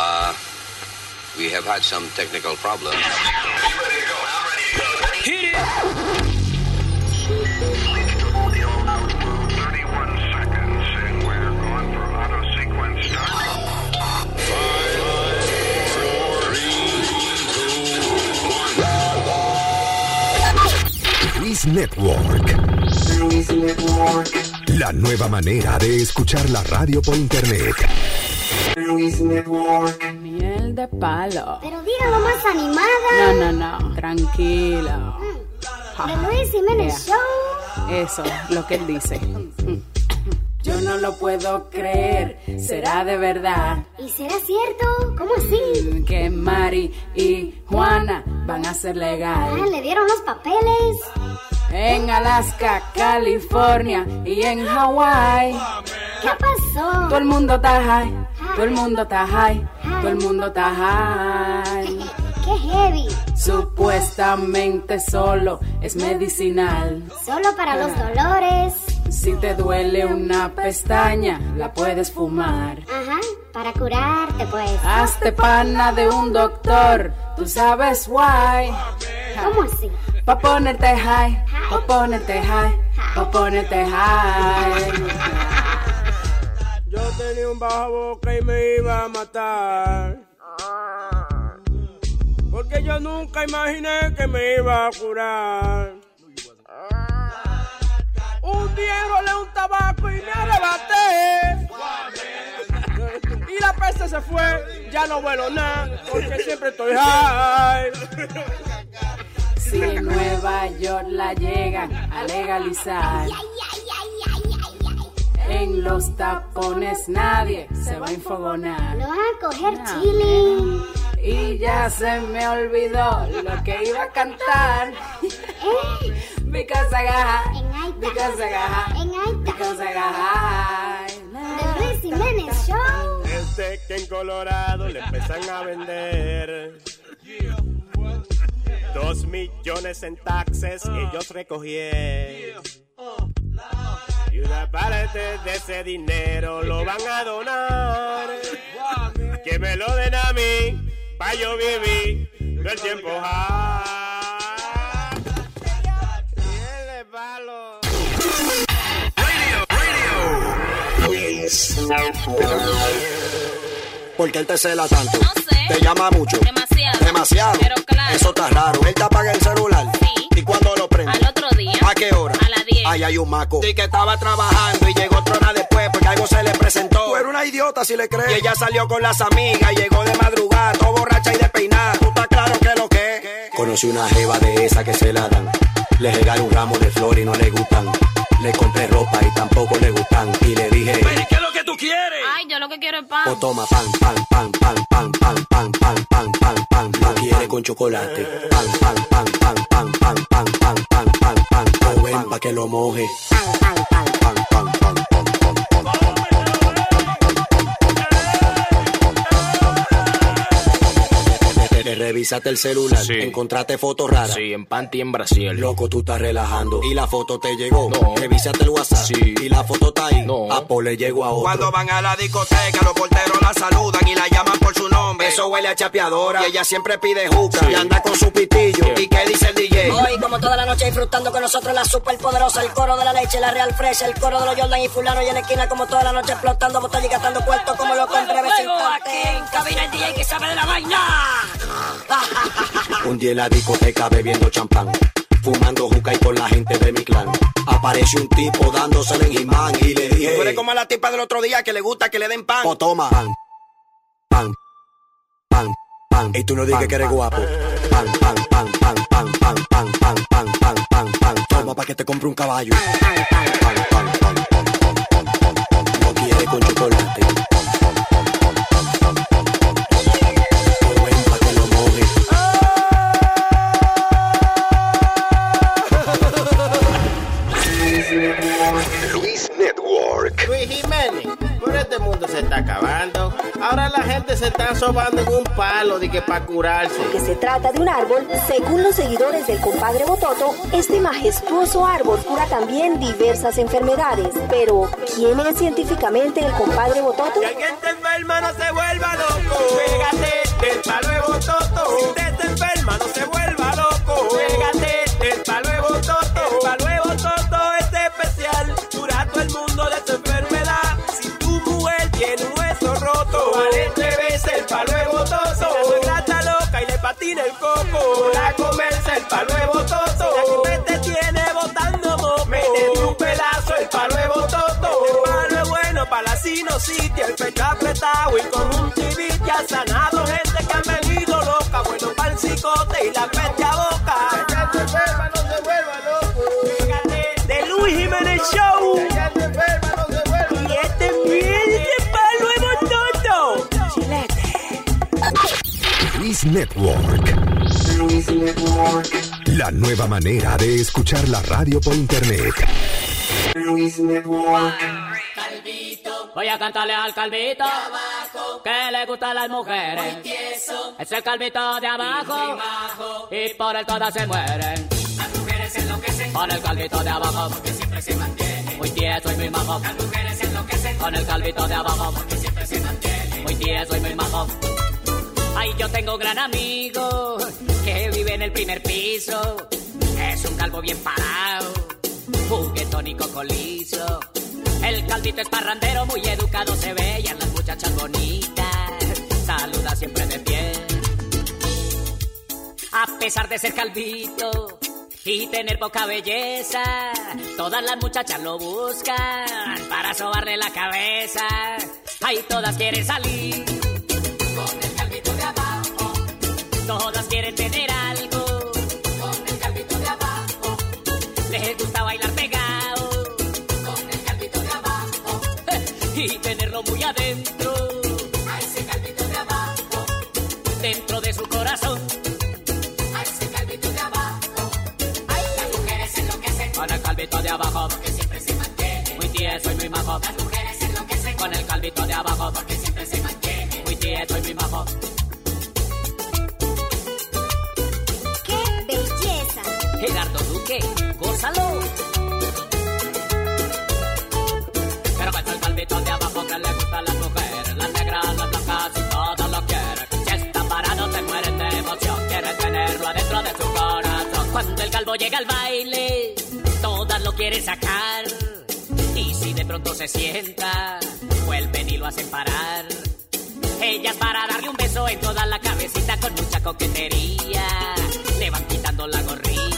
Uh, we have had some technical problems. Hit it! Luis Network. La nueva manera de escuchar la radio por internet. Miel de palo. Pero dígalo más animada. No, no, no. Tranquilo. The Luis Jiménez Yeah. Show. Eso, lo que él dice. Yo no lo puedo creer. Será de verdad ¿Y será cierto? ¿Cómo así? que Mari y Juana van a ser Ah, legal. le dieron los papeles. En Alaska, California y en Hawái. ¿Qué pasó? Todo el mundo está high. Todo el mundo está high. Todo el mundo está high. Qué heavy. Supuestamente solo es medicinal. Solo para los dolores. Si te duele una pestaña, la puedes fumar. Ajá, para curarte pues. Hazte pana de un doctor, tú sabes why. ¿Cómo así? Pa' ponerte high, pa' ponerte high, pa' ponerte high. Yo tenía un bajo boca y me iba a matar. Porque yo nunca imaginé que me iba a curar. Un día enrolé un tabaco y me arrebaté. Y la peste se fue, ya no vuelo nada, porque siempre estoy high. Si Nueva York la llegan a legalizar, en los tapones nadie se va a infogonar. Lo van a coger Ah. chilling. Y ya se me olvidó lo que iba a cantar. Eh, Because I got high, En Aita. because I got high, En Aita. because I got high. The Luis Jiménez Show. Desde que en Colorado le empiezan a vender dos millones en taxes ellos recogieron. Y una parte de ese dinero lo van a donar. Que me lo den a mí, pa' yo vivir todo el tiempo el palo. ¿Por qué él te cela tanto? No sé. Te llama mucho. Demasiado. Demasiado. Pero claro. Eso está raro. Él te apaga el celular. Sí. ¿Y cuándo lo prende? Al otro día. ¿A qué hora? A las 10. Ahí hay un maco. Y que estaba trabajando y llegó otra hora después porque algo se le presentó. Tú eres una idiota si le crees. Y ella salió con las amigas y llegó de madrugada, todo borracha y despeinada. ¿Tú estás claro que lo que es? Conocí una jeva de esa que se la dan. Le regalé un ramo de flores y no le gustan. Le compré ropa y tampoco le gustan. Y le dije... ¿Qué es lo que tú quieres? Ay, yo lo que quiero es pan. O toma pan, pan, pan, pan, pan, pan, pan, pan, pan, pan, pan, pan, quiere con chocolate. Pan, pan, pan, pan, pan, pan, pan, pan, pan, pan, pan, pan, ven pa' que lo moje. Pan, pan, pan, pan, pan, pan, Te revisaste el celular, Sí. encontraste fotos raras. Sí, en panty en Brasil. Loco, tú estás relajando. Y la foto te llegó. No. Revisaste el WhatsApp. Sí. Y la foto está ahí. No. A Paul le llegó a otro. Cuando van a la discoteca, los porteros la saludan y la llaman por su nombre. Eso huele a chapeadora. Y ella siempre pide juca. Sí. Y anda con su pitillo. ¿Y qué dice el DJ? Hoy, como toda la noche, disfrutando con nosotros la superpoderosa, el coro de la leche, la real fresh, el coro de los Jordan y fulano y en la esquina, como toda la noche, explotando botella y gastando cuarto como lo en breves aquí en cabina el DJ que sabe de la vaina. Un día en la discoteca bebiendo champán. Fumando juca y con la gente de mi clan. Apareció un tipo dándosele en Jimán y le dije. Tú eres como a la tipa del otro día que le gusta que le den pan. O toma. Pan. Pan. Pan. Pan. Y tú no digas que eres guapo. Pan, pan, pan, pan, pan, pan, pan, pan, pan, pan, pan, pan. Toma pa' que te compre un caballo. Pan, pan, pan, pan, pan, pan, pan, pan, pan, pan. Quiere con chocolate. Network. Luis Jiménez, por este mundo se está acabando. Ahora la gente se está sobando en un palo de que para curarse. Que se trata de un árbol, según los seguidores del compadre Bototo, este majestuoso árbol cura también diversas enfermedades. Pero, ¿quién es científicamente el compadre Bototo? Si alguien te enferma, no se vuelva loco. Pégate del palo de Bototo. Si se enferma, no se vuelva la comerse el palo de Bototo. Si usted te tiene botando moco, mete un pelazo el palo de Bototo. El palo es bueno para la sinusitis, el pecho apretado y conjuntivitis. Ha sanado gente que han venido loca, bueno para el cicote y la peste a boca. Ya se enferma, no se vuelva loco. Fíjate, de Luis Jiménez Show. Ya se enferma, no se vuelva Y este bien de palo de Bototo. Luis Network. La nueva manera de escuchar la radio por internet. Voy a cantarle al calvito que le gustan las mujeres. Es el calvito de abajo y por él todas se mueren. Las mujeres enloquecen Con el calvito de abajo porque siempre se mantiene. muy tieso y muy majo. Las mujeres enloquecen Con el calvito de abajo porque siempre se mantiene. muy tieso y muy majo. Ay, yo tengo un gran amigo que vive en el primer piso. Es un calvo bien parado, juguetón y cocolizo. El calvito es parrandero, muy educado se ve y a las muchachas bonitas saluda siempre de pie. A pesar de ser calvito y tener poca belleza, todas las muchachas lo buscan para sobarle la cabeza. Ay, todas quieren salir Todas quieren tener algo, con el calvito de abajo, les gusta bailar pegado con el calvito de abajo. y tenerlo muy adentro, A ese calvito de abajo, dentro de su corazón. a ese calvito de abajo. Las mujeres enloquecen Con el calvito de abajo, porque siempre se mantiene. muy tieso y muy majo. Las mujeres enloquecen Con el calvito de abajo, porque gózalo. Pero con el calvito de abajo que le gustan las mujeres, las negras, las blancas y todas lo quieren. Si están parados se mueren de emoción, quieren tenerlo adentro de su corazón. Cuando el calvo llega al baile, todas lo quieren sacar. Y si de pronto se sienta, vuelven y lo hacen parar. Ellas para darle un beso en toda la cabecita con mucha coquetería. Le van quitando la gorrita.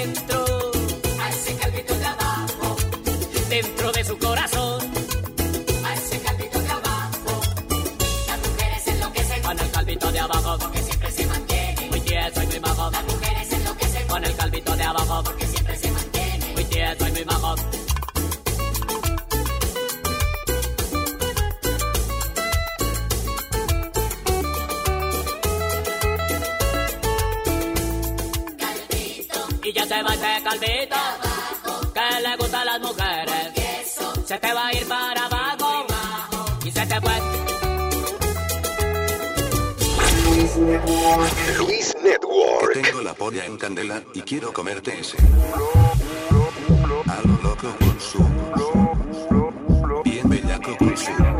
se va ese calvito que le gustan las mujeres. Se te va a ir para abajo y se te fue. Luis Network. Tengo la polla en candela y quiero comerte ese. A lo loco con su. Bien bellaco con su.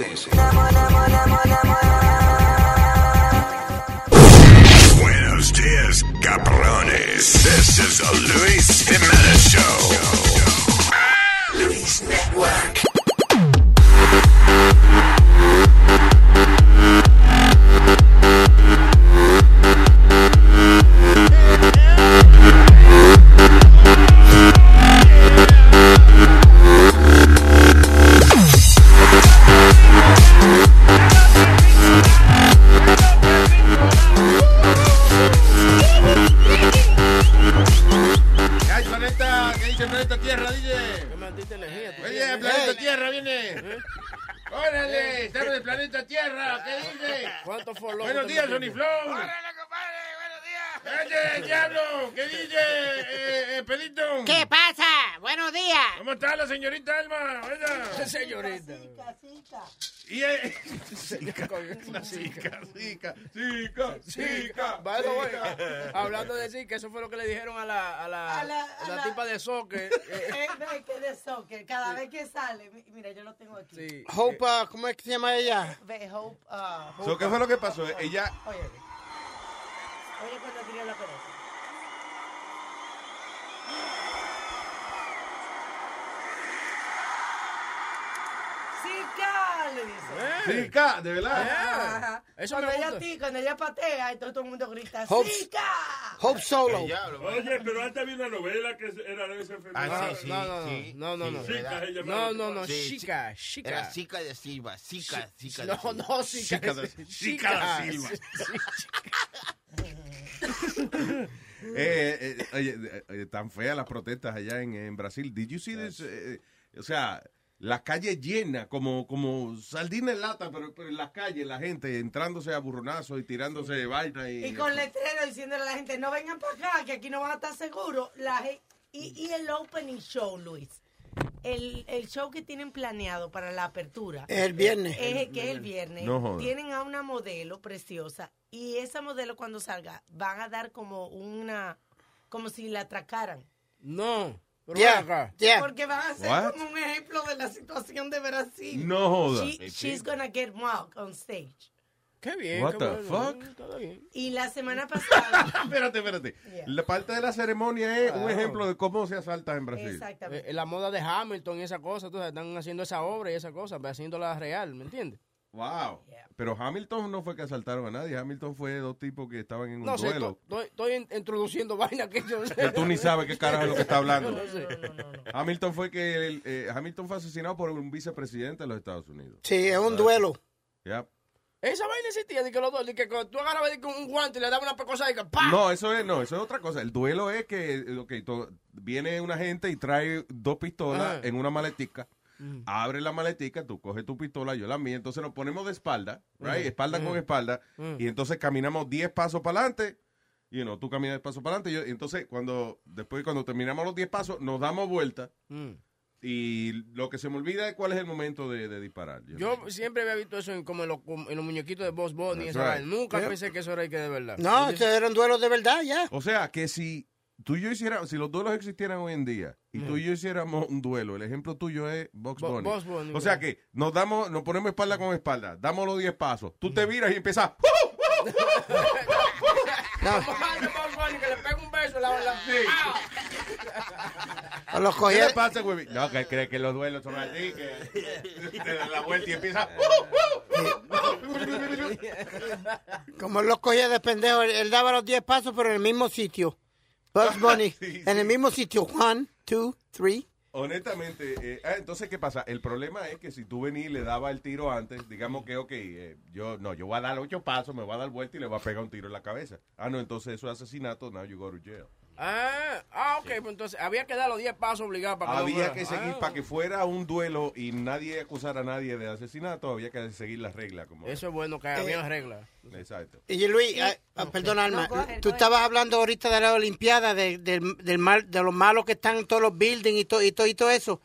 Quiero que eso fue lo que le dijeron a la, a la, A la- a a la la- tipa de soccer. eh, Eh, que de soccer, cada vez que sale, mi- mira, yo lo tengo aquí. Sí. Hope, uh, ¿cómo es que se llama ella? Hope, So, ¿Qué fue lo que pasó? Ella, Oye, oye cuando tiré la pelota. Zika, le dice. De verdad. Ajá. Eso cuando me ella gusta. ti- cuando ella patea, entonces todo el mundo grita Hope- ¡Zika! Hope Solo. Oye, pero antes había una novela que era de esa enfermedad. Ah, sí, sí, No, no, no, sí. no, no, no. Zika, se No, no, no, Sí, chica, chica. Era Zika de Silva, Zika, Zika de No, Silva. no, Zika. Zika de- Zika da Silva. Eh, eh, oye, eh, eh, tan feas las protestas allá en, en Brasil. Did you see this? Eh, eh, o sea, la calle llena, como, como sardina en lata, pero, pero en las calles, la gente entrándose a burronazos y tirándose de vaina. Y, Y con letrero diciéndole a la gente, no vengan para acá, que aquí no van a estar seguros. La y, y el opening show, Luis. El, el show que tienen planeado para la apertura. Es el viernes. Es el que es el viernes. No. Tienen a una modelo preciosa. Y esa modelo cuando salga van a dar como una... Como si la atracaran. No. Pero Yeah, ven acá. yeah. Porque van a ser What? como un ejemplo de la situación de Brasil. No joda. She- she's gonna get mocked on stage. Qué bien. What the fuck? Bien. Y la semana pasada... espérate, espérate. Yeah. La parte de la ceremonia es un ejemplo de cómo se asalta en Brasil. Exactamente. Eh, la moda de Hamilton y esa cosa, tú sabes, están haciendo esa obra y esa cosa, haciéndola real, ¿me entiendes? Wow. Pero Hamilton no fue que asaltaron a nadie. Hamilton fue dos tipos que estaban en un No sé, duelo. to- estoy, estoy in- introduciendo vainas que yo no sé. Que tú ni sabes qué carajo es lo que está hablando. No sé. Hamilton fue que el, eh, Hamilton fue asesinado por un vicepresidente de los Estados Unidos. Sí, es un duelo. Yep. Esa vaina existía, de que los dos, de que tú agarrabas un guante y le dabas una pecosa y que ¡pam! No, eso es, no, eso es otra cosa. El duelo es que eh, ok, to- viene una gente y trae dos pistolas Ajá. en una maletica. Mm. Abre la maletica, tú coges tu pistola, yo la mía, entonces nos ponemos de espalda, right? Mm. espalda Mm. con espalda, y entonces caminamos 10 pasos para adelante, y no, tú caminas 10 pasos para adelante, y yo- entonces cuando, después cuando terminamos los 10 pasos, nos damos vuelta, Mm. y lo que se me olvida es cuál es el momento de, de disparar. Yo- Yo siempre había visto eso en, como en los, en los muñequitos de Boss Bunny right. Nunca Yeah. pensé que eso era que de verdad. No, estos eran duelos de verdad, ya. O sea, que si tú y yo hiciéramos, si los duelos existieran hoy en día, y tú y yo hiciéramos un duelo, el ejemplo tuyo es Box Bo- Bunny. Bugs Bunny, o sea que nos damos, nos ponemos espalda con espalda, damos los 10 pasos, tú te viras y empiezas. Como Bugs Bunny, que le pega un beso a la, la- ¡Ah! O los ¿Qué le pasa, güey? No, que cree que los duelos son así, que te dan la vuelta y empieza. Como los cogía de pendejo, él, él daba los 10 pasos, pero en el mismo sitio. Bugs Bunny, Sí, en el mismo sitio. One, two, three. Honestamente, eh, ah, entonces, ¿qué pasa? El problema es que si tú venís y le daba el tiro antes, digamos que, ok, eh, yo no, yo voy a dar ocho pasos, me voy a dar vuelta y le voy a pegar un tiro en la cabeza. Ah, no, entonces eso es asesinato, now you go to jail. Ah, ah, ok, pues entonces había que dar los 10 pasos obligados para que Había fuera. que seguir, Ah, para que fuera un duelo y nadie acusara a nadie de asesinato, había que seguir las reglas. Como Eso es bueno, que había reglas. Exacto. Y Luis, ah, ah, perdona, Alma, No, tú estabas hablando ahorita de la Olimpiada, de, del, del mal, de los malos que están en todos los buildings y, to- y, to- y todo eso.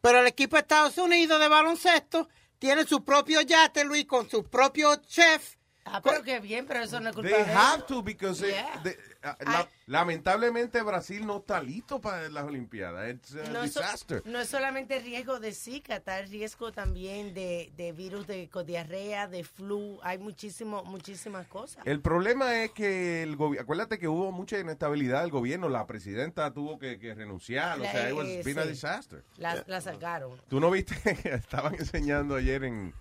Pero el equipo de Estados Unidos de baloncesto tiene su propio yate, Luis, con su propio chef. Ah, pero qué bien, pero eso no es culpa They de have to because eh, Yeah. ah, la- lamentablemente Brasil no está listo para las Olimpiadas. It's a No es, so- disaster. no es solamente riesgo de Zika, está el riesgo también de, de virus de diarrea, de flu, hay muchísimo, muchísimas cosas. El problema es que el gobierno, acuérdate que hubo mucha inestabilidad del gobierno, la presidenta tuvo que, que renunciar, o sea, it was eh, been a sí. disaster. La, la sacaron. Tú no viste, estaban enseñando ayer en,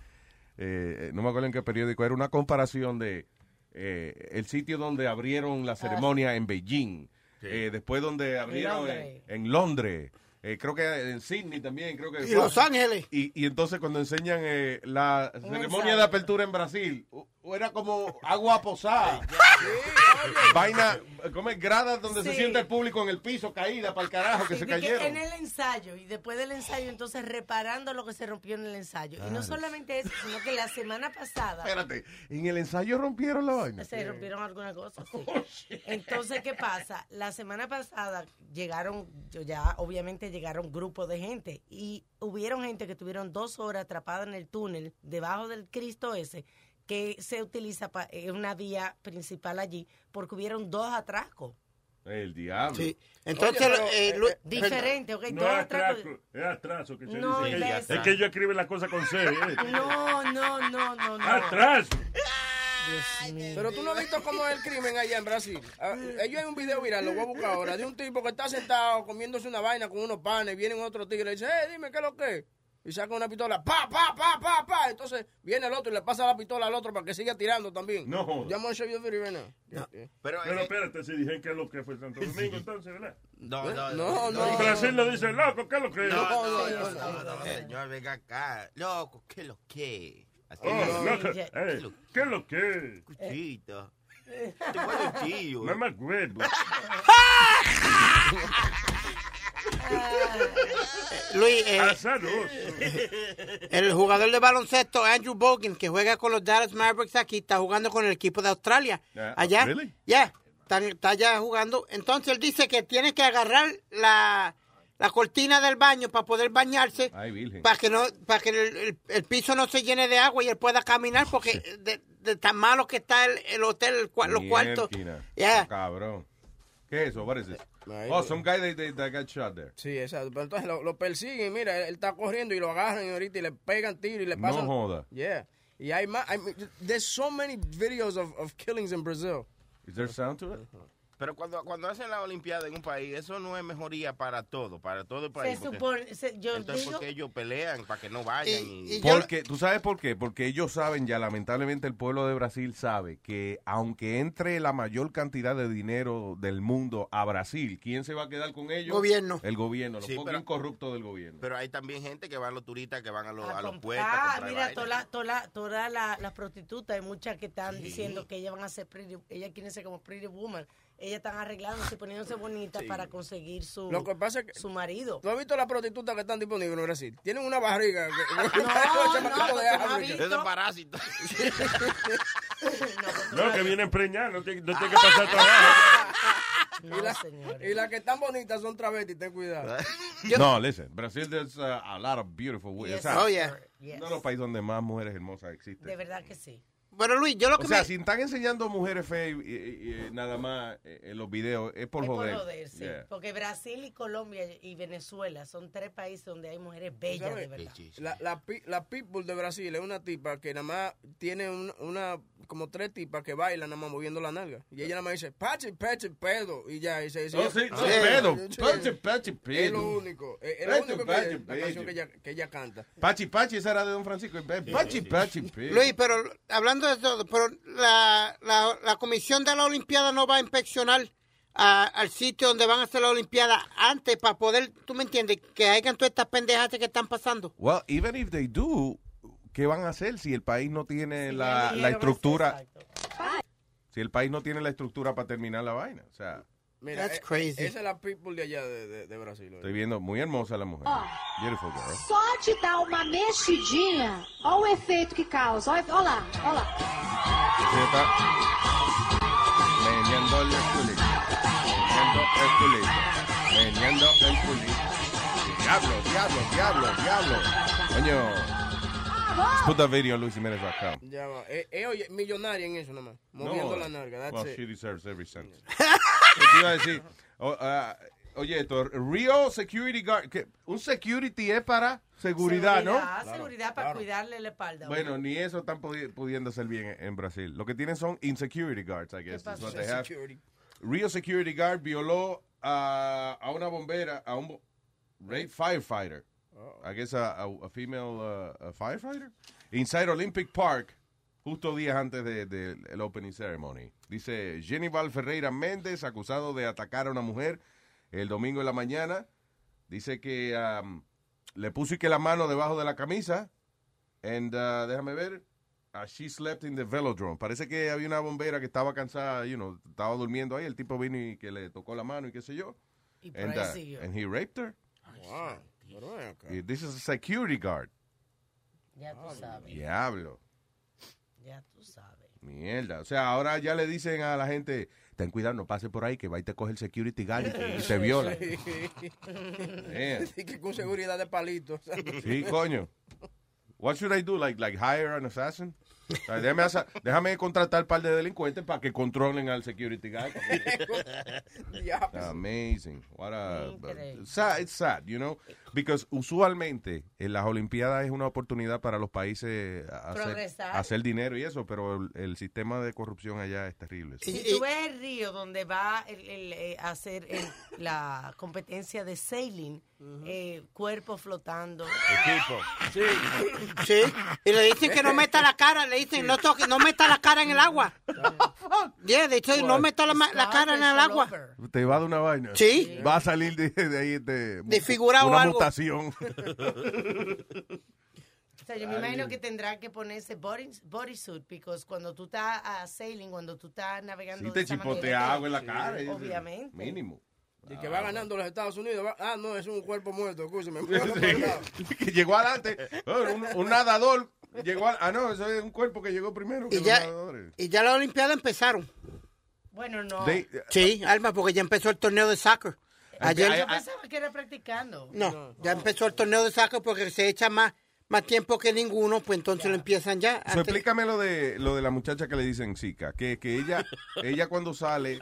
eh, no me acuerdo en qué periódico, era una comparación de eh, el sitio donde abrieron la ceremonia en Beijing, eh, después donde abrieron en, Londres. en Londres, eh, creo que en Sydney también, creo que Y Los Ángeles. Y, y entonces cuando enseñan eh, la ceremonia de apertura en Brasil, era como agua posada. Vaina, como es gradas donde se Sí. sienta el público en el piso, caída para el carajo, que Sí, se de que cayeron. en el ensayo y después del ensayo entonces reparando lo que se rompió en el ensayo. Y no solamente eso, sino que la semana pasada Espérate, en el ensayo rompieron la vaina. se rompieron algunas cosas. sí. Entonces, ¿qué pasa? La semana pasada llegaron, yo ya obviamente llegaron grupos de gente y hubieron gente que tuvieron dos horas atrapada en el túnel debajo del Cristo ese que se utiliza para una vía principal allí porque hubieron dos atracos. El diablo. Sí. Entonces, eh, Lu- Diferente, ok, No dos es atraco, es atraso que se No, dice. imbécil. Es que ellos escriben las cosas con C. ¿eh? No, no, no, no, no. Atraso. Pero tú no has visto cómo es el crimen allá en Brasil. Ah, Ellos hay un video viral, lo voy a buscar ahora, de un tipo que está sentado comiéndose una vaina con unos panes, viene otro tigre y dice, eh, dime qué es lo que es. Y saca una pistola, pa, pa, pa, pa, pa. Entonces viene el otro y le pasa la pistola al otro para que siga tirando también. No jodas. Llamo a show you the video now. Pero, Pero espérate, si dije que es lo que fue Santo Domingo, entonces, ¿verdad? No, no, No, no. En Brasil le dicen loco, ¿qué es lo que es? No, no, no, no, no, señor, venga acá. Loco, ¿qué es lo que? Así Oh, loco, ¿Qué eh, lo- ¿Qué es lo que? Cuchito. Te vuelvo tío. Mamá huevo. Luis, eh, el jugador de baloncesto Andrew Bogan, que juega con los Dallas Mavericks aquí, está jugando con el equipo de Australia. Yeah. Allá. Really? Ya, está, está allá jugando. Entonces él dice que tiene que agarrar la, la cortina del baño para poder bañarse. Ay. Para que no, para que el, el- el piso no se llene de agua y él pueda caminar porque de, de tan malo que está el, el hotel, los cuartos. Yeah. Cabrón. ¿Qué es eso? This? Oh, some guy that, that, that got shot there. Sí, exacto. Pero entonces lo, lo persiguen, mira, él, está corriendo y lo agarran y ahorita y le pegan tiro y le No pasan. joda. Yeah. Y hay más, hay- there's so many videos of, of killings in Brazil. Is there sound to it? Pero cuando, cuando hacen la Olimpiada en un país, eso no es mejoría para todo, para todo el país. Se porque- supone, se- yo entonces, digo, ¿por qué ellos pelean para que no vayan? Y, Porque, ¿tú sabes por qué? Porque ellos saben ya, lamentablemente el pueblo de Brasil sabe que aunque entre la mayor cantidad de dinero del mundo a Brasil, ¿quién se va a quedar con ellos? Gobierno. El gobierno, los Sí, fucking pero- corruptos del gobierno. Pero hay también gente que van los turistas que van a, los a los comp- puertos a ah, mira, todas las toda toda la- las prostitutas, hay muchas que están diciendo que ellas van a ser pretty, ellas quieren ser como pretty woman. Ellas están arreglándose, poniéndose bonitas para conseguir su, Lo que pasa es que su marido. ¿Tú has visto las prostitutas que están disponibles en Brasil? Tienen una barriga. Que, No, no, de no visto. Es parásito. No, que vienen preñadas, no tiene no tiene que pasar trabajo. y, la, y las que están bonitas son travestis, ten cuidado. No, listen, Brasil there's uh, a lot of beautiful women. Yes, O sea, Oh, yeah. Yes. Uno de los países donde más mujeres hermosas existen. De verdad que sí. Bueno, Luis, yo lo que O sea, me... si están enseñando mujeres feas y, y- y nada más eh, en los videos, es por es joder. por joder, sí. Yeah. Porque Brasil y Colombia y Venezuela son tres países donde hay mujeres bellas, de verdad. La, la, pi- la Pitbull de Brasil es una tipa que nada más tiene un- una, como tres tipas que bailan nada más moviendo la nalga. Y ella nada más dice, pachi, pachi, pedo. Y ya, y se dice. Oh, sí, pedo. sí. Pachi, pachi, Es pedo. lo único. Es, es lo único que la pedo. canción que ella, que ella canta. Pachi Pachi, esa era de Don Francisco. Pachi Pachi, pedo. Luis, pero hablando eso es todo, pero la, la, la comisión de la Olimpiada no va a inspeccionar a- al sitio donde van a hacer la Olimpiada antes para poder, tú me entiendes, que hagan todas estas pendejas que están pasando. Well, even if they do, ¿qué van a hacer si el país no tiene la, la estructura? Si el país no tiene la estructura para terminar la vaina. O sea, Mira, That's eh, crazy. Esa es la people de allá de, de- de Brasil. estoy viendo muy hermosa la mujer. Beautiful girl. Só te dar uma mexidinha, olha o efeito que causa. Olha, olha lá, olha lá. Sí, está meneando el culito. Meneando el culito. Meneando el culito. Diablo, diablo, diablo, diablo. Coño. Let's put that video on LuisJimenez.com. Ya va. Eh, eh, oye, millonaria en eso nomás. Moviendo la narga. That's well, it. she deserves every cent. ¿Qué te iba a decir? O- ah, oye, esto, Rio Security Guard, que un security es para seguridad, ¿no? Seguridad, seguridad para cuidarle la espalda. Bueno, ni eso están pudi- pudiendo hacer bien en, Brasil. Lo que tienen son insecurity guards, I guess. is pasó? what they have. Security. Rio Security Guard violó a, a una bombera, a un rape firefighter. I guess a, a, a female uh, a firefighter. Inside Olympic Park, justo días antes del de, el opening ceremony. Dice Jennifer Ferreira Méndez, acusado de atacar a una mujer el domingo en la mañana. Dice que um, le puso y que la mano debajo de la camisa. And uh, déjame ver. uh, she slept in the velodrome. Parece que había una bombera que estaba cansada, you know, estaba durmiendo ahí. El tipo vino y que le tocó la mano y qué sé yo. Y por And, ahí uh, siguió. and he raped her. Wow. Y This is a security guard. Ya tú sabes. Diablo. Ya tú sabes. Mierda. O sea, ahora ya le dicen a la gente, ten cuidado, no pase por ahí, que va y te coge el security guard y te, viola. Man. Y que con seguridad de palitos. Sí, coño. What should I do? Like, like hire an assassin? O sea, déjame, asa- déjame contratar un par de delincuentes para que controlen al security guard. Amazing. What a, it's sad, you know, because usualmente en las Olimpiadas es una oportunidad para los países a hacer, hacer dinero y eso, pero el, el sistema de corrupción allá es terrible. Si tú ves el río donde va el, el, eh, a hacer el- la competencia de sailing, eh, cuerpo flotando. Equipo. Sí. Sí. Y le dicen que no meta la cara, le dicen, no toque, no meta la cara en el agua. Yeah, de hecho, no meta la, la cara en el agua. Te va de una vaina. Sí. Va a salir de, de ahí de, Desfigurado algo. O sea, yo me imagino que tendrá que ponerse body, bodysuit, porque cuando tú estás a sailing, cuando tú estás navegando. Sí, te chipotea agua en la cara. y- Obviamente. Mínimo. Y que va ganando los Estados Unidos. va- Ah, no, es un cuerpo muerto. Sí. que llegó adelante. Un, un nadador llegó al- Ah, no, eso es un cuerpo que llegó primero que Y los ya, nadadores. y ya las Olimpiadas empezaron. Bueno, no. They- Sí, Alma, porque ya empezó el torneo de soccer. Ayer, Yo pensaba que era practicando. no, ya empezó el torneo de soccer porque se echa más, más tiempo que ninguno, pues entonces lo empiezan ya. So, explícame lo de lo de la muchacha que le dicen Zika, que, que ella ella cuando sale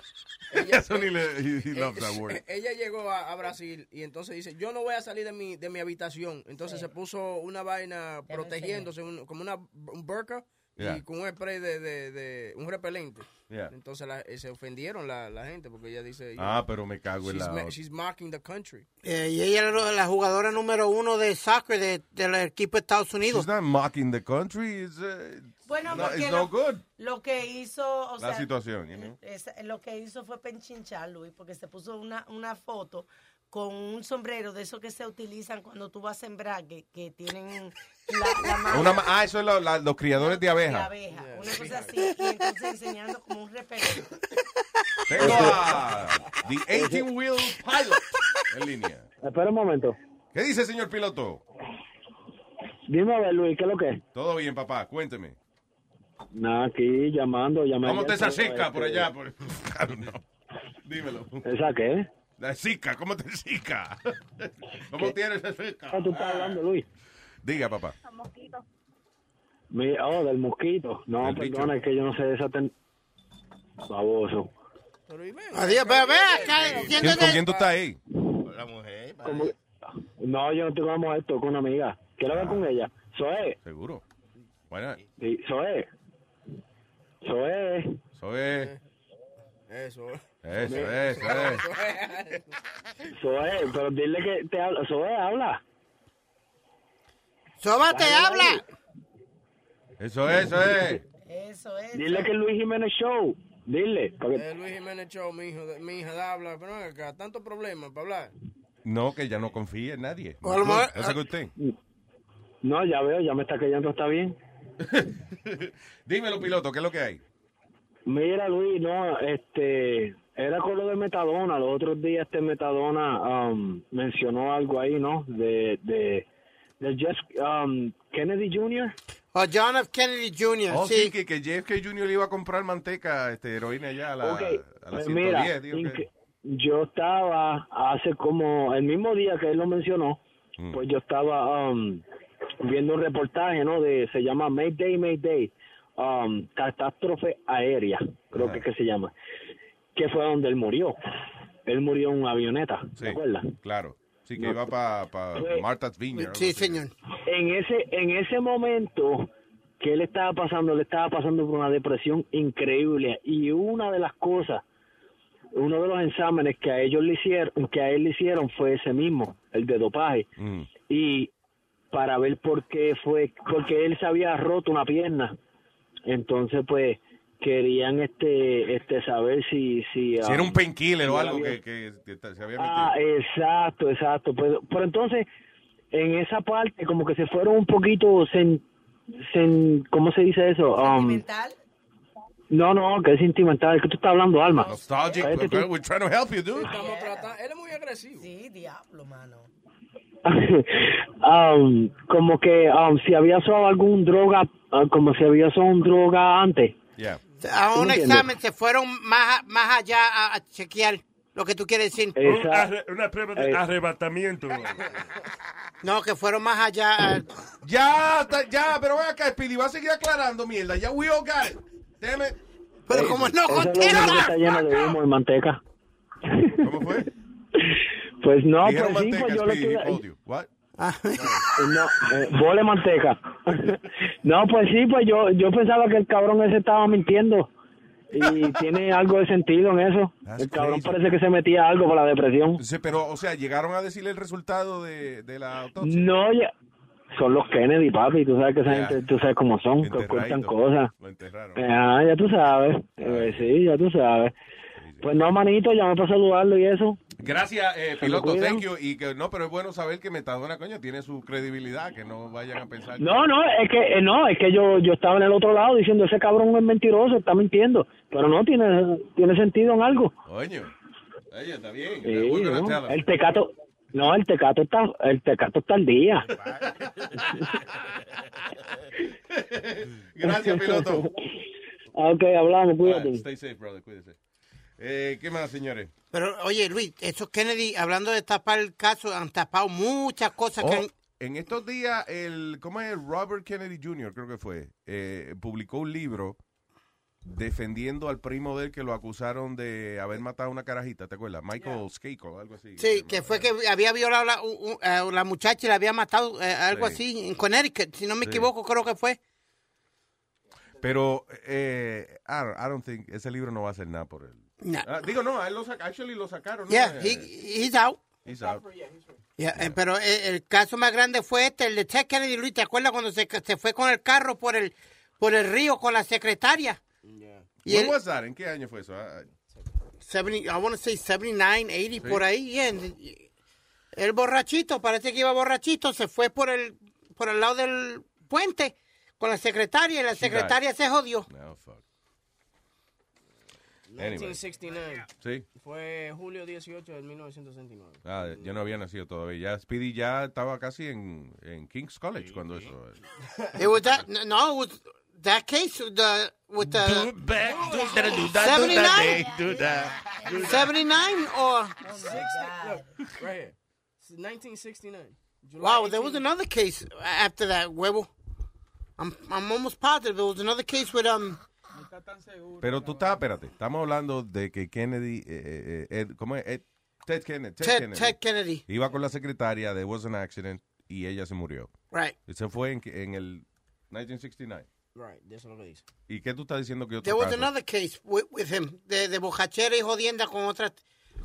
eso ni le he, he loves that word. Ella llegó a, a Brasil y entonces dice, yo no voy a salir de mi, de mi habitación. Entonces se puso una vaina protegiéndose, un- como una un burka Yeah. y con un spray de, de, de- un repelente. Yeah. Entonces la- eh, se ofendieron la, la gente porque ella dice, Ah, pero me cago en she's, la she's mocking the country. Eh, y ella era la jugadora número uno de soccer de- del equipo de Estados Unidos. She's not mocking the country. It's, uh, Bueno, no, porque it's lo- no good. Lo que hizo, o La sea, situación, you know. es- lo que hizo fue penchinchar, Luis, porque se puso una, una foto con un sombrero de esos que se utilizan cuando tú vas a sembrar, que, que tienen la, la mano Una ah, eso es lo- la- los criadores de de abeja. abeja, una cosa así, y entonces enseñando como un repelente. Tengo a The 18 Wheel Pilot en línea. Espera un momento. ¿Qué dice, señor piloto? Dime a ver, Luis, ¿qué es lo que es? Todo bien, papá, cuénteme. Nada, aquí llamando, llamando. ¿Cómo te esa Este, Zika por allá? Por... No. Dímelo. ¿Esa qué? La Zika, ¿cómo te Zika? ¿Cómo tienes esa Zika? ¿Cómo tú estás hablando, Luis? Diga, papá. Mi, oh, del mosquito. No, Del bicho. perdona, es que yo no sé de esa... Ten... Baboso. Adiós, pero ve acá, ¿Quién, ¿Con quién tú estás ahí? La mujer. ¿Cómo? No, yo no tengo amor esto con una amiga. Quiero hablar con ella. Soe. Seguro. Bueno, Sí, Soe. Soe. eso es. Eso. Eso, eso, es. Soe, pero dile que te habla. Soe, habla. Soba te habla. Eso es, eso es. Eso es. Dile que es Luis Jiménez Show. Dile. que- Eh, Luis Jiménez Show, mi hijo, de- mi hija de habla, pero acá, tanto problema para hablar. No, que ya no confía en nadie. O a lo mejor- That's a good thing. No, ya veo, ya me está callando, está bien. Dímelo, piloto, ¿qué es lo que hay? Mira, Luis, no, este, era con lo de Metadona. Los otros días este Metadona um, mencionó algo ahí, ¿no? De, de, de Jeff um, Kennedy Jr. O John F. Kennedy Jr., Oh, sí, sí. que, que JFK Jr. le iba a comprar manteca, este, heroína allá a la, Ok, a la pues 110. mira, digo que- yo estaba hace como el mismo día que él lo mencionó, Mm. pues yo estaba um, viendo un reportaje, ¿no? De se llama Mayday, Mayday, um, catástrofe aérea, creo que, que se llama, que fue donde él murió. Él murió en una avioneta, Sí, ¿te acuerdas? claro. Sí, que No. iba para Fue- Martha's Vineyard. Sí, señor. En ese en ese momento que él estaba pasando, él estaba pasando por una depresión increíble y una de las cosas uno de los exámenes que a ellos le hicieron, que a él le hicieron fue ese mismo, el de dopaje. Mm. Y para ver por qué fue, porque él se había roto una pierna. Entonces, pues, querían este este saber si... Si, Si era um, un painkiller o algo había- que, que- que se había metido. Ah, exacto, exacto. Pero, pero entonces, en esa parte, como que se fueron un poquito, sen, sen- ¿cómo se dice eso? Um, ¿Sentimental? no, no, que es sentimental. Que tú estás hablando, Alma. Nostalgic, but we're trying to help you, dude. Estamos tratando, él es muy agresivo. Sí, diablo, mano. Um, como que um, si había usado algún droga, ah, como si había usado un droga antes. Yeah. A ¿Tú un examen se fueron más, a- más allá a, a chequear lo que tú quieres decir. Un arre- una prueba de Eh. arrebatamiento. No, que fueron más allá. a- Ya, ya, pero ven acá, Speedy, va a seguir aclarando mierda. Ya, we all got it. Damn it. Pero como no Eso es lo único que está lleno de humo y manteca. ¿Cómo fue? Pues no, pues Dijeron sí, manteca, pues yo le Speedy, No, eh, bole manteca. no, pues sí, pues yo yo pensaba que el cabrón ese estaba mintiendo. Y tiene algo de sentido en eso. el cabrón crazy. parece que se metía algo para la depresión. Sí, pero, o sea, llegaron a decirle el resultado de, de la autopsia. No, ya. Son los Kennedy, papi. Tú sabes que esa gente, tú sabes cómo son, que ocultan cosas. Lo enterraron. Ah, ya tú sabes. Eh, sí, ya tú sabes. Pues no, manito, llamé para saludarlo y eso. Gracias, eh, piloto, thank you. Y que, no, pero es bueno saber que Metadona, coño, tiene su credibilidad, que no vayan a pensar. que- No, no, es que eh, no, es que yo yo estaba en el otro lado diciendo ese cabrón es mentiroso, está mintiendo, pero no tiene tiene sentido en algo. Coño. Oye, está bien. El tecato, no, el tecato está el tecato está al día. Gracias, piloto. ok, hablamos, cuídate. Stay safe, brother, cuídese. Eh, ¿Qué más, señores? Pero, oye, Luis, esos Kennedy, hablando de tapar el caso, han tapado muchas cosas que Oh, han... en estos días, el, ¿cómo es? Robert Kennedy Jr., creo que fue, eh, publicó un libro defendiendo al primo de él que lo acusaron de haber matado a una carajita, ¿te acuerdas? Michael Skakel, algo así. Sí, que fue que había violado la, a la muchacha y la había matado, eh, algo Sí. así, en Connecticut, si no me Sí. equivoco, creo que fue. Pero, eh, I, don't, I don't think, ese libro no va a hacer nada por él. No. Ah, digo, no, a él lo sac- actually lo sacaron. ¿no? Yeah, Eh, he- he's out. he's out. Yeah, eh, pero eh, el caso más grande fue este, el de Ted Kennedy, Luis, ¿te acuerdas cuando se, se fue con el carro por el, por el río con la secretaria? Y él- was that? ¿En qué año fue eso? Ah, 70, I want to say 79, 80, Sí. por ahí. yeah, and- el borrachito, parece que iba borrachito, se fue por el, por el lado del puente con la secretaria y la secretaria se jodió. No, fuck. Anyway. 1969. Sí. Fue julio 18 de 1969. Ah, yo no había nacido todavía. Ya Speedy ya estaba casi en, en King's College cuando eso. It was that, no, it was that case with the, with the Do that, do that, do that, do that, hey, do that, do that. 79 or... 60, look, right here. 1969. July Wow, there was another case after that, huevo. I'm, I'm almost positive there was another case with, um... Pero tú estás, espérate, estamos hablando de que Kennedy, eh, eh, Ed- ¿cómo es? Ed- Ted Kennedy. Ted, Ted- Kennedy. Ted Kennedy. Iba con la secretaria, there was an accident, y ella se murió. Right. Y se fue en, en el 1969. Right, eso es lo que dice. ¿Y qué tú estás diciendo que otro There was caso? another case with, with him, de, de bojachera y jodienda con otra,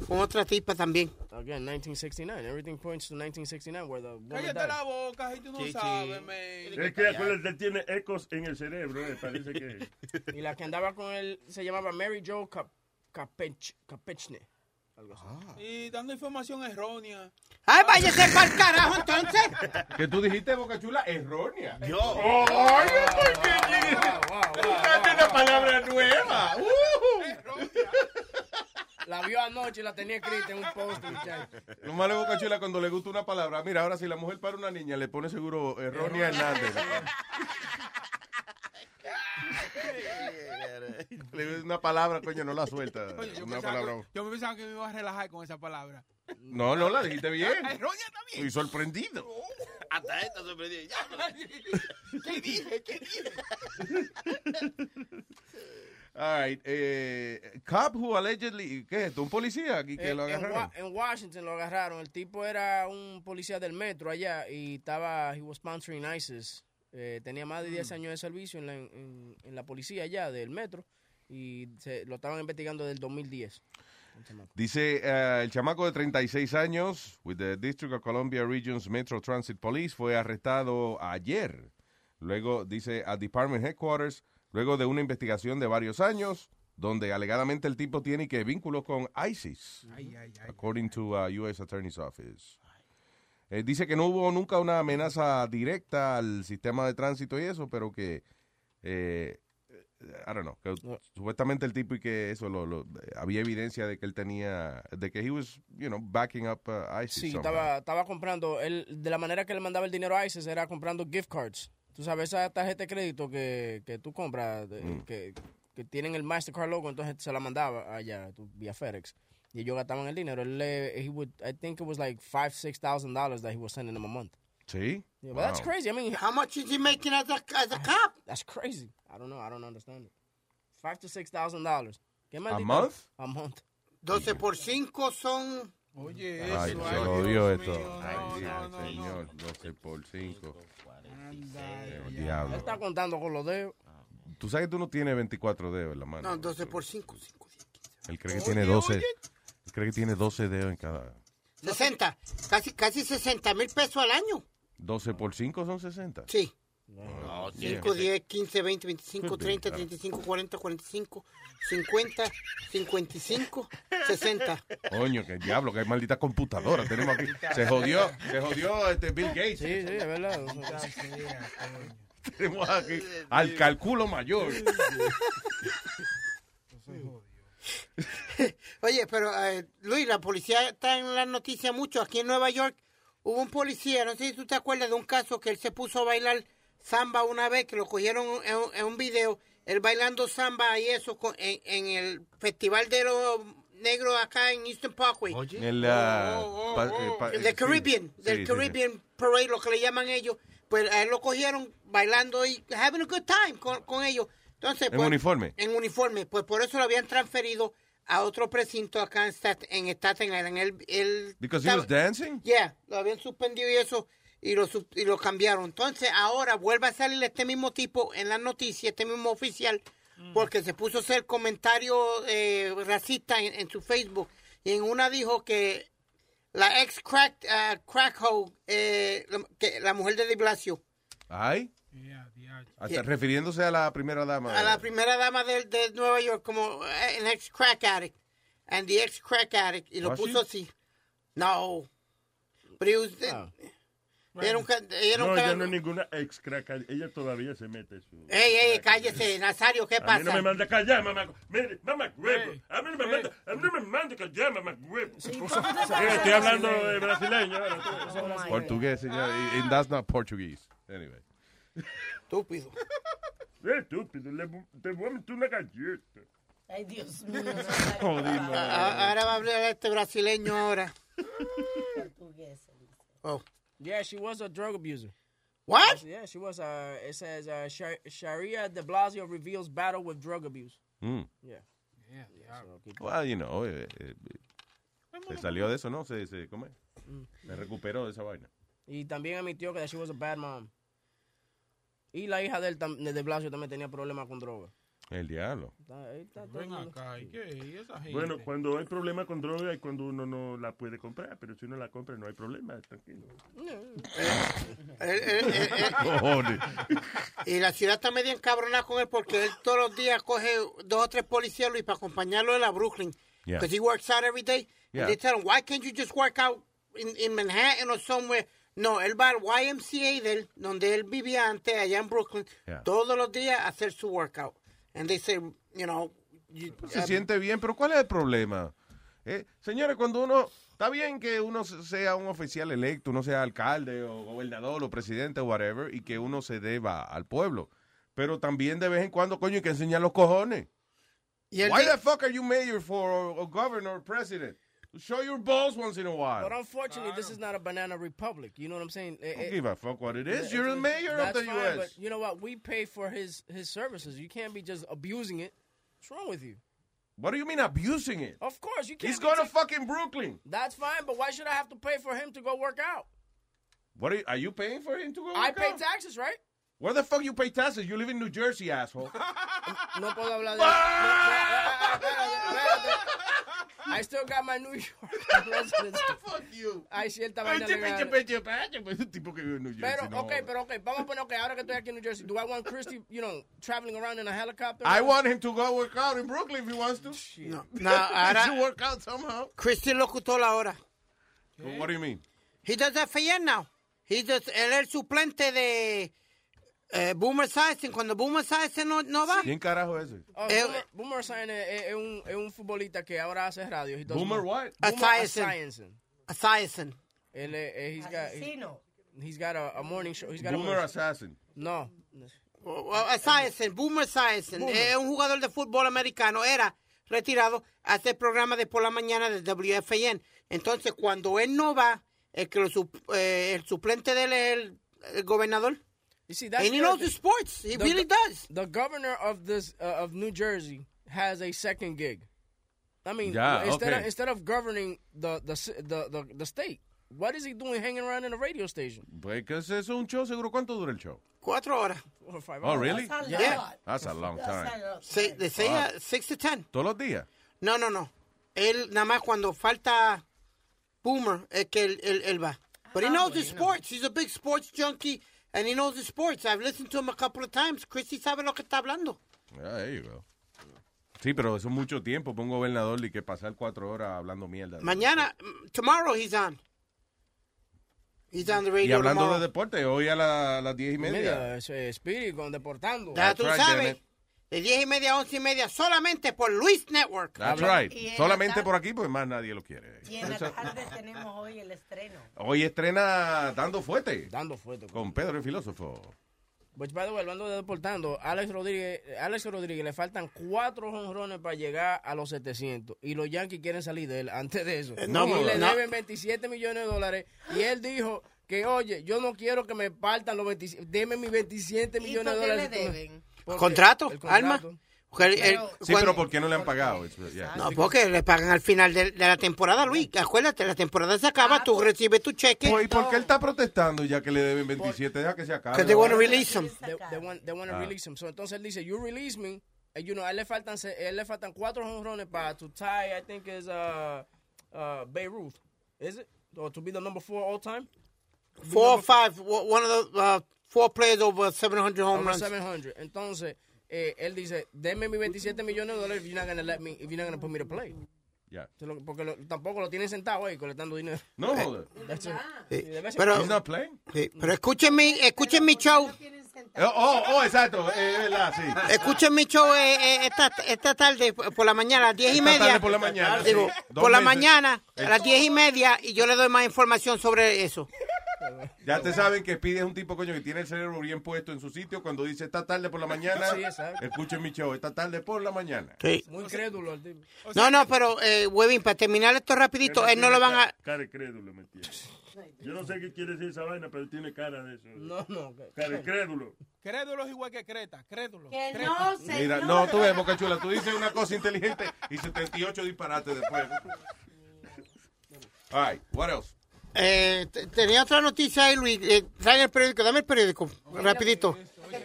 con otra tipa también. Again, 1969. Everything points to 1969 where the woman Cállate died. la boca, y tú no Chichi. sabes, man. Es que acuérdate, tiene ecos en el cerebro, eh, parece que... Y la que andaba con él se llamaba Mary Jo Cap Capech Capechne. Algo así. Y dando información errónea. ¡Ay, váyase para el carajo entonces! Que tú dijiste, Boca Chula, errónea. Yo. ¡Ay, ¿por qué? Buscaste una palabra nueva. La vio anoche y la tenía escrita en un post, muchacho. Lo malo de Boca Chula cuando le gusta una palabra. Mira, ahora si la mujer para una niña, le pone seguro errónea Hernández. Le una palabra, coño, no la suelta. Oye, yo, Una pensaba yo me pensaba que me iba a relajar con esa palabra. No, no, la dijiste bien. Errónea también. Estoy sorprendido. Hasta esta sorprendida. ¿Qué dije? ¿Qué dije? All right. Eh, cop who allegedly, ¿qué es esto? ¿Un policía aquí que Eh, lo en, agarraron? Wa- en Washington lo agarraron. El tipo era un policía del metro allá y estaba, he was sponsoring ISIS. Eh, tenía más de 10 Mm. años de servicio en la, en, en la policía allá del metro y se, lo estaban investigando del 2010. Dice eh, el chamaco de 36 años, with the District of Columbia Region's Metro Transit Police, fue arrestado ayer. Luego, dice, a Department Headquarters, luego de una investigación de varios años, donde alegadamente el tipo tiene que vínculos con ISIS, according to uh, U.S. Attorney's Office. Eh, dice que no hubo nunca una amenaza directa al sistema de tránsito y eso, pero que, eh, I don't know, que supuestamente el tipo y que eso, lo, lo- había evidencia de que él tenía, de que he was, you know, backing up uh, ISIS. Sí, estaba, estaba comprando, él, de la manera que le mandaba el dinero a ISIS era comprando gift cards. Tú sabes, esa tarjeta de crédito que, que tú compras, de- Mm. que, que tienen el Mastercard logo, entonces se la mandaba allá, tú, vía FedEx. Y ellos gastaban el dinero. Él, le- he would, I think it was like five, six thousand dollars that he was sending them a month. Sí. Yeah, but that's Wow. crazy. I mean, how much is he making as a, as a cop? That's crazy. I don't know. I don't understand it. Five to six thousand dollars. ¿Qué A month? A month. 12 por 5 son... Oye, Ay, eso, se ay, esto. mío, no, Dios, no, no, señor, 12 por 5. Él diablo. está contando con los dedos. Tú sabes que tú no tienes 24 dedos en la mano. No, 12 por 5. Él cree que tiene 12. Él cree que tiene 12 dedos en cada. 60. Casi, casi 60 mil pesos al año. 12 por 5 son 60. Sí. No, 5, 10, 15, 20, 25, Could be, 30, claro. 35, 40, 45, 50, 55, 60. Coño, que diablo, que maldita computadora tenemos aquí. Se jodió, se jodió este Bill Gates. Sí, sí, es verdad. Tenemos aquí al cálculo mayor. Oye, pero eh, Luis, la policía está en las noticias mucho. Aquí en Nueva York hubo un policía, no sé si tú te acuerdas de un caso que él se puso a bailar samba una vez, que lo cogieron en, un- en un video, él bailando samba y eso con- en, en el festival de los negros acá en Eastern Parkway. El, pa- pa- El de sí. Caribbean, Sí, del sí, sí. Caribbean Parade, lo que le llaman ellos. Pues a él lo cogieron bailando y having a good time con, con ellos. Entonces, ¿En pues, uniforme? En uniforme. Pues por eso lo habían transferido a otro precinto acá en, Stat- en Staten Island. Él, él Because he was dancing? Yeah, lo habían suspendido y eso y lo, y lo cambiaron. Entonces ahora vuelve a salir este mismo tipo en las noticias, este mismo oficial, porque se puso a hacer comentarios eh, racistas en, en su Facebook. Y en una dijo que la ex crack, uh, crack hoe, eh, la- que la mujer de Di Blasio, Ay. Hasta refiriéndose a la primera dama. a la primera dama de, de Nueva York como eh, an ex crack addict, and the ex crack addict, y lo Was puso she? así. No. But he era un era un No, ella no es ninguna ex crack. Ella todavía se mete su. Ey, ey, cállese, Nazario, ¿qué A mí pasa? no me manda callar, mamá. Mire, mamá, huevo. A mí no me manda, a mí no me manda callar, mamá, huevo. Sí, estoy hablando de brasileño. ahora. Portugués, señor. y- And that's not Portuguese. Anyway. Estúpido. Estúpido, le, te voy a meter una galleta. Ay, Dios mío. Jodimos. Ahora va a hablar este brasileño ahora. Oh. Yeah, she was a drug abuser. What? Yeah, she was. Uh, it says uh, Shar- Sharia de Blasio reveals battle with drug abuse. Mm. Yeah. So, keep- Well, you know, eh, eh, se salió de eso, ¿no? Se, se, ¿cómo es? Se recuperó de esa vaina. Y también admitió que she was a bad mom. Y la hija de él, tam- de Blasio también tenía problemas con droga. El diablo. Ven acá, ¿y qué? ¿Y esa gente? Bueno, cuando hay problema con droga y cuando uno no la puede comprar, pero si uno la compra no hay problema, tranquilo. Cojones. Y la ciudad está medio encabronada con él porque él todos los días coge dos o tres policías Luis para acompañarlo en la Brooklyn. Yeah. Because he works out every day. Yeah. And they tell him, why can't you just work out in, in Manhattan or somewhere? No, él va al YMCA de él, donde él vivía antes, allá en Brooklyn, Yeah. todos los días a hacer su workout. And they say, you know... you- Se uh, siente bien, pero ¿cuál es el problema? Eh, señores, cuando uno... Está bien que uno sea un oficial electo, uno sea alcalde o gobernador o presidente o whatever, y que uno se deba al pueblo. Pero también de vez en cuando, coño, hay que enseñar los cojones. Y Why the fuck are you mayor for or, or governor or president? Show your balls once in a while. But unfortunately, this is not a banana republic. You know what I'm saying? Eh, Don't eh, give a fuck what it is. You're the mayor of the fine, U.S. But you know what? We pay for his his services. You can't be just abusing it. What's wrong with you? What do you mean abusing it? Of course, you can't. He's be going to fucking Brooklyn. That's fine, but why should I have to pay for him to go work out? What are you, are you paying for him to go I work pay out? taxes, right? Where the fuck you pay taxes? You live in New Jersey, asshole. No puedo hablar de. No, no, eh, eh, espérate, espérate. I still got my New York residency. Ah, fuck you. Hay cierta vaina legal. un tipo que vive en New Jersey. Pero, no. okay, pero okay, vamos a poner, okay, ahora que estoy aquí en New Jersey, do I want Christy, you know, traveling around in a helicopter? I want him to go work out in Brooklyn if he wants to. No, no, ahora... He should work out somehow. Christian Locutor ahora. Well, what do you mean? He does FAN now. He does, él es el suplente de eh, Boomer Esiason. Cuando Boomer Esiason no, no va, ¿Quién carajo es ese? Oh, Eh, Boomer, es, es un, es un futbolista que ahora hace radio. He Boomer what? Boomer. Esiason. Él, es- eh, he's got, he- Asesino. he's got a, a morning show. He's got a Boomer morning- assassin. No. Well, Esiason, Boomer Esiason. Es un jugador de fútbol americano. Era retirado. Hace el programa de por la mañana de WFAN. Entonces, cuando él no va, el, que lo eh, el suplente de él es el, el gobernador. You see, that's And he knows the sports. He The- really does. The governor of this uh, of New Jersey has a second gig. I mean, Yeah, instead of instead of governing the the, the the the state, what is he doing hanging around in a radio station? Pues que ese es un show, seguro. ¿Cuánto dura el show? Cuatro horas. Four or five Oh, hours. really? That's a Yeah. lot. That's a long time. Se- de seis a- six to ten. ¿Todos los días? No, no, no. Él nada más cuando falta Boomer es que él, él, él va. But he knows the sports. He's a big sports junkie and he knows the sports. I've listened to him a couple of times. Christy sabe lo que está hablando. Yeah, there you go. Sí, pero eso es mucho tiempo para un gobernador y que pasar cuatro horas hablando mierda. Mañana, mm, tomorrow he's on. He's on the radio Y hablando tomorrow. de deporte, hoy a la- a las diez y media. Media, ese Spirit con deportando. Ya tú right, sabes. De diez y media a once y media solamente por Luis Network. That's right. Y en la Solamente tarde- por aquí, pues más nadie lo quiere. Y en la tarde tenemos hoy el estreno. Hoy estrena Dando Fuerte Dando fuerte. con Pedro el Filósofo. Which, by the way, hablando de deportando, Alex Rodríguez, Alex Rodríguez le faltan cuatro jonrones para llegar a los 700 y los Yankees quieren salir de él antes de eso. no, y le no. deben 27 millones de dólares y él dijo que, oye, yo no quiero que me partan los 27, deme mis 27 ¿Y millones de por qué dólares. le deben? Porque ¿Contrato? el Alma? contrato. Sí, cuando- pero ¿por qué no le han pagado? Yeah. No, porque le pagan al final de, de la temporada, Luis. Acuérdate, la temporada se acaba, Ah, tú pues- recibes tu cheque. Pues, ¿Y por qué él está protestando ya que le deben 27? Deja que se acabe. Because they want to release him. They, they want, they want to Ah. release him. So, entonces él dice, you release me. And, you know, a él le faltan, se- a él le faltan cuatro jonrones para to tie, I think is uh, uh, Beirut. Is it? Or to be the number four all time? Four or five, one of the uh, four players over 700 home Over runs. 700. Entonces, eh, él dice, denme mis 27 millones de dólares if you're not going to let me, if you're not going to put me to play. Yeah. Porque lo- tampoco lo tienen sentado ahí colectando dinero. No, joder. It. Sí, Pero, He's not playing? sí, pero escuchen mi, escuchen mi show. Oh, oh, oh, exacto. Es verdad, sí. Escuchen mi show eh, eh, esta, esta tarde por la mañana, a las diez y Esta media. tarde por la mañana, Digo, sí. Dos por la meses. mañana, a las diez y media, y yo le doy más información sobre eso. Ya te saben que Speedy es un tipo, coño, que tiene el cerebro bien puesto en su sitio. Cuando dice esta tarde por la mañana, Sí, exacto. escuchen mi show. Esta tarde por la mañana. Sí. Muy crédulo el tipo. No, no, pero, eh, Webin, para terminar esto rapidito, él no lo van a... Cara crédulo, ¿me entiendes? Yo no sé qué quiere decir esa vaina, pero tiene cara de eso. No, no. que- Cara de crédulo. Crédulo es igual que Creta, crédulo. Que Creta. no, señor. Mira, no, tú ves, Boca Chula, tú dices una cosa inteligente y 78 disparates después. All right, what else? Eh, te- tenía otra noticia ahí, Luis. Eh, trae el periódico, dame el periódico, rapidito.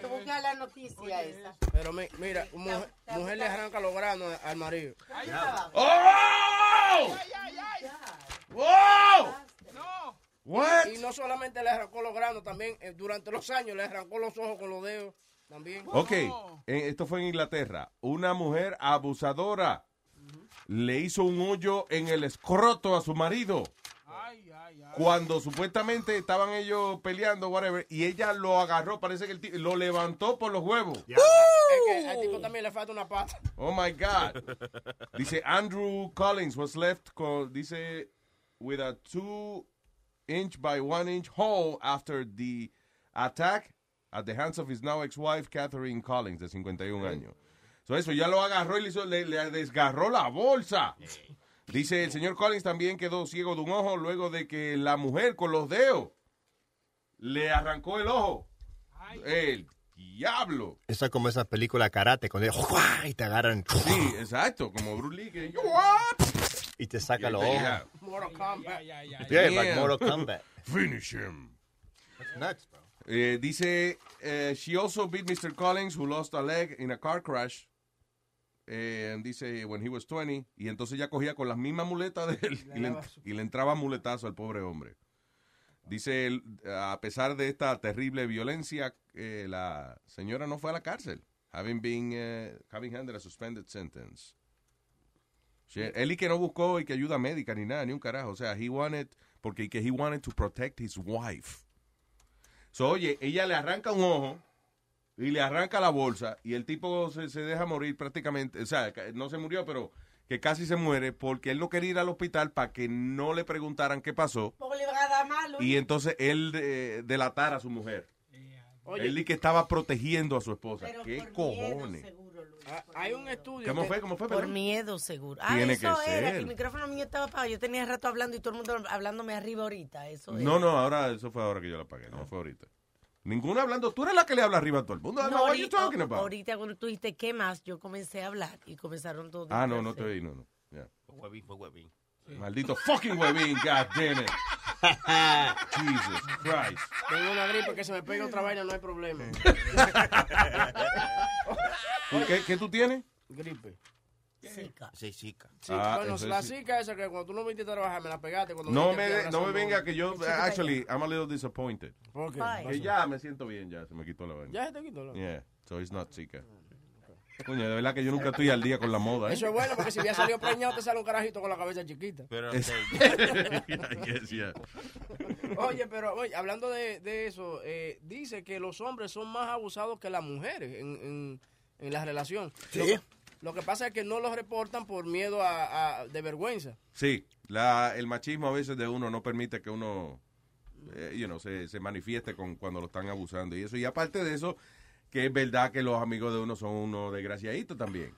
buscar la noticia esa. Pero mi- mira, mujer, mujer le arranca los granos al marido. ¡Oh! ¡Wow! What? Y no solamente le arrancó los granos, también eh, durante los años le arrancó los ojos con los dedos. También. Ok, eh, esto fue en Inglaterra. Una mujer abusadora le hizo un hoyo en el escroto a su marido. Cuando supuestamente estaban ellos peleando, whatever, y ella lo agarró, parece que el tipo lo levantó por los huevos. Es que al tipo también le falta una pata. Oh my God. Dice Andrew Collins was left con, dice with a two inch by one inch hole after the attack at the hands of his now ex-wife Catherine Collins de 51 años. So eso ya lo agarró y le, hizo- le- le desgarró la bolsa. Dice el señor Collins también quedó ciego de un ojo luego de que la mujer con los dedos le arrancó el ojo. El diablo. Eso es como esa película karate, cuando y te agarran Sí, exacto, como Bruce Lee que y te saca los Yeah. ojos. Mortal Kombat. Yeah, like Mortal Kombat. Finish him. That's nuts, bro. Eh, dice, eh, she also beat Mr. Collins, who lost a leg in a car crash. Eh, and dice, when he was 20. Y entonces ya cogía con las mismas muletas de él y le, y le entraba muletazo al pobre hombre. Dice, a pesar de esta terrible violencia, eh, la señora no fue a la cárcel. Having been, eh, having handed a suspended sentence. Él y que no buscó y que ayuda médica ni nada, ni un carajo. O sea, he wanted, porque que he wanted to protect his wife. So, oye, ella le arranca un ojo y le arranca la bolsa y el tipo se, se deja morir prácticamente. O sea, no se murió, pero que casi se muere porque él no quería ir al hospital para que no le preguntaran qué pasó Porque le van a dar malo. y entonces él eh, delatara a su mujer. él y que estaba protegiendo a su esposa. ¿Qué cojones? Hay un estudio. ¿Cómo fue? ¿Cómo fue? Por miedo, seguro. Ah, Tiene eso que era, ser. que el micrófono mío estaba apagado. Yo tenía rato hablando y todo el mundo hablándome arriba ahorita. Eso No, era. no, ahora eso fue ahora que yo la pagué, no fue ahorita. Ninguna hablando, tú eres la que le habla arriba a todo el mundo. No, you ahorita, ahorita cuando tú dijiste qué más, yo comencé a hablar y comenzaron todos. Ah, no, no te oí, no, no. Ya. Huevín, fue huevín. Maldito fucking huevín, god damn it. Jesus Christ. Tengo una gripe que se me pega otra vaina, no hay problema. ¿Tú ¿Qué, qué tú tienes? Gripe. Zika. Sí, chica. Sí, Ah, bueno, eso la sí. zika esa que cuando tú no viniste a trabajar me la pegaste. Cuando No me, de- no me venga que yo, actually, I'm a little disappointed. ¿Por qué? Ay. Que ya me siento bien, ya se me quitó la vaina. Ya se te quitó la Yeah, so it's not Zika. Coño, de verdad que yo nunca estoy al día con la moda. ¿eh? Eso es bueno porque si había salido preñado te sale un carajito con la cabeza chiquita. Pero Es- guess, yeah. Oye, pero oye, hablando de, de eso, eh, dice que los hombres son más abusados que las mujeres en, en, en la relación. Sí. Lo, que- lo que pasa es que no los reportan por miedo a, a- de vergüenza. Sí, la, el machismo a veces de uno no permite que uno eh, you know, se, se manifieste con, cuando lo están abusando y eso. Y aparte de eso, que es verdad que los amigos de uno son unos desgraciaditos también.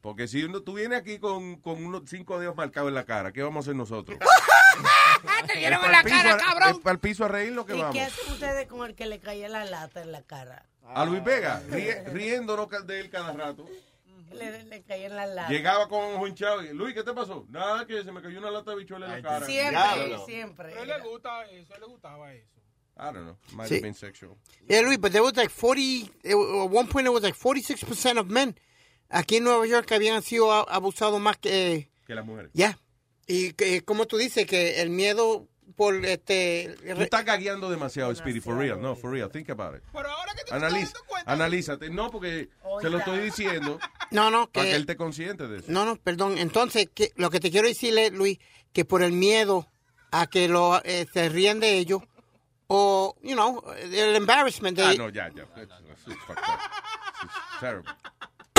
Porque si uno, tú vienes aquí con, con unos cinco dedos marcados en la cara, ¿qué vamos a hacer nosotros? ¡Te dieron en ¿Es la cara, a- cabrón! ¿Es para el piso a reír lo que ¿Y vamos? qué hacen ustedes con el que le caía la lata en la cara? A Luis Vega, rie- riéndonos de él cada rato. Le, le caía en la lata. Llegaba con un hinchado y, Luis, ¿qué te pasó? Nada, que se me cayó una lata de bichuela en la cara. Siempre, Diablo. siempre. Pero a él le gusta eso, a él le gustaba eso. I don't know. Might Sí. have been sexual. Yeah, Luis, but there was like 40, it- at one point it was like 46% of men aquí en Nueva York que habían sido abusados más que... Que las mujeres. Ya. Y que, como tú dices, que el miedo por este... Tú estás gagueando demasiado, Speedy, for real. No, for real. Think about it. Pero ahora que te Analiza, analízate. No, porque se lo estoy diciendo No, no, para que... que él esté consciente de eso. No, no, perdón. Entonces, que, lo que te quiero decirle, Luis, que por el miedo a que lo, eh, se ríen de ellos, o, you know, el embarrassment de... Ah, no, ya, ya. It's terrible.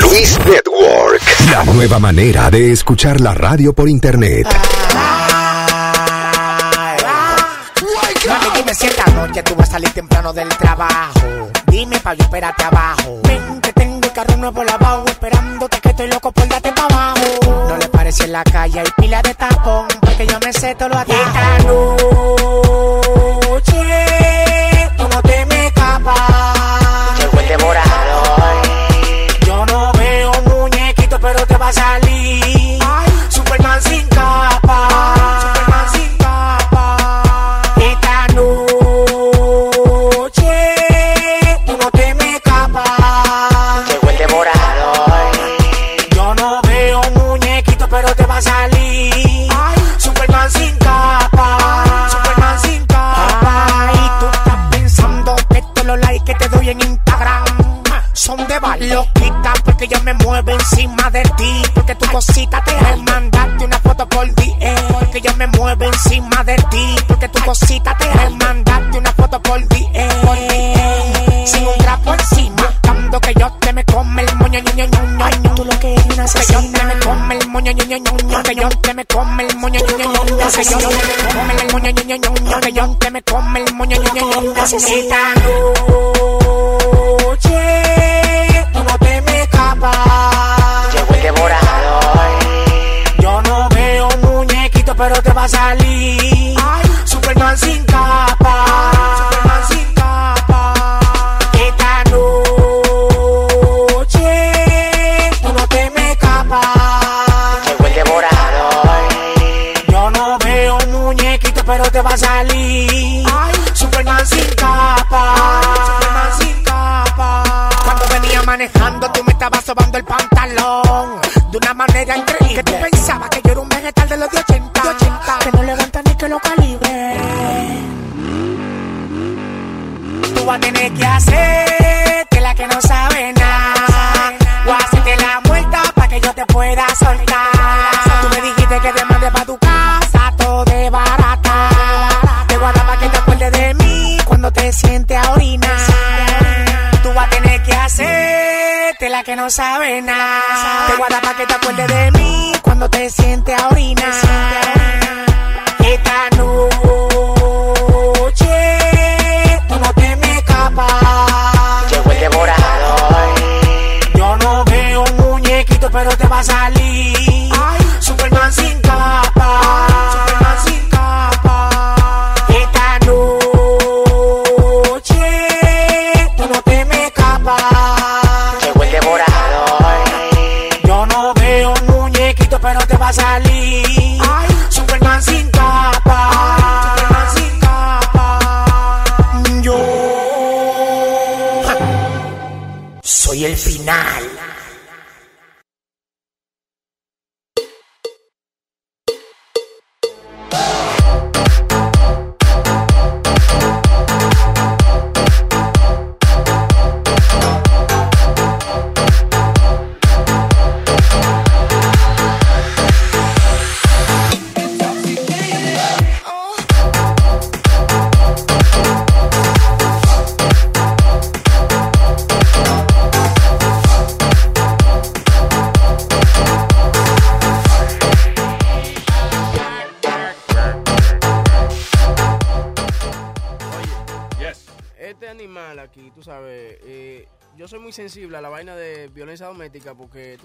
Luis Network. La nueva manera de escuchar la radio por internet. Mami, dime si esta noche tú vas a salir temprano del trabajo. Dime pa' yo esperarte abajo. Ven que tengo el carro nuevo lavado, esperándote que estoy loco por darte pa' abajo. No le parece en la calle, hay pila de tapón, porque yo me sé todo lo atajos. Cosita te me mandaste una foto por DM. Por DM. Sin un trapo encima. Buscando que yo te me come el moño, ño, ño, ño. Ay, tú lo que eres una Que yo te me come el moño, ño, ño, ño. Que yo te me come el moño, ño, ño, ño. Que yo te me come el moño, ño, ño, ño. Que yo te me come el moño, ño, ño, ño. Esta noche tú no te me escapas. Llegó el devorador. Yo no veo muñequito, pero te va a estabas sobando el pantalón. De una manera que no sabe nada. Te voy a dar pa' que te acuerdes de mí cuando te sientes a orinar. Esta noche tú no te me escapas. El devorador. Yo no veo muñequito, pero te va a salir.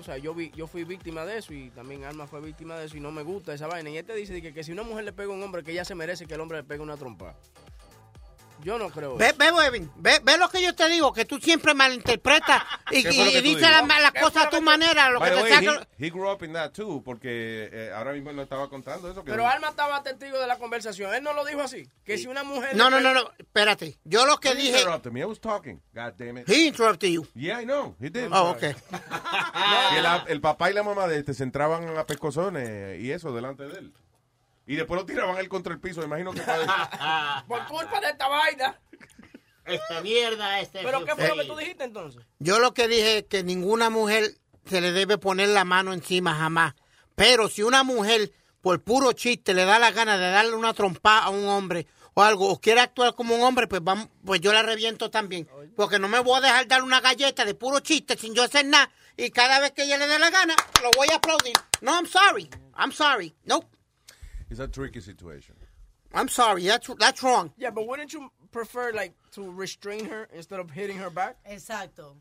Sabes, yo vi, yo fui víctima de eso y también Alma fue víctima de eso y no me gusta esa vaina. Y este dice que, que si una mujer le pega a un hombre, que ella se merece que el hombre le pegue una trompa. Yo no creo. Ve, ve, Webin, ve, ve lo que yo te digo, que tú siempre malinterpretas y, ¿Qué fue lo y tú dices las las cosas a tu manera. Lo que the te way, saca- he, he grew up in that too, porque eh, ahora mismo él no estaba contando eso. que- Pero Alma estaba testigo de la conversación. Él no lo dijo así. Que si una mujer. No, no, no, no, espérate. Yo lo que He dije... interrupted me. I was talking. God damn it. He interrupted you. Yeah, I know. He did. Oh, okay. Y el, el papá y la mamá de este se entraban a pescozones y eso delante de él. Y después lo tiraban él contra el piso. Me imagino que. Por culpa de esta vaina. Esta mierda, este ¿Pero qué fue lo que tú dijiste entonces? Yo lo que dije es que ninguna mujer se le debe poner la mano encima jamás. Pero si una mujer, por puro chiste, le da la gana de darle una trompa a un hombre o algo, o quiere actuar como un hombre, pues vamos, pues yo la reviento también. Porque no me voy a dejar dar una galleta de puro chiste sin yo hacer nada. Y cada vez que ella le dé la gana, lo voy a aplaudir. No, I'm sorry. I'm sorry. Nope. It's a tricky situation. I'm sorry. That's, that's wrong. Yeah, but wouldn't you prefer like to restrain her instead of hitting her back? Exacto.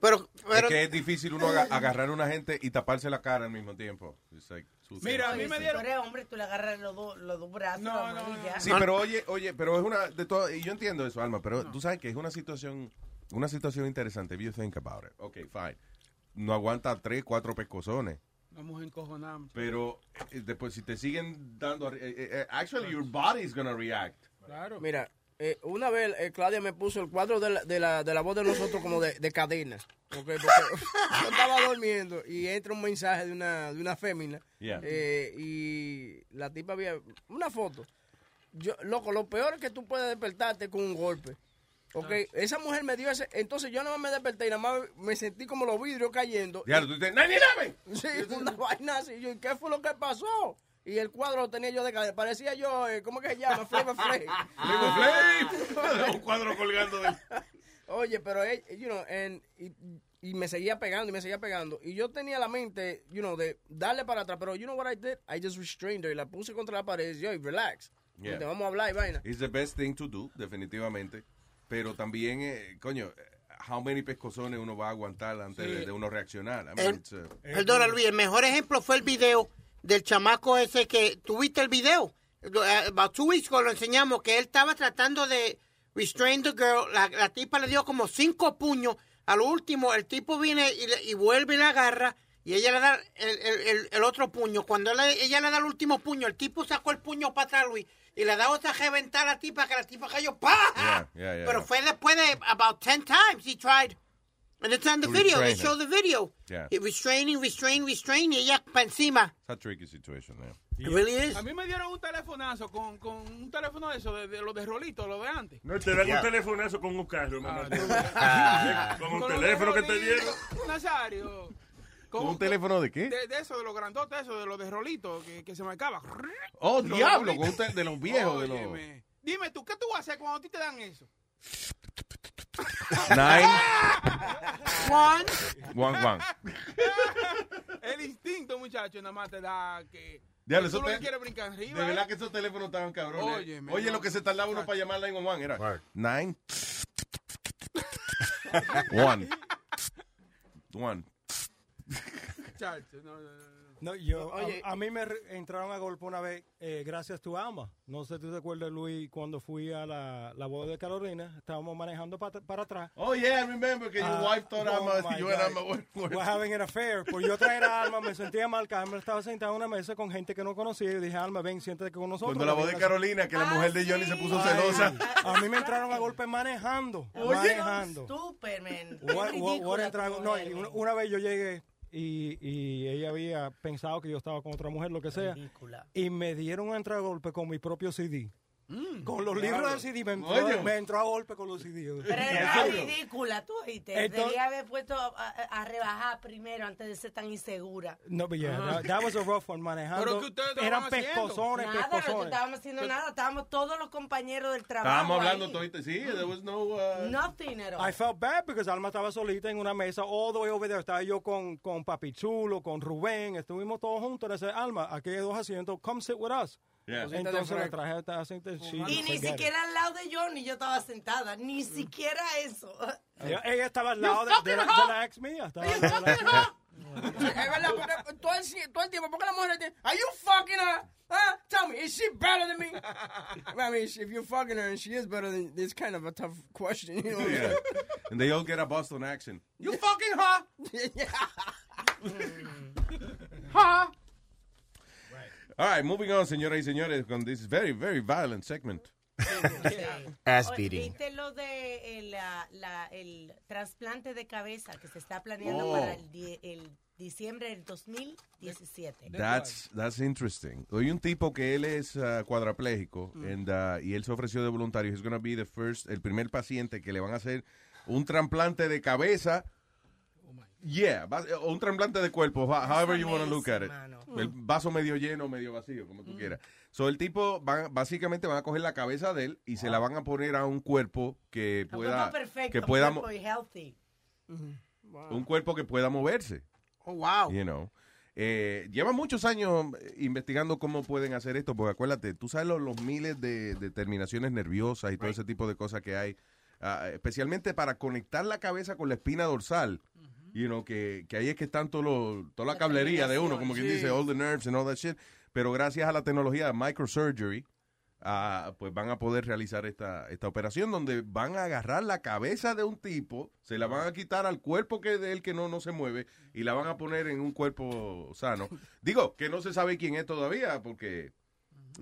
Pero, Es que es difícil uno aga- agarrar a una gente y taparse la cara al mismo tiempo. It's like Mira, a mí me Si dieron... tú eres hombre, tú le agarras los dos los dos brazos la mano y ya. Sí, pero oye, oye, pero es una de todo, y yo entiendo eso, Alma, pero tú sabes que es una situación, una situación interesante. If you think about it. Okay, fine. No aguanta tres, cuatro pescozones. Vamos encojonados. Pero eh, después, si te siguen dando. eh, eh, eh, actually, your body is gonna react. Claro. Mira, eh, una vez eh, Claudia me puso el cuadro de la, de la, de la voz de nosotros como de, de cadena. ok, Porque yo estaba durmiendo y entra un mensaje de una, de una fémina. Yeah. eh, y la tipa había una foto. Yo, loco, lo peor es que tú puedes despertarte con un golpe. Ok, esa mujer me dio ese. Entonces yo no me desperté y nada más me sentí como los vidrios cayendo. Diablo, tú dices, ¡9-11! Sí, una vaina así. Yo, ¿qué fue lo que pasó? Y el cuadro lo tenía yo de cadena. Parecía yo, eh, ¿cómo que se llama? Flavor Flav. Flavor Un cuadro colgando de. Oye, pero, eh, you know, and- y, y me seguía pegando y me seguía pegando. Y yo tenía la mente, you know, de darle para atrás. Pero, you know what I did? I just restrained her y la puse contra la pared. Y yo, relax. Yeah. Te vamos a hablar y vaina. It's the best thing to do, definitivamente. Pero también, eh, coño, how many pescozones uno va a aguantar antes Sí. de, de uno reaccionar. I mean, El- uh, Perdona, Luis, el mejor ejemplo fue el video del chamaco ese que tuviste el video. Eh, About two weeks ago lo enseñamos que él estaba tratando de restrain the girl. La, la tipa le dio como cinco puños. A lo último, el tipo viene y, le- y vuelve y la agarra. Y ella le da el, el- el- otro puño. Cuando él ella le da el último puño, el tipo sacó el puño para atrás, Luis. Y le da otra reventada a la tipa, que la tipa cayó. ¡Pah! yeah, yeah, yeah, Pero yeah. fue después de about 10 times he tried. And it's on the To video. They show the video. Yeah. He restraining, restrain, restrain, y ella para encima. It's a tricky situation, yeah. It really is. A mí me dieron un telefonazo con, con un teléfono de eso, de, de los de rolito, lo de antes. No, te dan Ya. un telefonazo con un carro, mamá. Ah. con un Con teléfono que te dieron. Nazario. ¿Con un teléfono de qué? De, de eso, de los grandotes, eso, de los de rolito, que, que se marcaba. Oh, Los diablo, con un de los viejos, de los-. Dime tú, ¿qué tú vas a hacer cuando a ti te dan eso? Nine. One. One, one. El instinto, muchacho, nada más te da que... Diablo, tú eso lo que quieres brincar arriba. De ¿eh? verdad que esos teléfonos estaban cabrones. Óyeme, Oye, no. lo que se tardaba uno para llamar 911 era nine. One. One. No, no, no. No, yo, a- Oye. a, mí me entraron a golpe una vez, eh, gracias a tu alma. No sé si tú te acuerdas, Luis, cuando fui a la, la boda de Carolina, estábamos manejando pa- para atrás. Oh, yeah, I remember que your Ah, wife thought oh Alma, you and God. Alma were- were- We're having an affair. Por yo traer a Alma, me sentía mal, que Alma estaba sentada en una mesa con gente que no conocía y dije, Alma, ven, siéntate con nosotros. Cuando la voz de Carolina, que la mujer de Johnny se puso celosa. A mí me entraron a golpe manejando. Oye. manejando. Superman. What- what- what entraron- no, y una, una vez yo llegué y, y ella había pensado que yo estaba con otra mujer, lo que sea. Y me dieron un golpe con mi propio CD. Con los libros del CD me entró, Oye. me entró a golpe con los CD. Pero era ridícula, tú oíste. Entonces- Debía haber puesto a, rebajar primero antes de ser tan insegura. No, but yeah, Ajá. that, that was a rough one manejando. ¿Pero qué ustedes Eran pescozones, Nada, no pescozones. estábamos haciendo nada. Estábamos todos los compañeros del trabajo. Estábamos hablando ahí. todito. Sí, there was no. Uh, Nothing at all. I felt bad because Alma estaba solita en una mesa all the way over there. Estaba yo con, con Papi Chulo, con Rubén. Estuvimos todos juntos. Le dije, Alma, aquí hay dos asientos. Come sit with us. Yeah. Entonces le traje esta asiento. she- Y ni siquiera al lado de Johnny yo estaba sentada. Ni siquiera eso. Ella, ella estaba al You lado de, de fucking la, de la ex mía. Estaba la ex mía. es verdad, porque todo el, todo el tiempo, porque la mujer dice, are you fucking her? Huh? Tell me, is she better than me? I mean, if you're fucking her and she is better than, it's kind of a tough question, you know? Yeah. And they all get a Boston accent. You fucking her. Huh? All right, moving on, señoras y señores, con this very, very violent segment. Ass beating. ¿Viste lo de el, la- la- el trasplante de cabeza que se está planeando Oh. para el, die- el diciembre del 2017. That's, that's interesting. Hay un tipo que él es uh, cuadraplégico and, uh, y él se ofreció de voluntario. He's gonna be the first, el primer paciente que le van a hacer un trasplante de cabeza. Yeah, va- o un trasplante de cuerpo, ho- however you want to look at it. El vaso medio lleno, medio vacío, como tú quieras. So, el tipo, van- básicamente van a coger la cabeza de él y se la van a poner a un cuerpo que Un pueda, cuerpo perfecto, que un pueda, cuerpo mo- y healthy. un cuerpo que pueda moverse. Oh, wow. You know. Eh, llevan muchos años eh, investigando cómo pueden hacer esto, porque acuérdate, tú sabes los, los miles de, de terminaciones nerviosas y todo ese tipo de cosas que hay, ah, especialmente para conectar la cabeza con la espina dorsal. You know, que, que ahí es que están todo lo- toda la cablería de uno, como quien Sí. dice, all the nerves and all that shit. Pero gracias a la tecnología de microsurgery, ah, pues van a poder realizar esta, esta operación donde van a agarrar la cabeza de un tipo, se la van a quitar al cuerpo que de él que no, no se mueve y la van a poner en un cuerpo sano. Digo, que no se sabe quién es todavía porque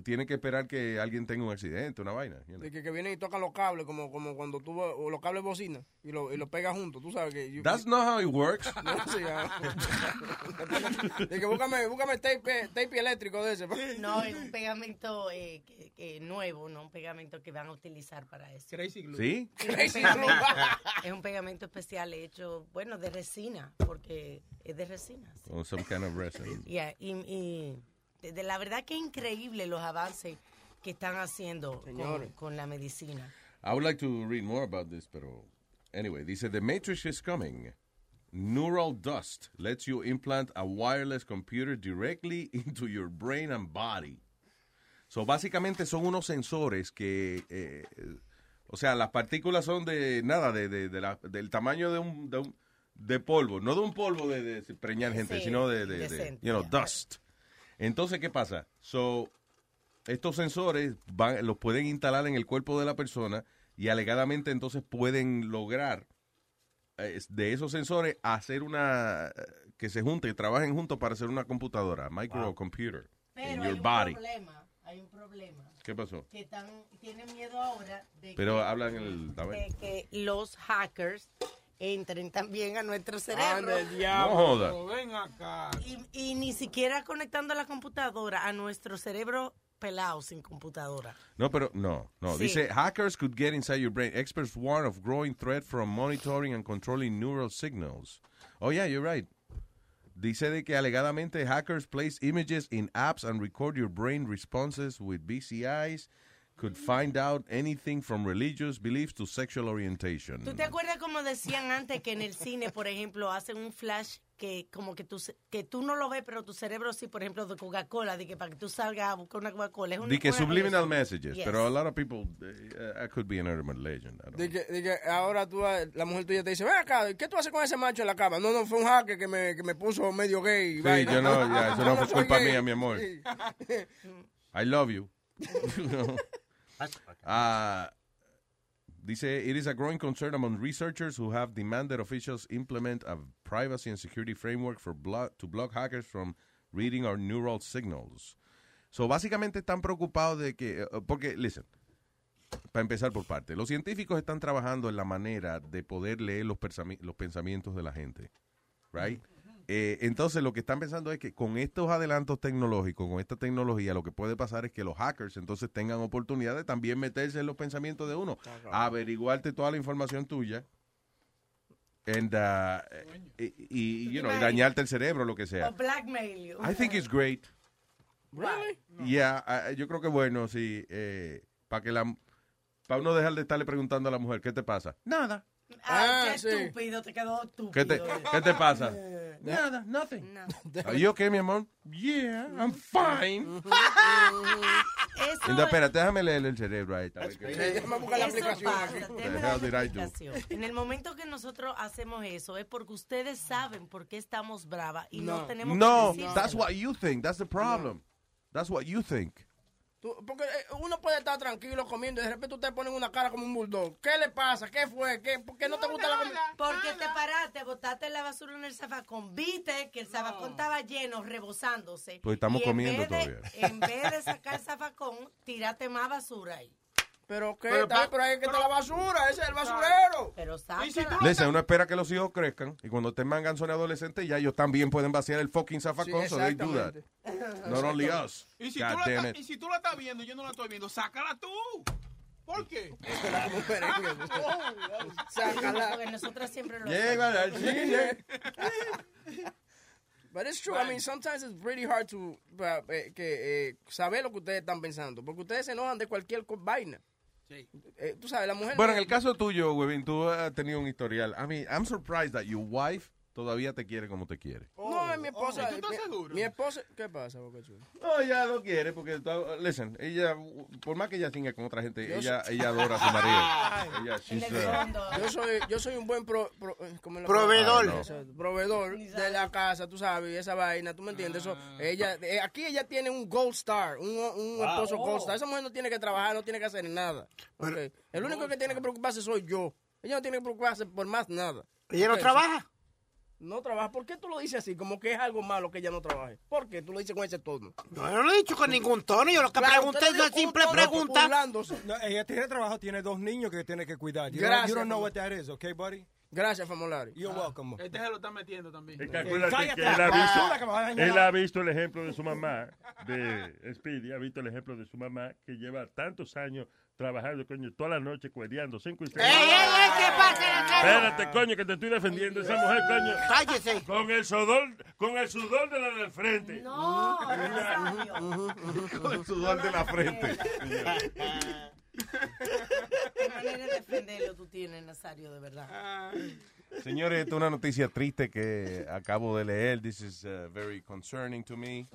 tiene que esperar que alguien tenga un accidente, una vaina. you know. De que, que vienen y tocan los cables, como, como cuando tú, o los cables bocina, y lo, y lo pegas juntos, tú sabes que... you- That's not how it works. No, sí, de que búscame, búscame tape, tape eléctrico de ese. No, es un pegamento eh, que- que nuevo, no un pegamento que van a utilizar para eso. Crazy glue. ¿Sí? Es un, Crazy pegamento, glue. es un pegamento especial hecho, bueno, de resina, porque es de resina. sí. Or some kind of resin. Yeah, y, y de, de la verdad que es increíble los avances que están haciendo con, la medicina. I would like to read more about this, pero anyway, dice The Matrix is coming. Neural dust lets you implant a wireless computer directly into your brain and body. So básicamente son unos sensores que, eh, o sea, las partículas son de nada, de, de- de la- del tamaño de un, de un- de polvo, no de un polvo de, de preñar gente, Sí, sino de, de- de, decente, you know, yeah. dust. Entonces, ¿qué pasa? So, estos sensores van, los pueden instalar en el cuerpo de la persona y alegadamente entonces pueden lograr eh, de esos sensores hacer una eh, que se junten, trabajen juntos para hacer una computadora, microcomputer Pero in hay your body. problema, hay un problema. ¿Qué pasó? Que tienen miedo ahora de Pero que, hablan el de que los hackers entren también a nuestro cerebro. Anda el diablo. No joda. Ven acá. Y, y ni siquiera conectando la computadora a nuestro cerebro pelado sin computadora. No, pero no, no. Sí. Dice, hackers could get inside your brain. Experts warn of growing threat from monitoring and controlling neural signals. Oh, yeah, you're right. Dice de que alegadamente hackers place images in apps and record your brain responses with BCIs. Could find out anything from religious beliefs to sexual orientation. ¿Tú te acuerdas como decían antes que en el cine, por ejemplo, hacen un flash que como que tú, que tú no lo ves, pero tu cerebro sí, por ejemplo, de Coca-Cola, de que para que tú salgas a buscar una Coca-Cola. Es una, De que subliminal messages, Yes. pero a lot of people, uh, I could be an urban legend. I don't De que, de que ahora tú, la mujer tuya te dice, ven acá, ¿qué tú haces con ese macho en la cama? No, no, fue un hacker que me, que me puso medio gay. Sí, vaina. yo no, ya, eso no fue soy culpa gay. mía, mi amor. Sí. I love you. You know? Ah, dice, it is a growing concern among researchers who have demanded officials implement a privacy and security framework for block, to block hackers from reading our neural signals. So, básicamente están preocupados de que, eh, porque, listen, para empezar por parte, los científicos están trabajando en la manera de poder leer los, los pensamientos de la gente, right? Eh, entonces lo que están pensando es que con estos adelantos tecnológicos, con esta tecnología, lo que puede pasar es que los hackers entonces tengan oportunidad de también meterse en los pensamientos de uno, averiguarte toda la información tuya and, uh, y, y, you know, y dañarte el cerebro, lo que O sea. blackmail you. I think it's great. Really? Yeah, ah, yo creo que bueno, sí, para que la para uno dejar de estarle preguntando a la mujer, ¿qué te pasa? Nada. Ay, Ah, qué sí. estúpido, te quedó estúpido. ¿Qué te, ¿qué te pasa? Eh, Nada, nothing. no. ¿Are you okay, mi amor? Yeah, I'm fine. Eso, espérate, déjame leerle el cerebro ahí. esta Déjame buscar la aplicación. En el momento que nosotros hacemos eso es porque ustedes saben por qué estamos bravas y no, No. tenemos No, que decírselo. that's what you think. That's the problem. That's what you think. Tú- porque eh, uno puede estar tranquilo comiendo y de repente usted pone una cara como un bulldog. ¿Qué le pasa? ¿Qué fue? ¿Qué, ¿Por qué no te gusta la comida? Porque te paraste, botaste la basura en el zafacón, viste que el zafacón estaba lleno, rebosándose. Pues estamos Y en comiendo vez de- todavía. En vez de sacar el zafacón, tírate más basura ahí. Pero qué, Pero está pero ahí que está la basura, ese es el basurero. Pero Listen, uno espera que los hijos crezcan y cuando estén manganzones adolescentes ya ellos también pueden vaciar el fucking zafacón, Sí, so they do that. Not only us. Y si, God tú la estás- it. y si tú la estás viendo y yo no la estoy viendo, sácala tú. ¿Por qué? Sácala. Porque nosotros siempre lo Llega al cine. But it's true. I mean, sometimes it's really hard to uh, eh, que, eh, saber lo que ustedes están pensando. Porque ustedes se enojan de cualquier co- vaina. Eh, tú sabes, la mujer... Bueno, en el caso tuyo, Webin, tú has tenido un historial. I mean, I'm surprised that your wife todavía te quiere como te quiere. No, es mi esposa. ¿tú estás mi- seguro? Mi esposa... ¿Qué pasa, Boca Chula? No, ella lo quiere porque, listen, ella, por más que ella tenga con otra gente, Yo ella, soy- ella adora a su marido. Ella, she's, uh, Yo soy, yo soy un buen pro, pro- eh, ¿cómo es la Proveedor. proveedor de la casa, tú sabes, y esa vaina, ¿tú me entiendes? Eso, ella, eh, aquí ella tiene un gold star, un, un Wow. esposo Oh. gold star. Esa mujer no tiene que trabajar, no tiene que hacer nada. El único que tiene que preocuparse soy yo. Ella no tiene que preocuparse por más nada. ¿Ella no trabaja? No trabaja. ¿Por qué tú lo dices así? Como que es algo malo que ella no trabaje. ¿Por qué tú lo dices con ese tono? No, yo no lo he dicho con ningún tono. Yo lo que Claro, pregunté es lo una simple pregunta. No, ella tiene trabajo, tiene dos niños que tiene que cuidar. You, Gracias, don't, you don't know what that is, okay, buddy? Gracias, Famolari. You're welcome. Este se lo está metiendo también. Es que acuérdate que él ha, visto, él ha visto el ejemplo de su mamá, de Speedy, ha visto el ejemplo de su mamá que lleva tantos años trabajando, coño, toda la noche cuereando cinco y seis. ¡Ey, ey, ey! ¿Qué pasa? Espérate, coño, que te estoy defendiendo esa mujer, coño. Cállese. Con el sudor, con el sudor de la del frente. No, con el sudor de la frente. ¿Qué manera de defenderlo tú tienes, Nazario, de verdad? Señores, esta es una noticia triste que acabo de leer. This is uh, very concerning to me.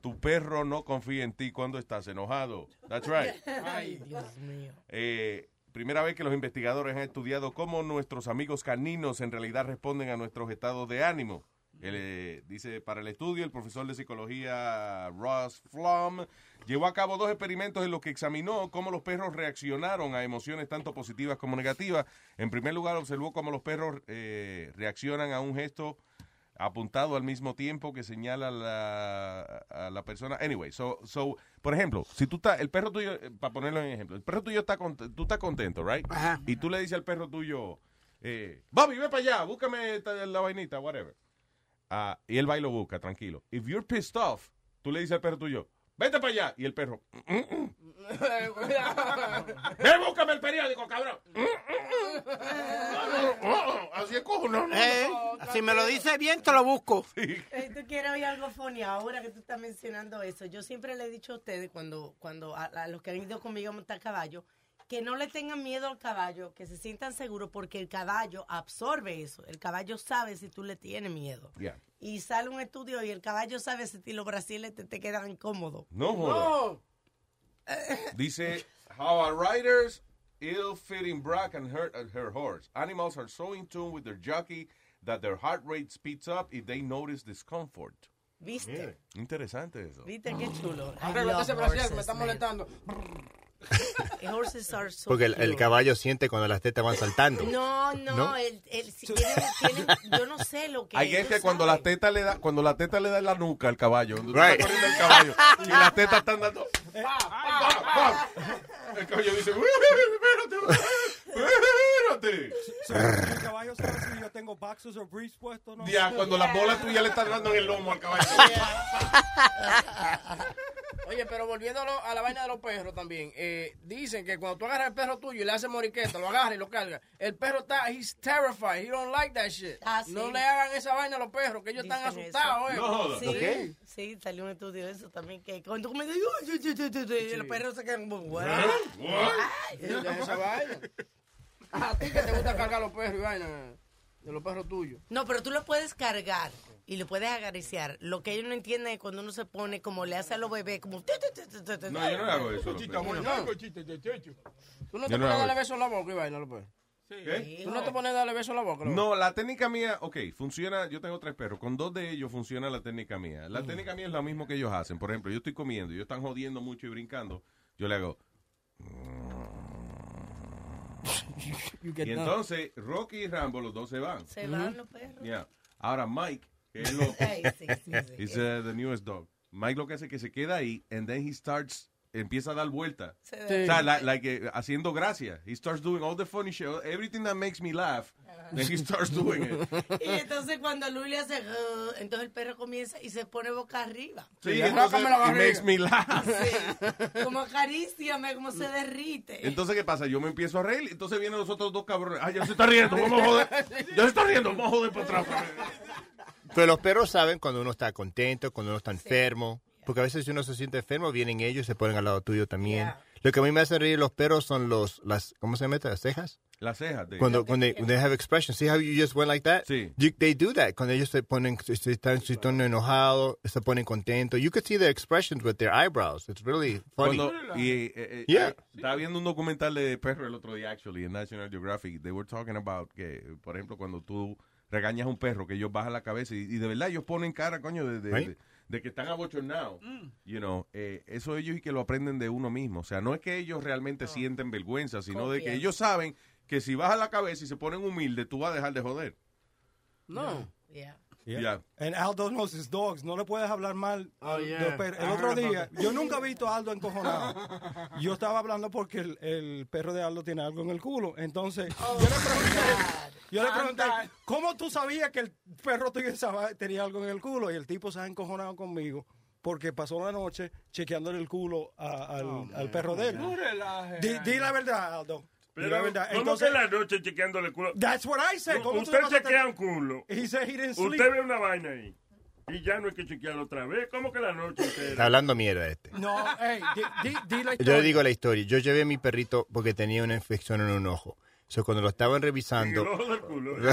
Tu perro no confía en ti cuando estás enojado. That's right. Ay, Dios mío. Eh, primera vez que los investigadores han estudiado cómo nuestros amigos caninos en realidad responden a nuestros estados de ánimo. Él, eh, dice, para el estudio, el profesor de psicología Ross Flum llevó a cabo dos experimentos en los que examinó cómo los perros reaccionaron a emociones tanto positivas como negativas. En primer lugar, observó cómo los perros eh, reaccionan a un gesto apuntado al mismo tiempo que señala la, a la persona. Anyway, so, so, por ejemplo, si tú estás, el perro tuyo, eh, para ponerlo en ejemplo, el perro tuyo está, cont- tú estás contento, right? Ajá. Y tú le dices al perro tuyo, eh, Bobby, ve para allá, búscame la vainita, whatever. Ah, y él va y lo busca, tranquilo. If you're pissed off, tú le dices al perro tuyo, vete para allá. Y el perro, ve, búscame el periódico, cabrón. Así es cojono. Eh, si me lo dice bien, te lo busco. Eh, ¿Tú quieres oír algo funny? Ahora que tú estás mencionando eso, yo siempre le he dicho a ustedes, cuando, cuando a, a los que han ido conmigo a montar caballo, que no le tengan miedo al caballo, que se sientan seguros, porque el caballo absorbe eso. El caballo sabe si tú le tienes miedo. Yeah. Y sale un estudio y el caballo sabe si los brasiles te, te quedan incómodos. No joda. Dice, how a rider's ill-fitting bra can hurt at her horse. Animals are so in tune with their jockey that their heart rate speeds up if they notice discomfort. ¿Viste? Interesante eso. ¿Viste qué chulo? Ese brasier que me está man. molestando. Horses are so Porque el, el caballo siente cuando las tetas van saltando. No, no, ¿No? El, el- si tienen- tienen- yo no sé lo que Hay que ellos que cuando saben. la teta le da, cuando la teta le da en la nuca al caballo, Right. el caballo y las tetas están dando. El caballo dice, espérate, espérate. So, ¿El caballo sabe si yo tengo boxers o briefs puestos no? Ya, cuando las bolas tuyas le están dando en el lomo al caballo. Oye, pero volviendo a, lo- a la vaina de los perros también, eh, dicen que cuando tú agarras el perro tuyo y le haces moriqueta, lo agarras y lo cargas, el perro está, he's terrified, he don't like that shit. Ah, sí. No le hagan esa vaina a los perros, que ellos están asustados, eh. No jodas. Sí, ¿Ok? sí, salió un estudio de eso también, que cuando tú me dices, y los perros se quedan como, "What?". Eh, deja esa vaina. A ti que te gusta cargar los perros y vaina de los perros tuyos. No, pero tú lo puedes cargar y lo puedes acariciar. Lo que ellos no entienden es cuando uno se pone como le hace a los bebés, como... No, yo no hago eso. a No. Tú no te pones a darle eso. besos en la boca y a. ¿Qué? Tú no te pones a darle besos en la boca. a No, la técnica mía, ok, funciona, yo tengo tres perros, con dos de ellos funciona la técnica mía. La técnica mía es lo mismo que ellos hacen. Por ejemplo, yo estoy comiendo ellos están jodiendo mucho y brincando, yo le hago... You get Y done. entonces, Rocky y Rambo, los dos se van. Se van los perros. Yeah. Ahora Mike, que es lo Ay, sí, sí, sí. He's uh, the newest dog. Mike lo que hace es que se queda ahí and then he starts empieza a dar vuelta. Se O sea, la- like, eh, haciendo gracia. He starts doing all the funny shit, everything that makes me laugh. Then he starts doing it. Y entonces cuando Luis le hace, "Uh", entonces el perro comienza y se pone boca arriba. Sí, entonces, it makes me laugh. Como acaríciame, como se derrite. Entonces, ¿qué pasa? Yo me empiezo a reír, entonces vienen los otros dos cabrones. Ah, ya se está riendo, vamos a joder. Ya se está riendo, vamos a joder para atrás. Pero los perros saben cuando uno está contento, cuando uno está enfermo. Porque a veces si uno se siente enfermo, vienen ellos y se ponen al lado tuyo también. Lo que a mí me hace reír los perros son los, las, ¿cómo se llama? Las cejas. Las cejas. De... Cuando, when they, they have expression, see how you just went like that? Sí. You- they do that. Cuando ellos se ponen, se están, se están enojados, se ponen contentos. You could see their expressions with their eyebrows. It's really funny. Cuando, y, eh, eh, Yeah. eh, estaba viendo un documental de perro el otro día, actually, en National Geographic. They were talking about que, por ejemplo, cuando tú regañas a un perro, que ellos bajan la cabeza y, y de verdad ellos ponen cara, coño, de, de, Right. de- de que están abochornados. You know, eh, eso ellos y que lo aprenden de uno mismo. O sea, no es que ellos realmente sienten vergüenza, sino de que ellos saben que si bajan la cabeza y se ponen humildes, tú vas a dejar de joder. No. Yeah. Yeah. Yeah. And Aldo knows his dogs. No le puedes hablar mal. Oh, yeah. El otro día, yo nunca he visto a Aldo encojonado. Yo estaba hablando porque el, el perro de Aldo tiene algo en el culo. Entonces, yo le pregunté, yo le pregunté, ¿cómo tú sabías que el perro tuyo tenía algo en el culo? Y el tipo se ha encojonado conmigo porque pasó la noche chequeándole el culo a- al, al perro de él. No relaje, Di, di la verdad, Aldo. Pero, la verdad. ¿cómo Entonces, que la noche chequeándole el culo? That's what I said. ¿Cómo Usted chequea un culo. He said he didn't sleep. Usted ve una vaina ahí. Y ya no hay que chequearlo otra vez. ¿Cómo que la noche Está entera? hablando mierda este. No, hey, di, di, di la Yo historia. le digo la historia. Yo llevé a mi perrito porque tenía una infección en un ojo. So, cuando lo estaban revisando... En el ojo del culo.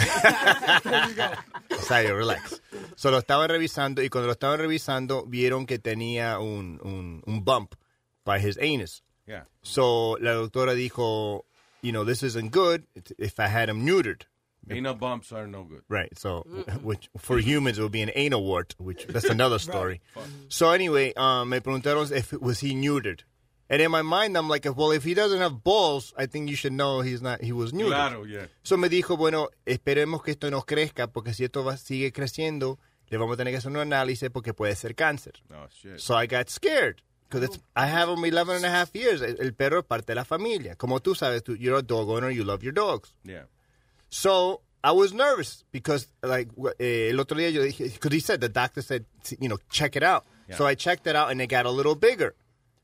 Sorry, relax. So, lo estaban revisando y cuando lo estaban revisando vieron que tenía un, un, un bump by his anus. Yeah. So, la doctora dijo, you know, this isn't good if I had him neutered. Anal bumps are no good. Right. So, which for humans it would be an anal wart, which that's another story. So anyway, um, me preguntaron if was he neutered, and in my mind I'm like, well, if he doesn't have balls, I think you should know he's not. He was neutered. Claro, yeah. So me dijo, bueno, esperemos que esto no crezca, porque si esto va, sigue creciendo, le vamos a tener que hacer un análisis porque puede ser cáncer. Oh, shit. So I got scared. Because I have him 11 and a half years. El, perro es parte de la familia. Como tú sabes, tú, you're a dog owner, you love your dogs. Yeah. So I was nervous because, like, eh, el otro día yo dije, because he said, the doctor said, you know, check it out. Yeah. So I checked it out and it got a little bigger.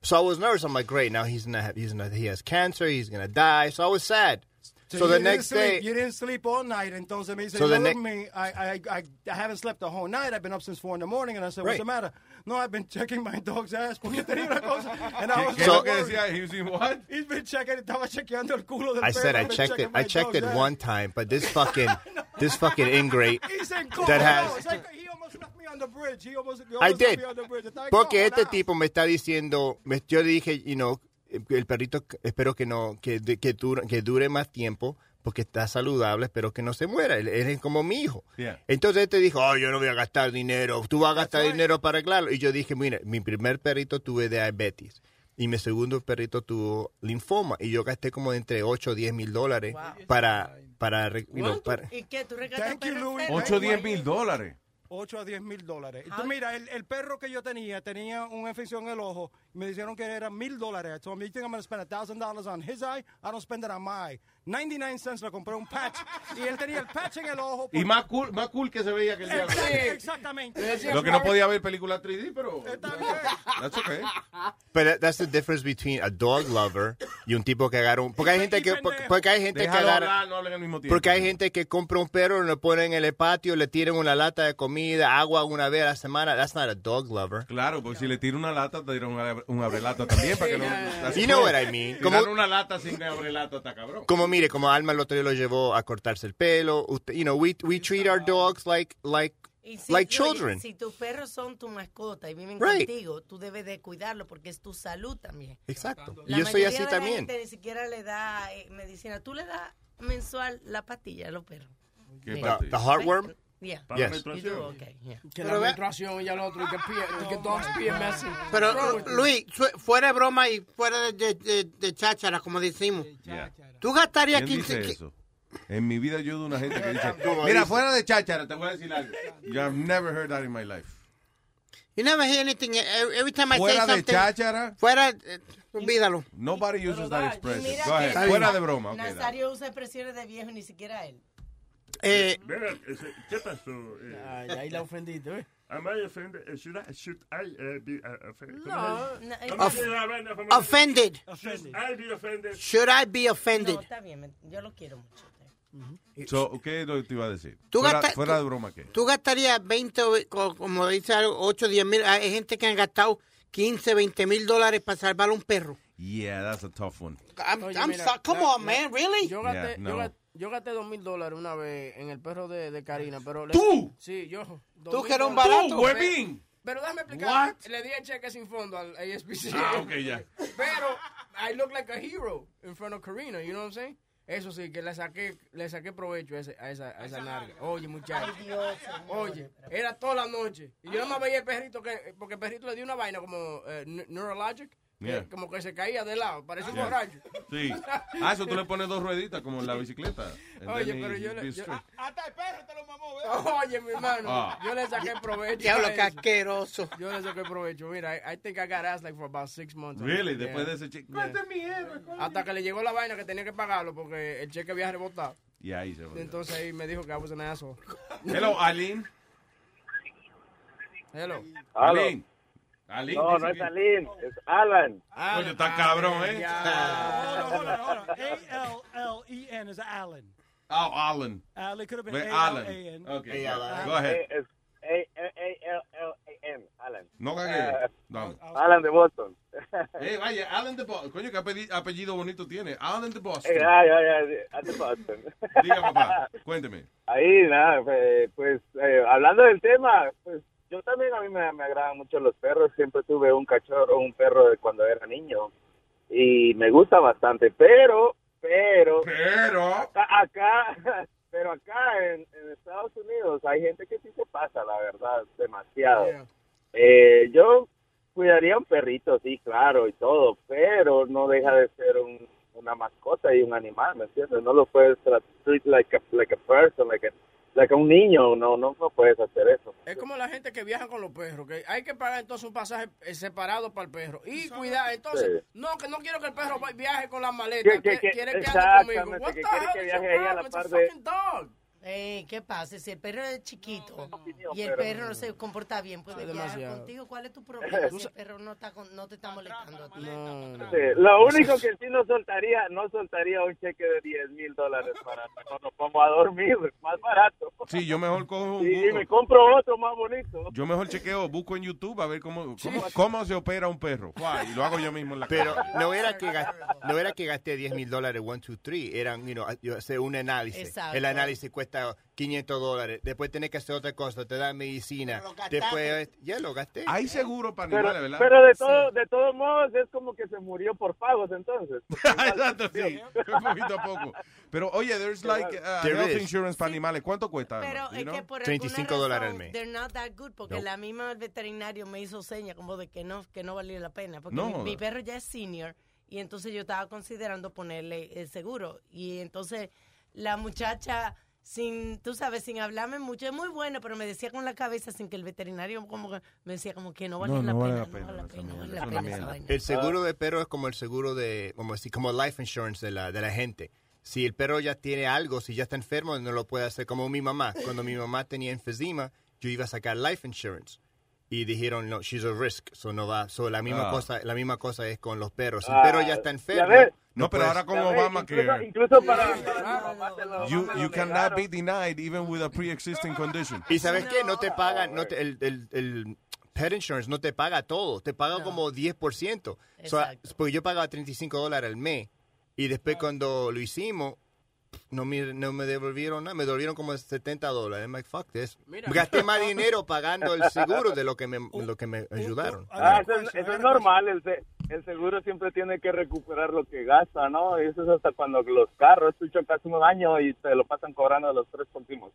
So I was nervous. I'm like, great, now he's gonna have, he's gonna, he has cancer, he's gonna die. So I was sad. So, you the didn't next sleep- day, you didn't sleep all night. Entonces me dice, So you the look ne- me, I, I, I, I haven't slept the whole night. I've been up since four in the morning. And I said, what's Right. the matter? No, I've been checking my dog's ass porque tenía una cosa. And I was ¿Qué es lo so que worried. decía? He was in what? He's been checking, estaba chequeando el culo del I said I checked it. I checked it dog's ass. one time, but this fucking, this fucking ingrate that has. like he almost left me on the bridge. He almost, he I did. left me the bridge. Estaba Porque este encojonado. tipo me está diciendo, me- yo dije, you know, el perrito espero que no, que, que, dure, que dure más tiempo porque está saludable, espero que no se muera. Él, él es como mi hijo. Yeah. Entonces este dijo, oh, yo no voy a gastar dinero, tú vas a gastar dinero para arreglarlo. Y yo dije, mira, mi primer perrito tuve diabetes y mi segundo perrito tuvo linfoma y yo gasté como entre 8 o 10 mil dólares para, para, arreg- you know, para, ¿Y qué? ¿Tú enfermo? 8 o 10 mil dólares. 8 a 10 mil dólares. Y tú mira, el, el perro que yo tenía tenía una infección en el ojo me dijeron que era mil dólares. Him, you think I'm to spend a thousand dollars on his eye? I don't spend it on my eye. 99 cents le compré un patch y él tenía el patch en el ojo. Y más cool, más cool que se veía que el diablo. Exact- Exactamente. Lo que no podía ver película 3D, pero. That's okay. But that- that's the difference between a dog lover y un tipo que agarra un... Porque hay gente que, porque, hay gente que Déjalo agarra... hablar, no hablen al mismo tiempo. Porque hay gente que compra un perro, lo ponen en el patio, le tiran una lata de comida, agua una vez a la semana. That's not a dog lover. Claro, porque si le tira una lata, te tira un, abre- un abrelata también. Para que no, You know what I mean. Como- una lata sin abrelata está cabrón. Como mire, como Alma el otro día lo llevó a cortarse el pelo. Usted, you know, we, we treat our dogs like, like, Y si, like children. si tus perros son tu mascota y viven Right. contigo, tú debes de cuidarlo porque es tu salud también. Exacto. Y La yo soy así de la también. gente ni siquiera le da eh, medicina. Tú le das mensual la pastilla a los perros. ¿Qué. The, the heartworm? Yeah. Yes. You do, okay, yeah. Que Pero la ve- menstruación y el otro, y que, pie, que dogs pee messy. Pero? Luis, su- fuera de broma y fuera de, de, de- de cháchara, como decimos. ¿Tú gastarías ¿Quién 15 dice eso? En mi vida yo de una gente que dice, ¿Cómo mira, dice? fuera de cháchara, te voy a decir algo. Yo have never heard that in my life. You never hear anything. Every every time I say Fuera de something. cháchara. Fuera, eh, olvídalo. Nobody uses that expression. Mira Go ahead. Fuera de broma. okay, dale. Nazario usa expresiones de viejo, ni siquiera él. Eh, Mira, ese- ¿qué pasó? Eh, Ay, ahí la ofendiste, ¿eh? Am I offended? Eh, Should I, should I uh, be uh, offended? No, no, ¿Cómo Off- se llama la famosa? offended. Should I be offended? Should I be offended? No, está bien, yo lo quiero mucho. So, ¿Qué es lo que te iba a decir? Tú Fuera, gasta- fuera de broma, ¿qué? Tú gastarías 20, o- co- como dice algo, 8, 10 mil. Hay gente que han gastado 15, 20 mil dólares para salvar a un perro. Yeah, that's a tough one. I'm, Oye, I'm mira, so- come la- on, la- man, really? Yo gasté, Yeah, yo no. gasté, yo gasté dos mil dólares una vez en el perro de, de Karina, pero... le- ¿Tú? Sí, yo. Tú que eres un barato. ¡Tú, huevín! Pero déjame explicar. What? Le di el cheque sin fondo al ASPC. Ah, ok, ya. Pero I look like a hero in front of Karina, you know what I'm saying? Eso sí, que le saqué, le saqué provecho a, a esa, a esa narga. Oye, muchacho. Oye, era toda la noche. Y yo nada más veía el perrito, que, porque el perrito le dio una vaina como ne- neurologic. Que Yeah. Como que se caía de lado, parecía un Yeah. borracho. Sí. Ah, eso tú le pones dos rueditas como en la bicicleta. And Oye, pero he- yo le- yo- straight. Hasta el perro te lo mamó, ¿verdad? Oye, mi hermano, Ah. yo le saqué provecho. Diablo, qué asqueroso. Yo le saqué provecho. Mira, I, I think I got ass like for about six months. Really? Yeah. Después de ese cheque. Yeah. Hasta que le llegó la vaina que tenía que pagarlo porque el cheque había rebotado. Y ahí se va. Entonces ahí me dijo que I was an asshole. Hello, Aline. Hello. Aline. No, no es que- Aline, es Alan. Coño, está cabrón, ¿eh? Hold on, hold on, hold on. A-L-L-E-N is Alan. Oh, Alan. Al, it could have been A-L-A-N. Alan. Okay, Alan. go ahead. Eh, A-L-L-A-N, Alan. No cagué. Eh, Vamos. Alan de Boston. Eh, vaya, Alan de Boston. Coño, qué apellido, bonito tiene. Alan de Boston. Eh, Ay, ay, ay, ay, de Boston. Diga, papá, cuénteme. Ahí, nada, eh, pues eh, hablando del tema, pues yo también a mí me, me agradan mucho los perros. Siempre tuve un cachorro, un perro de cuando era niño y me gusta bastante, pero, pero, pero, acá, acá pero acá en, en Estados Unidos hay gente que sí se pasa, la verdad, demasiado. Eh, yo cuidaría un perrito, sí, claro, y todo, pero no deja de ser un, una mascota y un animal, ¿me entiendes? No lo puedes tra- treat like a, like a person, like a, like a un niño, no, no, no puedes hacer eso. Es como la gente que viaja con los perros, que hay que pagar entonces un pasaje eh, separado para el perro. Y cuidar, entonces, Sí. no, que no quiero que el perro va- viaje con las Que- maletas, que- que, que- quiere que ande conmigo. exactamente, What que the quiere hell que is viaje your ahí a la problem? It's a par de- Eh, ¿Qué pasa? Si el perro es chiquito y el perro no se comporta bien, puede viajar contigo. ¿Cuál es tu problema si el perro no, está con- no te está molestando a ti? Sí, lo único que sí no soltaría, no soltaría un cheque de 10 mil dólares para cuando pongo a dormir, más barato. Sí, yo mejor cojo un Y me compro otro más bonito. Yo mejor chequeo, busco en YouTube a ver cómo, cómo, cómo se opera un perro. Y lo hago yo mismo en la Pero casa. no era que gasté, no era que gasté 10 mil dólares, one, two, three. Eran, you know, yo hice un análisis. Exacto. El análisis cuesta 500 dólares. Después tenés que hacer otra cosa, te dan medicina. Después, ya lo gasté. Hay seguro para Pero, animales, ¿verdad? pero de, todo, de todos modos es como que se murió por pagos entonces. Exacto, sí. Un poquito a poco. Pero oye, there's like uh, There health is. insurance para animales. ¿Cuánto cuesta? Pero You es know? que por 35 alguna dólares al mes. They're not that good porque No. la misma veterinario me hizo seña como de que no que no valía la pena porque No mi, joda. mi perro ya es senior y entonces yo estaba considerando ponerle el seguro y entonces la muchacha sin tú sabes sin hablarme mucho es muy buena pero me decía con la cabeza sin que el veterinario como que me decía como que no vale No, la no vale pena no vale la vale la esa. El seguro de perro es como el seguro de, como así, como life insurance de la, de la gente. Si el perro ya tiene algo, si ya está enfermo, no lo puede hacer como mi mamá. Cuando mi mamá tenía enfisema, yo iba a sacar life insurance. Y dijeron, no, she's a risk, so no va. So la misma Ah. cosa, la misma cosa es con los perros. Si el Ah, perro ya está enfermo, ves. No, pero puedes- ahora con Obama que incluso para, you, you cannot be denied even with a pre-existing condition. Y sabes qué, no te pagan, no te- el, el, el pet insurance no te paga todo, te paga como 10%. So, porque yo pagaba 35 dólares al mes y después cuando lo hicimos, no me, no me devolvieron nada, me devolvieron como 70 dólares. I'm like, fuck this. Mira. Gasté más dinero pagando el seguro de lo que me, lo que me ayudaron. Ah, eso es, eso es normal, el, se- el seguro siempre tiene que recuperar lo que gasta, ¿no? Y eso es hasta cuando los carros, tú chocas un daño y te lo pasan cobrando los tres últimos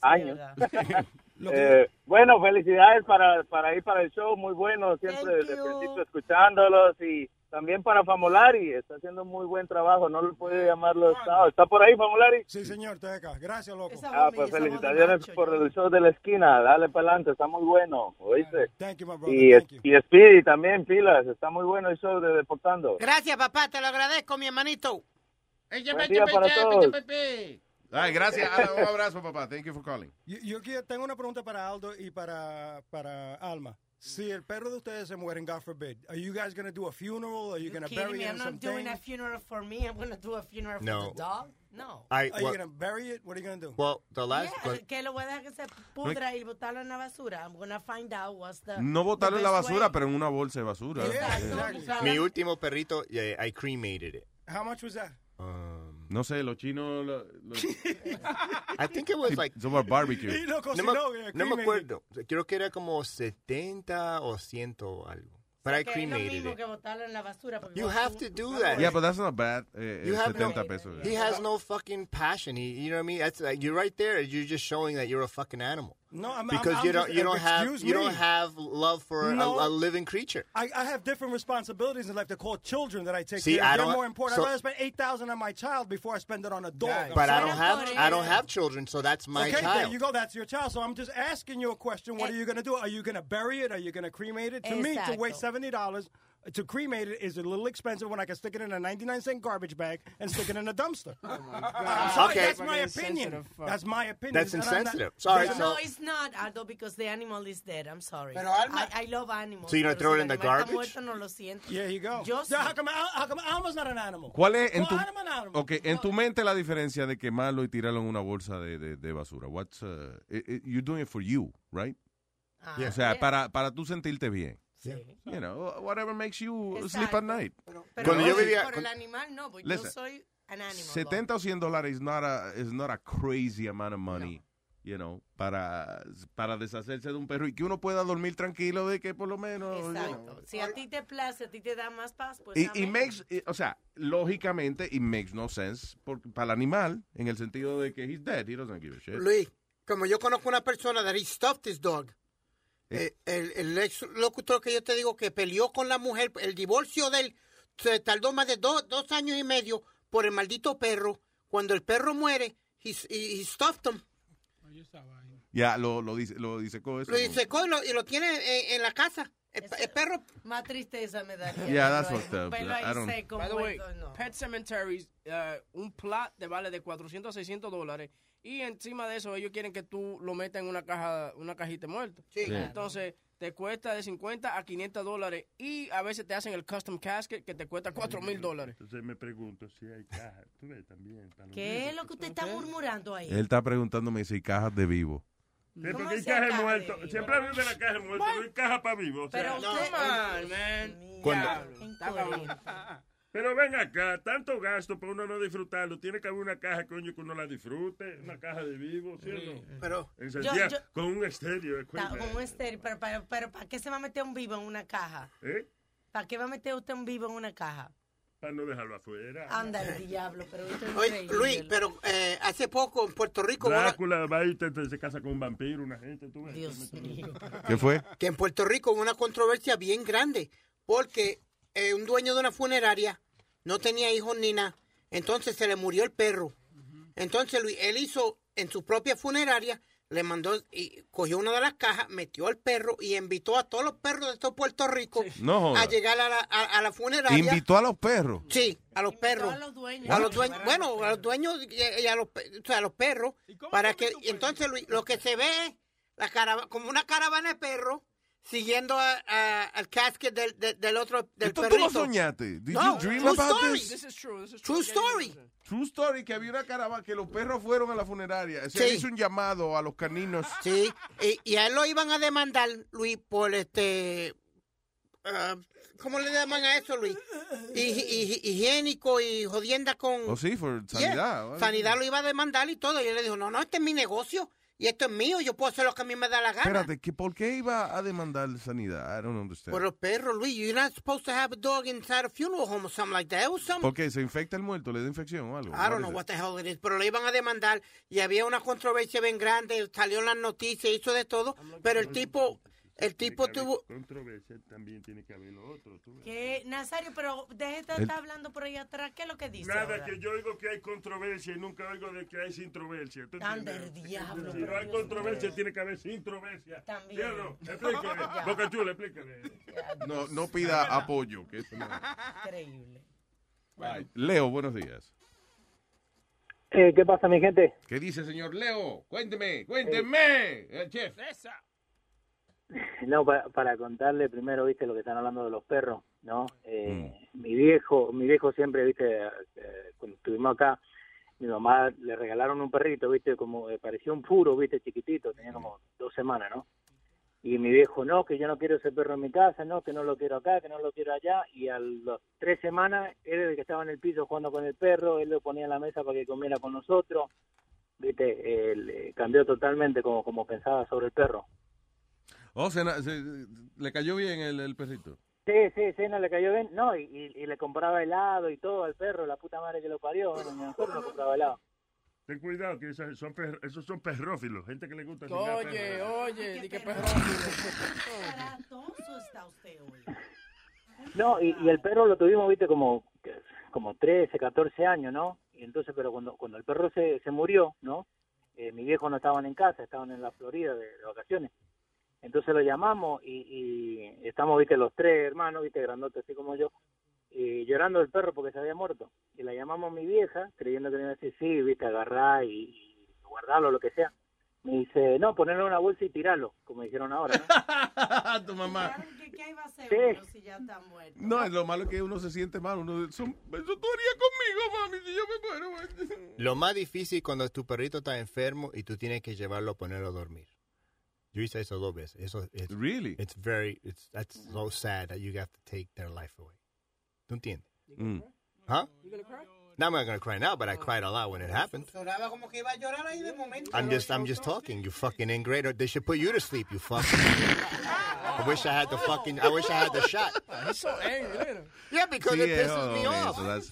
años. Eh, bueno, felicidades para, para ir para el show, muy bueno, siempre desde el principio escuchándolos y también para Famolari, está haciendo muy buen trabajo, no le puede llamarlo estado. ¿Está por ahí, Famolari? Sí, señor, estoy acá. Gracias, loco. Ah, pues felicitaciones por el show de la esquina, dale para adelante, está muy bueno, ¿oíste? Thank you, my brother. Y, Thank you. y Speedy también, pilas, está muy bueno el show de Deportando. Gracias, papá, te lo agradezco, mi hermanito. Buen día para todos. Ay, gracias. Alan, un abrazo, papá. Thank you for calling. Yo, yo quiero- tengo una pregunta para Aldo y para, para Alma. Si el perro de ustedes se muere, God forbid, are you guys going to do a funeral? Are you going to bury me? it I'm not doing a funeral for me. I'm going to do a funeral No. for the dog. No. I- Are you well- going to bury it? What are you going to do? Well, the last Yeah, but- que lo voy a dejar que se pudra y botarlo en la basura. I'm going to find out what's the No botarlo en la basura, way. pero en una bolsa de basura. Exacto. mi último perrito, yeah, I cremated it. How much was that? No sé, los chinos. lo- lo- I think it was like Sobre barbecue. Y lo no, cocinó, me, eh, no me acuerdo. Creo que era como 70 o 100 o algo. But I Que es lo cremated mismo it. que botarlo en la basura. porque You have to do that. Yeah, but that's not bad. Eh, You eh, have no, 70 pesos. he has no fucking passion. He, you know what I mean? That's like you're right there. You're just showing that you're a fucking animal. No, I'm because I'm, you I'm don't just- you don't have excuse you me. don't have love for No. a, a living creature. I, I have different responsibilities in life. They're called children that I take See, care I of. They're don't- more important. so- I'd rather spend eight thousand on my child before I spend it on a dog. I'm But I don't have I don't have children, so that's my okay, there you go. That's your child. So I'm just asking you a question. What eh. are you going to do? Are you going to bury it? Are you going to cremate it? To me, to waste seventy dollars to cremate it is a little expensive when I can stick it in a ninety-nine cent garbage bag and stick it in a dumpster. I'm sorry, Okay. that's my opinion. insensitive fuck. That's my opinion. That's And I'm not- insensitive. Sorry, That's- No, it's not, Aldo, because the animal is dead. I'm sorry. Pero, Alma- I, I love animals. So you're gonna pero throw it in the garbage? muerto, no lo siento. Yeah, you go. Yo So how come, how come Alma's not an animal? ¿Cuál es en tu, Well, I'm an animal. okay, en tu mente la diferencia de quemarlo y tirarlo en una bolsa de, de, de basura? What's, uh, it- it- you're doing it for you, right? Ah, O sea, yeah. para, para tú sentirte bien. Sí. You know, whatever makes you sleep Exacto. at night. Pero Cuando yo por- vivía- por el animal no, porque Listen, yo soy an animal. 70 o 100 dólares is not a, is not a crazy amount of money, you know, para, para deshacerse de un perro y que uno pueda dormir tranquilo de que por lo menos... you know. Exacto. Si a ti te place, a ti te da más paz, pues Y, y makes, y- o sea, lógicamente, it makes no sense por- para el animal en el sentido de que he's dead, he doesn't give a shit. Luis, como yo conozco una persona that he stuffed his dog. Eh. El, el ex locutor que yo te digo que peleó con la mujer, el divorcio de él se tardó más de dos, dos años y medio por el maldito perro. Cuando el perro muere, he, he, he stuffed him. Ya, lo, lo dice, lo dice con eso. Lo secó y lo, y lo tiene en, en la casa. El, el perro. Más tristeza me daría. Yeah, that's fucked up. Pelo ahí I don't- seco, By the way, no. Pet Cemeteries, uh, un plot te vale de 400 a 600 dólares. Y encima de eso, ellos quieren que tú lo metas en una caja, una cajita muerta. Sí. Sí. Entonces, te cuesta de 50 a 500 dólares. Y a veces te hacen el custom casket que te cuesta 4 mil dólares. Entonces me pregunto si hay caja. Tú ves también. para ¿Qué es lo que usted está murmurando ahí? Él está preguntándome si hay cajas de vivo. Sí, ¿Cómo porque hay caja acaba muerto. de- Siempre hablan de la caja muerta, no hay caja para vivos. o sea, Pero no. usted... Come on, man. Cuando-. Pero ven acá, tanto gasto para uno no disfrutarlo. Tiene que haber una caja, coño, que uno la disfrute. Una caja de vivo, ¿cierto? Pero Yo- yo- con un estéreo. como un estéreo, pero, pero, pero ¿para qué se va a meter un vivo en una caja? ¿Eh? ¿Para qué va a meter usted un vivo en una caja? Para no dejarlo afuera. Anda el diablo, pero esto es Oye. Luis, pero eh, hace poco en Puerto Rico, Drácula va y te- te- se casa con un vampiro, una gente. Tú ves, Dios mío. ¿Qué fue? que en Puerto Rico hubo una controversia bien grande porque eh, un dueño de una funeraria no tenía hijos ni nada. Entonces se le murió el perro. Entonces Luis, él hizo en su propia funeraria, le mandó y cogió una de las cajas, metió al perro y invitó a todos los perros de todo Puerto Rico No a llegar a la, a, a la funeraria. Invitó a los perros. Sí, a los perros. a los dueños. A los dueños, bueno, a los dueños y a los, o sea, a los perros. Para que, y entonces Luis, lo que se ve es la carava- como una caravana de perros siguiendo a- a- al casket del, del, del otro, del ¿Esto tú perrito. lo soñaste? Did No, you dream true about story. this? This is true. This is True story. True story, que había una caravana, que los perros fueron a la funeraria. Se Sí. hizo un llamado a los caninos. Sí, y, y a él lo iban a demandar, Luis, por este... ah, ¿Cómo le llaman a eso, Luis? Hi- hi- higiénico y jodienda con... Oh, sí, por sanidad. Sanidad lo iba a demandar y todo. Y él le dijo, no, no, este es mi negocio y esto es mío. Yo puedo hacer lo que a mí me da la gana. Espérate, ¿que ¿por qué iba a demandar sanidad? I don't understand. Por los perros, Luis. You're not supposed to have a dog inside a funeral home or something like that. It was some- ¿Por qué? ¿Se infecta el muerto? ¿Le da infección o algo? I don't know what the hell it is, pero lo iban a demandar y había una controversia bien grande, salió en las noticias, hizo de todo, pero el tipo, El tipo tuvo... Controversia también tiene que haber lo otro. tú ves. Que, Nazario, pero deje de estar hablando por ahí atrás. ¿Qué es lo que dice? Nada, ahora? que yo oigo que hay controversia y nunca oigo de que hay sintroversia. ¿tú Anda el diablo, Si pero no hay Dios controversia, tiene que haber sintroversia. También. ¿Sí o no? Explíquele. Ya. Boca Chula, explíquele. No, no pida apoyo. Que eso no- Increíble. Ay, Leo, buenos días. Eh, ¿Qué pasa, mi gente? ¿Qué dice, señor Leo? Cuénteme, cuénteme, el chef. No, para, para contarle primero, viste, lo que están hablando de los perros, ¿no? Eh, Mi viejo, mi viejo siempre, viste, eh, cuando estuvimos acá, mi mamá le regalaron un perrito, viste, como eh, parecía un puro, viste, chiquitito, tenía como dos semanas, ¿no? Y mi viejo, no, que yo no quiero ese perro en mi casa, no, que no lo quiero acá, que no lo quiero allá. Y a las tres semanas, él era el que estaba en el piso jugando con el perro, él lo ponía en la mesa para que comiera con nosotros. Viste, él, eh, cambió totalmente como, como pensaba sobre el perro. Oh, se, na- se- le cayó bien el, el perrito. Sí, sí, sí, no le cayó bien. No, y, y- y le compraba helado y todo al perro, la puta madre que lo parió. Bueno, mi nosotros no compraba helado. Ten cuidado, que esas son per- esos son perrófilos, gente que le gusta Oye, oye, di que. Baratoso está usted hoy. No, y, y el perro lo tuvimos, viste, como, como 13, 14 años, ¿no? Y entonces, pero cuando, cuando el perro se, se murió, ¿no? Eh, mis viejos no estaban en casa, estaban en la Florida de, de vacaciones. Entonces lo llamamos y, y estamos, viste, los tres hermanos, viste, grandotes así como yo, y llorando del perro porque se había muerto. Y la llamamos a mi vieja, creyendo que me iba a decir, sí, viste, agarrar y, y guardarlo, lo que sea. Me dice, no, ponerlo en una bolsa y tirarlo, como dijeron ahora, ¿no? tu mamá. ¿Qué, qué iba a hacer Sí. uno si ya está muerto? No, lo malo es que uno se siente mal. Uno, son- eso tú harías conmigo, mami, si yo me muero. Lo más difícil cuando tu perrito está enfermo y tú tienes que llevarlo a ponerlo a dormir. Yo hice eso dos veces. Eso es really. It's very it's that's so sad that you have to take their life away. ¿Tú entiendes? Mm. Huh? You gonna cry? Now I'm not gonna cry now, but I cried a lot when it happened. Sonaba como que iba a llorar ahí de momento. I'm just I'm just talking. You fucking ingrate. They should put you to sleep. You fucking. I wish I had the fucking. I wish I had the shot. He's so angry. Look at him. Yeah, because Sí, it pisses oh, me man, off. so that's-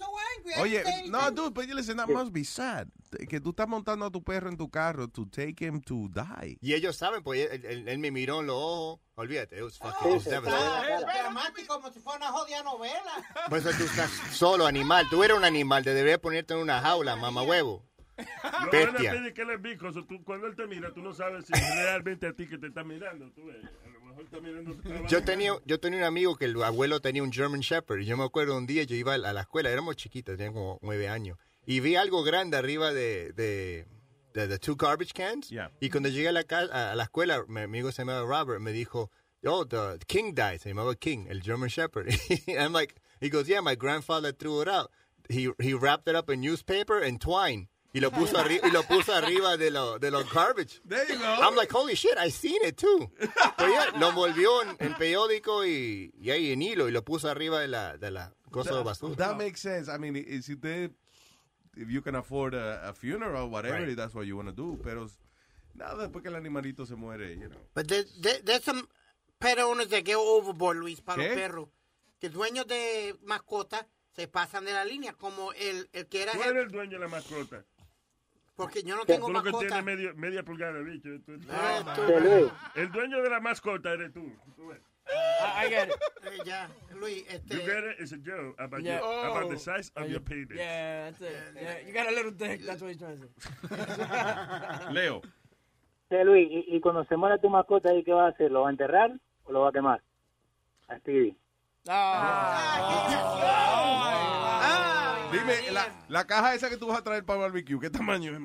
Oye, no, dude, but listen, that must be sad. Que tú estás montando a tu perro en tu carro to take him to die. Y ellos saben, pues él, él- él me miró en los ojos. Olvídate, it was fucking it was devastating. Dramático como si fuera una jodida novela. Por eso tú estás solo, animal. Tú eres un animal. Te deberías ponerte en una jaula, mamá huevo. No Bestia. pedir que él es bicoso. Tú, cuando él te mira, tú no sabes si es realmente a ti que te está mirando. Tú ves, a lo mejor está mirando tu trabajo. Yo tenía, yo tenía un amigo que el abuelo tenía un German Shepherd. Y yo me acuerdo un día, yo iba a la escuela, éramos chiquitos, tenía como nueve años. Y vi algo grande arriba de, de, de, the two garbage cans. Y cuando llegué a la, a la escuela, mi amigo se llamaba Robert, me dijo, oh, the King died. Se llamaba King, el German Shepherd. and I'm like, he goes, yeah, my grandfather threw it out. He, he wrapped it up in newspaper and twine. Y lo puso, arri y lo puso arriba de, lo, de los garbage. There you go. I'm like, holy shit, I seen it too. Pero ya, lo envolvió en, en periódico y, y ahí en hilo y lo puso arriba de la, de la cosa de basura. That makes sense. I mean, si usted, if you can afford a, a funeral, whatever, Right. that's what you want to do. Pero nada, después que el animalito se muere, you know. But there, there- there's some pet owners that go overboard, Luis, para ¿Qué? los perros. Que dueños de mascotas se pasan de la línea, como el, el que era... Tú eres el dueño de la mascota. Porque yo no tengo Tú lo que mascota. tienes medio, media pulgada, bicho. Tú- tú- Ah, tú. El dueño de la mascota eres tú. I get it. Eh, ya, Luis, este... You get it? It's a joke about, Yeah. your, about Oh. the size of Oh, your you- penis. Yeah, that's it. Yeah, you got a little dick. That's what he's trying to say. Leo. Sí, Luis, y, y cuando se muera tu mascota, ¿y qué va a hacer? ¿Lo va a enterrar o lo va a quemar? A Stevie. Dime, la, la caja esa que tú vas a traer para el barbecue, ¿qué tamaño es?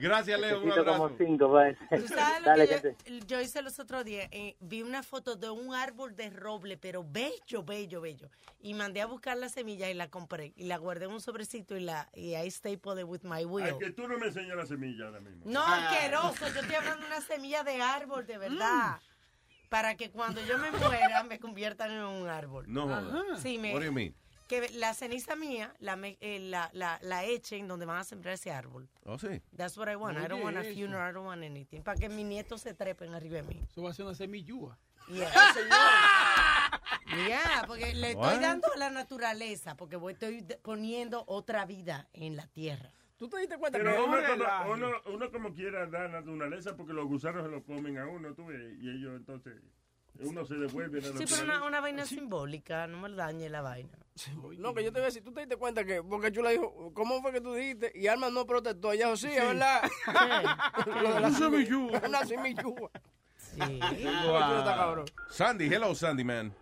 Gracias, Leo. Un abrazo. como cinco, pues. ¿Tú sabes lo Dale, que yo, yo hice los otros días? Eh, vi una foto de un árbol de roble, pero bello, bello, bello. Y mandé a buscar la semilla y la compré. Y la guardé en un sobrecito y la y ahí stapled it with my wheel. Ay, que tú no me enseñas la semilla ahora mismo. No, asqueroso. Yo estoy hablando de una semilla de árbol, de verdad. Para que cuando yo me muera me conviertan en un árbol. No jodas. Sí, me, What do you mean? Que la ceniza mía la, me- eh, la, la, la echen donde van a sembrar ese árbol. Oh, sí. That's what I want. I don't want a eso. funeral, I don't want anything. Para que mis nietos se trepen arriba de mí. Eso va a ser una semillúa. Yeah. Yeah, porque le estoy What? dando a la naturaleza, porque voy, estoy poniendo otra vida en la tierra. ¿Tú te diste cuenta Pero que uno, como, uno, uno como quiera da naturaleza porque los gusanos se lo comen a uno, tú ves, y ellos entonces, uno se devuelve Sí, pero una, una vaina simbólica, no me dañe la vaina. No, que yo te voy a decir, tú te diste cuenta que, porque Chula dijo, ¿cómo fue que tú dijiste? Y Alma no protestó. Ella dijo, sí, es verdad. Lo de la. Una. Sí. Chula está cabrón. Sandy, hello Sandy, man.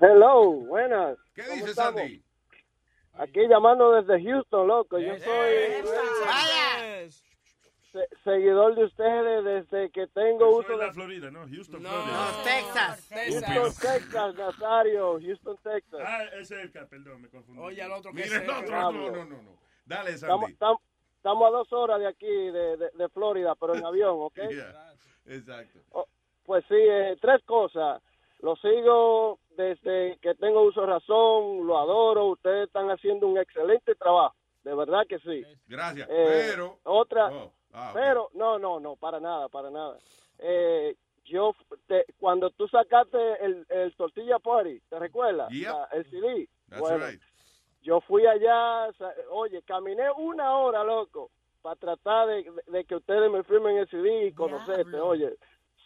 Hello, buenas. ¿Qué ¿Cómo dice estamos? Sandy? Aquí llamando desde Houston, loco. Yo soy se- seguidor de ustedes desde que tengo uso de la Florida, ¿no? Houston, No, Florida. Texas. Houston, Texas, Nazario, Houston, Texas. Ah, es cerca, perdón, me confundí. Oye, al otro que Mire, no, no, no, no, no, no. Dale, Estamos, Sandy. estamos, estamos a dos horas de aquí, de, de, de Florida, pero en avión, ¿ok? Yeah, Exacto. Oh, pues sí, eh, tres cosas. Lo sigo desde que tengo uso de razón, lo adoro, ustedes están haciendo un excelente trabajo, de verdad que sí. Gracias. Eh, pero. Otra, Oh, ah, pero, no, no, no, para nada, para nada. Eh, yo, te- cuando tú sacaste el, el Tortilla Party, ¿te recuerdas? Yep. La- el CD. That's bueno, right. yo fui allá, oye, caminé una hora, loco, para tratar de, de que ustedes me firmen el CD y conocerte, oye.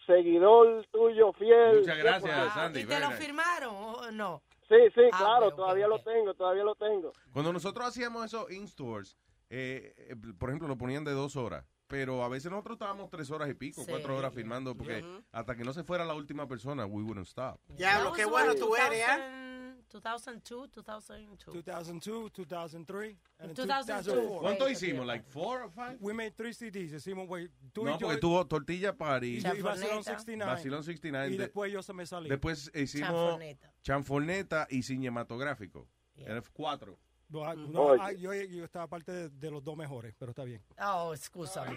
Seguidor tuyo, fiel. Muchas gracias, 100%. Sandy. ¿Y te lo firmaron o no? Sí, sí, Ah, claro, todavía lo tengo, todavía lo tengo. Cuando nosotros hacíamos esos in-stores, eh, eh, por ejemplo, lo ponían de dos horas. Pero a veces nosotros estábamos tres horas y pico, Sí. cuatro horas filmando, porque hasta que no se fuera la última persona, we wouldn't stop. Diablo, qué bueno tú eres, ¿eh? 2002, 2002. 2002, 2003, and in 2002. 2004. ¿Cuánto hicimos? ¿Like four or five? We made three CDs. Hicimos, güey, tú No, y yo. porque tuvo Tortilla Party, y, Vacilón 69. Vacilón 69. Y de- después yo se me salí. Después hicimos Chanfoneta. Chanfoneta y cinematográfico. Eran cuatro. No, ah, no, ah, yo, yo estaba parte de, de los dos mejores, pero está bien. Oh, excúsame.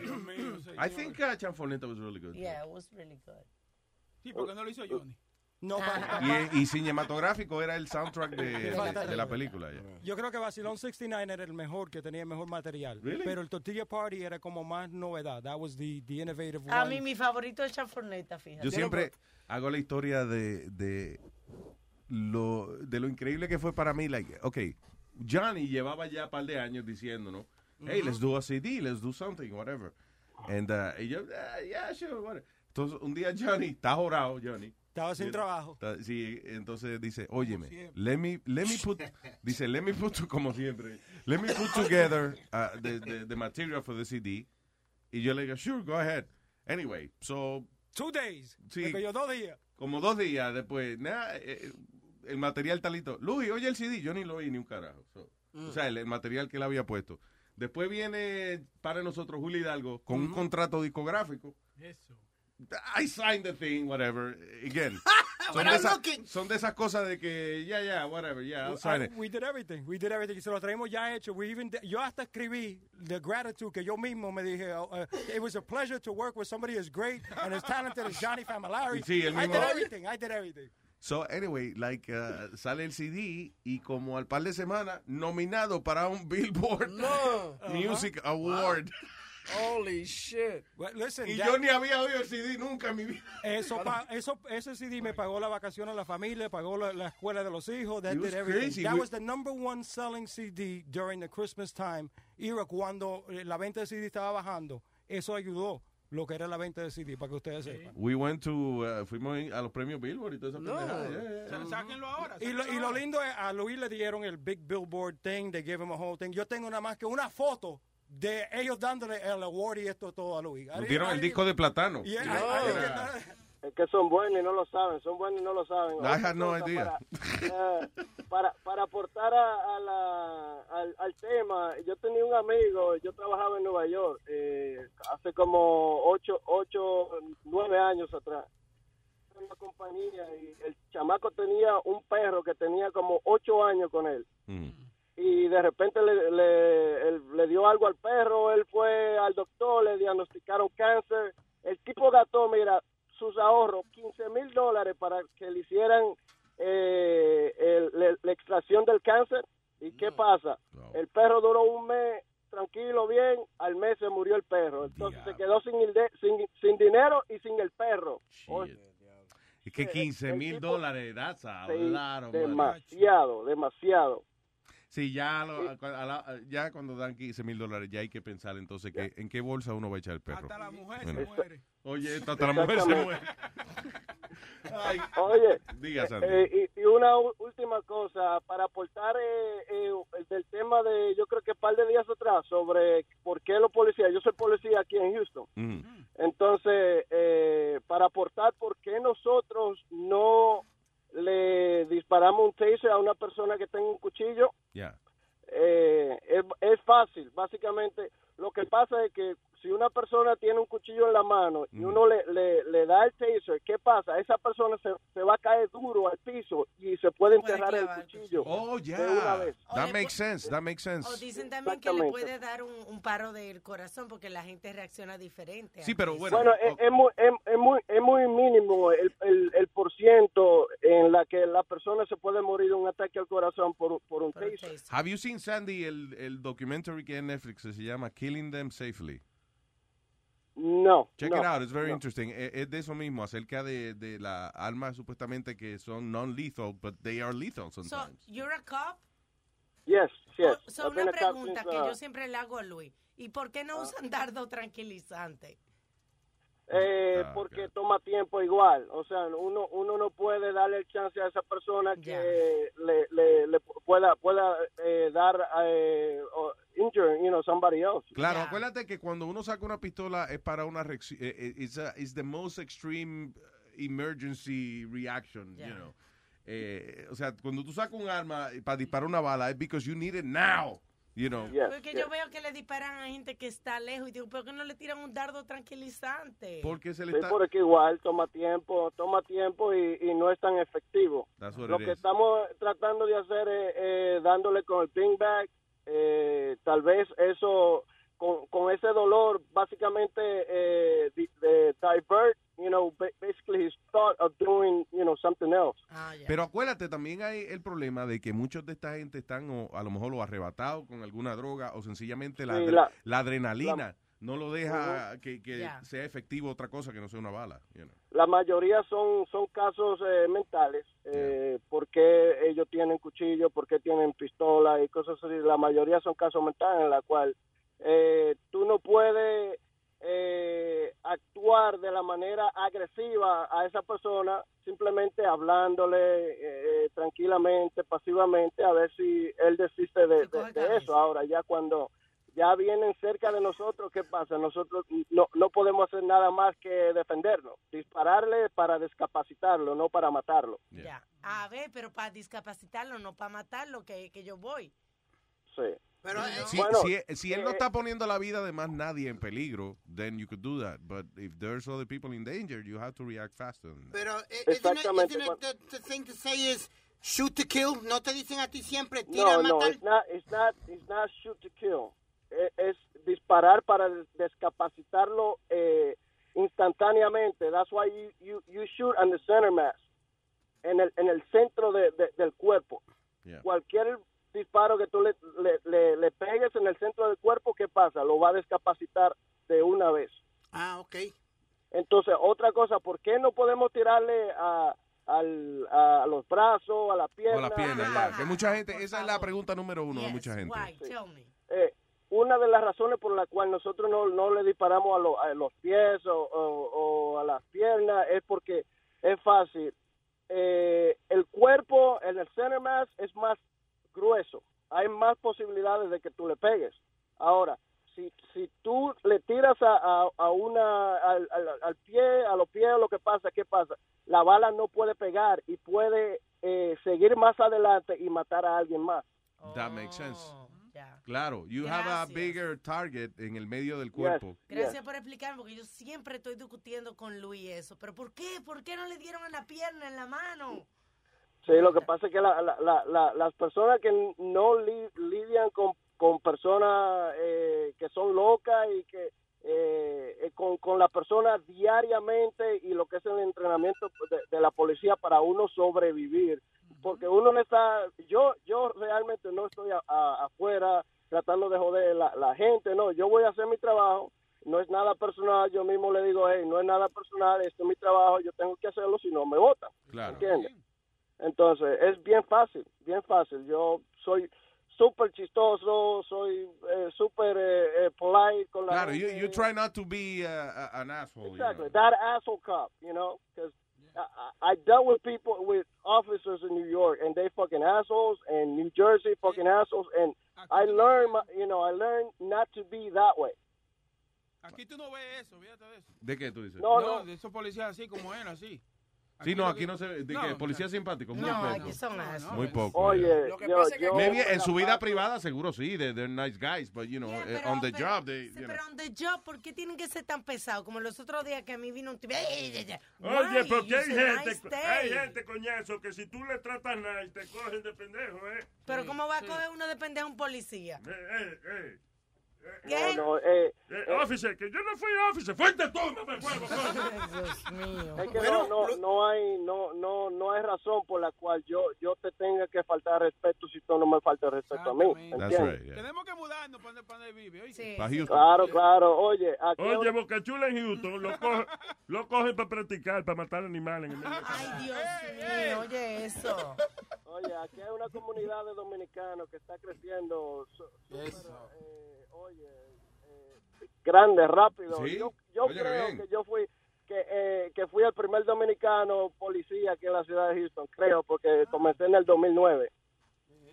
I think uh, Chanfoneta was really good. Yeah, it was really good. Sí, porque no lo hizo Johnny. No, Y, y cinematográfico era el soundtrack de, de- de la película. ya. Yo creo que Vacilón 69 era el mejor, que tenía el mejor material. Really? Pero el Tortilla Party era como más novedad. That was the, the innovative A one. mí mi favorito es Chanforneta, fíjate. Yo siempre hago la historia de, de, lo, de lo increíble que fue para mí. Like, ok, Johnny llevaba ya un par de años diciéndonos, hey, let's do a CD, let's do something, whatever. And, uh, y yo, "Ah, yeah, sure, whatever. Entonces, un día Johnny, está jorado, Johnny. Estaba sin trabajo. Sí, entonces dice, óyeme, let me, let me put, dice, let me put, como siempre, let me put together uh, the, the, the material for the CD. Y yo le digo, sure, go ahead. Anyway, so Two days. Sí. Dos días. como dos días después, nada, eh, el material talito. Luis, oye el CD, yo ni lo oí ni un carajo. So, O sea, el, el material que él había puesto. Después viene para nosotros Julio Hidalgo con un contrato discográfico. Eso. I signed the thing, whatever. Again. son, de looking. son de esas cosas de que, ya, ya, whatever, yeah, I'll sign I- it. we did everything. We did everything. Y se lo traemos ya hecho. We even did- yo hasta escribí the gratitude que yo mismo me dije. uh, it was a pleasure to work with somebody as great and as talented as Johnny Familari. Sí, el I mismo- did everything. I did everything. So, anyway, like, uh, sale el CD y como al par de semanas, nominado para un Billboard No. Music Award. Holy shit. Well, listen, Y yo ni había oído el CD nunca en mi vida. Eso, pa- eso, ese CD me pagó la vacación a la familia, pagó la, la escuela de los hijos. That It did was everything. crazy. That We- was the number one selling CD during the Christmas time era cuando eh, la venta de CD estaba bajando. Eso ayudó lo que era la venta de CD, para que ustedes sepan. We went to, uh, fuimos a los premios Billboard y toda esa pendejada. Yeah, yeah, yeah. Sa- Sáquenlo ahora. Y lo, y lo lindo es, a Luis le dieron el Big Billboard thing, they gave him a whole thing. Yo tengo nada más que una foto de ellos dándole el award y esto todo a Luis. Nos dieron el disco de platano. Yeah, I- Es que son buenos y no lo saben, son buenos y no lo saben. I had no idea. Para, eh, para, para aportar a, a la, al, al tema, yo tenía un amigo, yo trabajaba en Nueva York eh, hace como ocho, ocho, nueve años atrás. En una compañía y el chamaco tenía un perro que tenía como ocho años con él. Mm. y de repente le, le, le dio algo al perro, él fue al doctor, le diagnosticaron cáncer, el tipo gastó, mira, sus ahorros, 15 mil dólares para que le hicieran eh, el- le- la extracción del cáncer, ¿y qué pasa? El perro duró un mes tranquilo, bien, al mes se murió el perro, entonces se quedó sin, el de- sin, sin dinero y sin el perro. O- Es que 15 el mil tipo- dólares, that's a Sí, lot of money. demasiado, demasiado. Sí, ya, lo- a la- ya cuando dan 15 mil dólares, ya hay que pensar entonces que, en qué bolsa uno va a echar el perro. Hasta la mujer Bueno. se muere. Oye, hasta la mujer se muere. Oye, Diga, Sandy. eh, y, y una última cosa, para aportar eh, eh, el del tema de, yo creo que un par de días atrás, sobre por qué los policías, yo soy policía aquí en Houston, Mm. entonces, eh, para aportar por qué nosotros no le disparamos un taser a una persona que tenga un cuchillo, Ya. eh, es, es fácil. Básicamente, lo que pasa es que si una persona tiene un cuchillo en la mano y uno le, le, le da el taser, ¿qué pasa? Esa persona se, se va a caer duro al piso y se puede enterrar el cuchillo. Oh, ya. vez. That makes sense. That makes O sense. dicen también que le puede dar un, un paro del corazón porque la gente reacciona diferente. Sí, pero bueno. Bueno, es, es muy, es, es muy, es muy mínimo el, el, el por ciento en la que la persona se puede morir de un ataque al corazón por, por un taser. Have you seen Sandy el, el documentary que en Netflix se llama Killing Them Safely? No. Check no, it out, it's very no. interesting. E- Es, de eso mismo, acerca de, de las armas supuestamente que son non-lethal, but they are lethal So, sometimes. you're a cop? Yes, yes. So, been una pregunta since, que uh, yo siempre le hago a Luis. ¿Y por qué no usan dardo tranquilizante? Eh, Ah, porque toma tiempo igual. O sea, uno uno no puede darle el chance a esa persona que le, le, le pueda pueda eh, dar eh, o injure, you know, somebody else. Claro, acuérdate que cuando uno saca una pistola es para una reacción, it's, a- it's the most extreme uh, emergency reaction, you know. Eh, o sea, cuando tú sacas un arma para disparar una bala es because you need it now, you know. Porque yo veo que le disparan a gente que está lejos y digo, ¿por qué no le tiran un dardo tranquilizante? Porque se le Sí, está... porque igual toma tiempo, toma tiempo y, y no es tan efectivo. That's what Lo it que is. estamos tratando de hacer es eh, dándole con el ping back, eh, tal vez eso, con, con ese dolor, básicamente eh, di- de divert, you know, ba- basically his thought of doing, you know, something else. Pero acuérdate, también hay el problema de que muchos de esta gente están o a lo mejor lo arrebatados con alguna droga o sencillamente la, Sí, adre- la- la adrenalina no lo deja que, sea efectivo otra cosa que no sea una bala. you know. La mayoría son son casos eh, mentales, eh, porque ellos tienen cuchillo, porque tienen pistola y cosas así. La mayoría son casos mentales en la cual eh, tú no puedes eh, actuar de la manera agresiva a esa persona simplemente hablándole eh, tranquilamente, pasivamente, a ver si él desiste de, de- de eso. Ahora, ya cuando ya vienen cerca de nosotros, ¿qué pasa? Nosotros no, no podemos hacer nada más que defendernos, dispararle para discapacitarlo, no para matarlo. Ya. A ver, pero para discapacitarlo, no para matarlo, que, que yo voy. Sí. Pero, Si, Bueno, si- si él no eh, está poniendo la vida de más nadie en peligro, then you could do that. But if there's other people in danger, you have to react faster. than that. Pero, eh, isn't it, Exactamente, isn't it the, the thing to say is shoot to kill? ¿No te dicen a ti siempre tira No, a no, matar? it's not, it's not, it's not shoot to kill. E- Es, disparar para des- discapacitarlo eh, instantáneamente. That's why you, you, you shoot on the center mass, en el, en el centro de- de- del cuerpo. Yeah. Cualquier disparo que tú le, le, le- le pegues en el centro del cuerpo, ¿qué pasa? Lo va a discapacitar de una vez. Ah, ok. Entonces, otra cosa, ¿por qué no podemos tirarle a, al- a los brazos, a la pierna? O la pierna, ¿Qué ya. Que mucha gente, esa es la pregunta número uno de mucha gente. Eh, una de las razones por la cual nosotros no, no le disparamos a, lo- a los pies o, o- o a las piernas es porque es fácil. Eh, el cuerpo en el center mass es más grueso. Hay más posibilidades de que tú le pegues. Ahora, si, si tú le tiras a, a, a una al, al, al pie, a los pies, lo que pasa, ¿qué pasa? La bala no puede pegar y puede eh, seguir más adelante y matar a alguien más. That makes sense. Claro, you have a Gracias. bigger target en el medio del cuerpo. Gracias por explicarme, porque yo siempre estoy discutiendo con Luis eso. ¿Pero por qué? ¿Por qué no le dieron en la pierna, en la mano? Sí, lo que pasa es que la- la- la- la- las personas que no li- lidian con, con personas eh, que son locas y que eh, eh, con, con la persona diariamente y lo que es el entrenamiento de, de la policía para uno sobrevivir. Porque uno no está, yo yo realmente no estoy a- a- afuera tratando de joder la, la gente, no, yo voy a hacer mi trabajo, no es nada personal, yo mismo le digo, hey, no es nada personal, esto es mi trabajo, yo tengo que hacerlo si no me votan. Claro. ¿Entiendes? Entonces, es bien fácil, bien fácil. Yo soy súper chistoso, soy eh, súper eh, eh, polite con la Claro, you, gente. you try not to be uh, an asshole. you Exactly, know. that asshole cop, you know, because I, I I dealt with people, with officers in New York, and they fucking assholes, and New Jersey fucking assholes, and I learned, my- you know, I learned not to be that way. Aquí tú no ves eso, fíjate de eso. ¿De qué tú dices? No, No, no. de esos policías así como él, así. Sí, no, aquí que- no se ve. ¿De No? ¿Policía simpático? Muy No, poco. aquí son assholes. Muy poco. Oye. Lo que yo- pasa es que yo- Maybe en su vida privada seguro sí, they're, they're nice guys, but you know, Yeah, eh, pero- on the pero- job they, Sí, you know. pero on the job, ¿por qué tienen que ser tan pesados? Como los otros días que a mí vino un tipo. Oye, porque hay gente, nice hay gente, coñazo, que si tú le tratas nice, te cogen de pendejo, ¿eh? Pero ¿cómo va a coger uno de pendejo a un policía? Eh, eh, eh. ¿Qué? No, no, eh, Eh, officer, que yo no fui officer, fuiste tú, mamá huevo, Dios mío. Es que no, no, no hay, no, no, no hay razón por la cual yo, yo te tenga que faltar respeto si tú no me faltas respeto a mí, ¿entiendes? right, yeah. Tenemos que mudarnos para donde, para vive, ¿oíste? Pa' Houston. Claro, claro. Oye, aquí Oye, Boca Chula en Houston, lo, coge- lo cogen para practicar, para matar animales. En el medio. Ay, Dios mío, oye eso. Oye, aquí hay una comunidad de dominicanos que está creciendo, su- súper, eh, oye, eh, grande, rápido. Sí, Yo, yo oye, creo bien. que yo fui que, eh, que fui el primer dominicano policía aquí en la ciudad de Houston, creo, porque comencé en el 2009.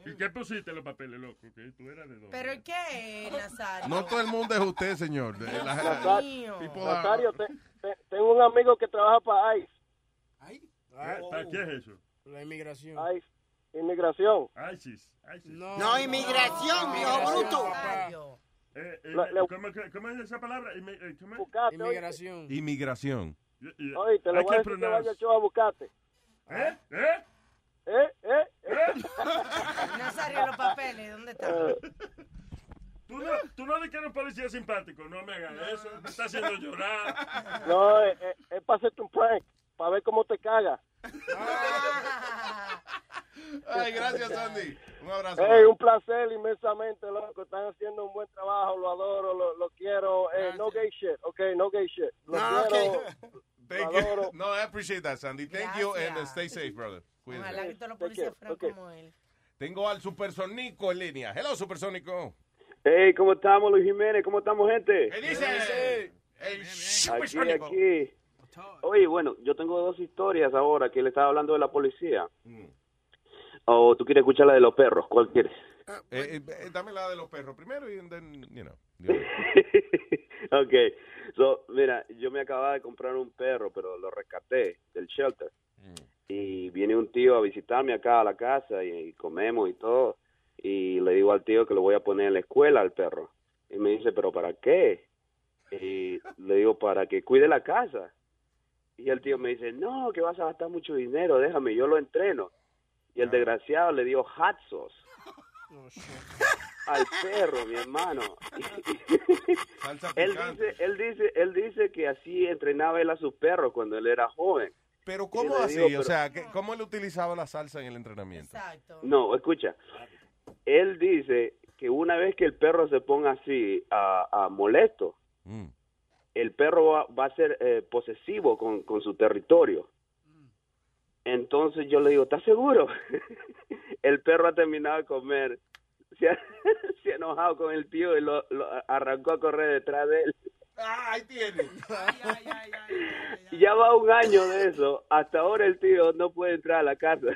¿Y qué pusiste en los papeles, loco? Que tú eras de dónde? ¿Pero qué, Nazario? No todo el mundo es usted, señor. De la- Nazario, Nazario, te- te- tengo un amigo que trabaja para ICE, ¿Eh? ¿Para qué es eso? La inmigración. ICE, inmigración. ISIS. ISIS. No, inmigración, viejo bruto. Nazario. Eh, eh, La- la- ¿cómo, cómo es esa palabra? Inmi- eh, ¿cómo es? Buscate, oye. Inmigración. Inmigración. Y- y- Oye, te lo hay voy a que decir que vaya show a buscarte. ¿Eh? ¿Eh? ¿Eh? ¿Eh? ¿Eh? Nazario, los papeles, ¿dónde están? Tú no, tú no eres un policía simpático, no me hagas eso, me está haciendo llorar. No, es, es, para hacerte un prank, para ver cómo te caga. Ay, gracias, Sandy. Un abrazo. Hey, un placer inmensamente, loco. Están haciendo un buen trabajo, lo adoro, lo, lo quiero. Eh, no gay shit, ok, no gay shit. Lo No, quiero. Thank lo adoro. you. No, I appreciate that, Sandy. Thank you and uh, Gracias. stay safe, brother. Cuídense. Ojalá que todos los policías fueran ok. como él. Tengo al Supersónico en línea. Hello, Supersónico. Hey, ¿cómo estamos, Luis Jiménez? ¿Cómo estamos, gente? ¿Qué dice? El Aquí, Supersónico. aquí. Oye, bueno, yo tengo dos historias ahora que le estaba hablando de la policía. Mm. O tú quieres escuchar la de los perros, ¿cuál quieres? Eh, eh, eh, dame la de los perros primero y then, you know. ok, so, mira, yo me acababa de comprar un perro, pero lo rescaté del shelter. Y viene un tío a visitarme acá a la casa y, y comemos y todo. Y le digo al tío que lo voy a poner en la escuela al perro. Y me dice, ¿pero para qué? Y le digo, para que cuide la casa. Y el tío me dice, no, que vas a gastar mucho dinero, déjame, yo lo entreno. Y el desgraciado le dio hot sauce al perro, mi hermano. Salsa él dice, él dice, él dice que así entrenaba él a sus perros cuando él era joven. Pero ¿cómo así? digo, o sea, ¿qué- ¿cómo él utilizaba la salsa en el entrenamiento? Exacto. No, escucha. Él dice que una vez que el perro se ponga así a, a molesto, Mm. el perro va, va a ser eh, posesivo con, con su territorio. Entonces yo le digo, ¿estás seguro? el perro ha terminado de comer, se ha, se ha enojado con el tío y lo, lo arrancó a correr detrás de él. Ah, ahí tiene. Ya va un año de eso. Hasta ahora el tío no puede entrar a la casa.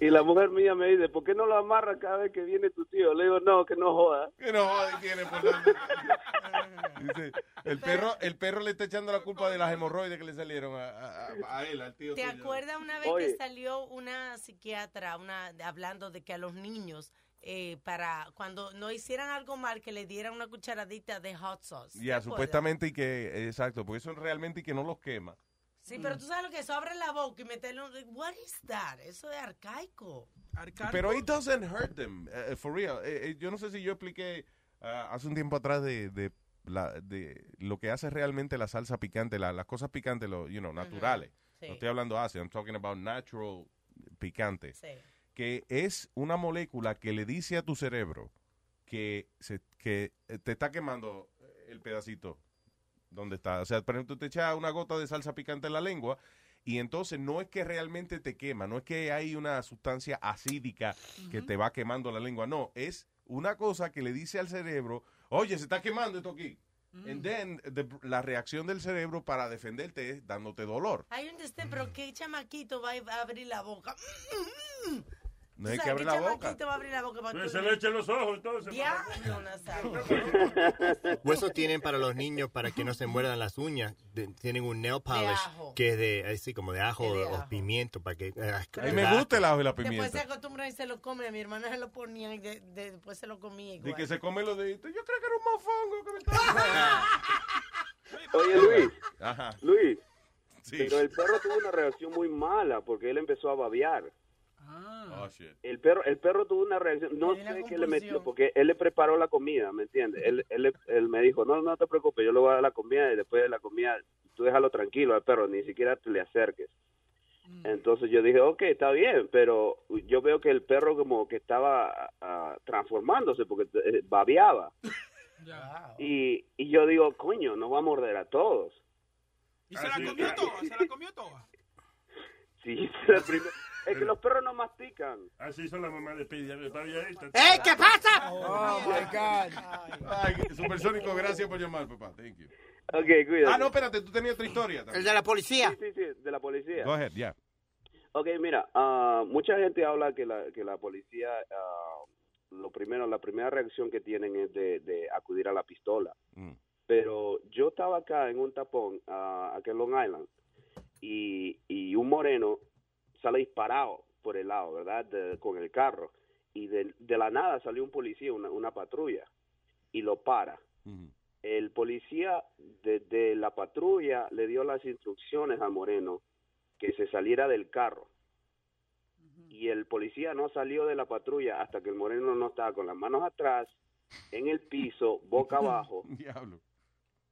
Y la mujer mía me dice, ¿por qué no lo amarra cada vez que viene tu tío? Le digo, no, que no joda. Que no joda, tiene por dónde. Dice, el perro, el perro le está echando la culpa de las hemorroides que le salieron a, a- a- él, al tío. ¿Te acuerdas una vez Oye. que salió una psiquiatra una hablando de que a los niños eh, para cuando no hicieran algo mal que le dieran una cucharadita de hot sauce? ¿Te Ya, acuerdas? supuestamente y que, exacto, porque eso realmente y que no los quema. Sí, pero tú sabes lo que es, abre la boca y meterle un... What is that? Eso es arcaico. Pero it doesn't hurt them, eh, for real. Eh, eh, yo no sé si yo expliqué ah, hace un tiempo atrás de, de, la, de lo que hace realmente la salsa picante, la- las cosas picantes, lo, you know, naturales. Sí. No estoy hablando de Asia, I'm talking about natural picante. Que es una molécula que le dice a tu cerebro que, se, que te está quemando el pedacito donde está. O sea, por ejemplo, tú te echas una gota de salsa picante en la lengua Y entonces no es que realmente te quema, no es que hay una sustancia acídica que te va quemando la lengua, no, es una cosa que le dice al cerebro, oye, se está quemando esto aquí. And then, the- la reacción del cerebro para defenderte es dándote dolor. Hay un destén, pero ¿qué chamaquito va a abrir la boca? No hay ¿Tú que abrir la boca. chamaquito va a abrir la boca para Pues se le echen los ojos entonces. Diablo, Nazario. Huesos tienen para los niños para que no se muerdan las uñas. De- tienen un nail polish que es de así como de ajo, o pimiento para que. ah, A mí me gusta el ajo y la Después se pimienta. acostumbra y se lo come. A mi hermana se lo ponía y de- de- después se lo comía igual. De que se come los deditos. Yo creo que era un mofongo que me estaba Oye, Luis. Ajá. Luis. Sí. Pero el perro tuvo una reacción muy mala porque él empezó a babear. Oh, shit. El perro, el perro tuvo una reacción, no sé qué le metió, porque él le preparó la comida, ¿me entiendes? Él, él, él me dijo, no, no te preocupes, yo le voy a dar la comida y después de la comida, tú déjalo tranquilo al perro, ni siquiera te le acerques. Entonces yo dije, ok, está bien, pero yo veo que el perro como que estaba ah, transformándose porque eh, babeaba. Y, y yo digo, coño, no va a morder a todos. Y se la comió toda, se la comió toda. Sí, el primer- es que los perros no mastican. Así son las mamás de Pidi. ¡Ey, qué pasa! Oh, my God. Ay, Supersónico, gracias por llamar, papá. Thank you. Ok, cuídate. Ah, no, espérate, tú tenías otra historia. El de la policía. Sí, sí, sí, de la policía. Go ahead, yeah. Ok, mira, ah, mucha gente habla que la, que la policía, ah, lo primero, la primera reacción que tienen es de, de acudir a la pistola. Mm. Pero yo estaba acá en un tapón, ah, aquí en Long Island, y, y un moreno sale disparado por el lado, ¿verdad? De- con el carro. Y de, de la nada salió un policía, una, una patrulla, y lo para. El policía de, de la patrulla le dio las instrucciones al moreno que se saliera del carro. Y el policía no salió de la patrulla hasta que el moreno no estaba con las manos atrás, en el piso, boca abajo, Diablo.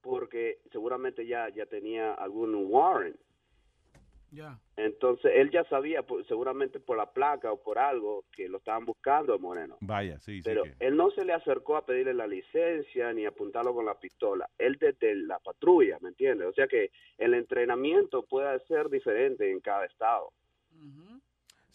porque seguramente ya, ya tenía algún warrant. Ya. Entonces él ya sabía, por- seguramente por la placa o por algo, que lo estaban buscando el moreno. Vaya, sí, sí. Pero que- él no se le acercó a pedirle la licencia ni a apuntarlo con la pistola. Él desde la patrulla, ¿me entiendes? O sea que el entrenamiento puede ser diferente en cada estado.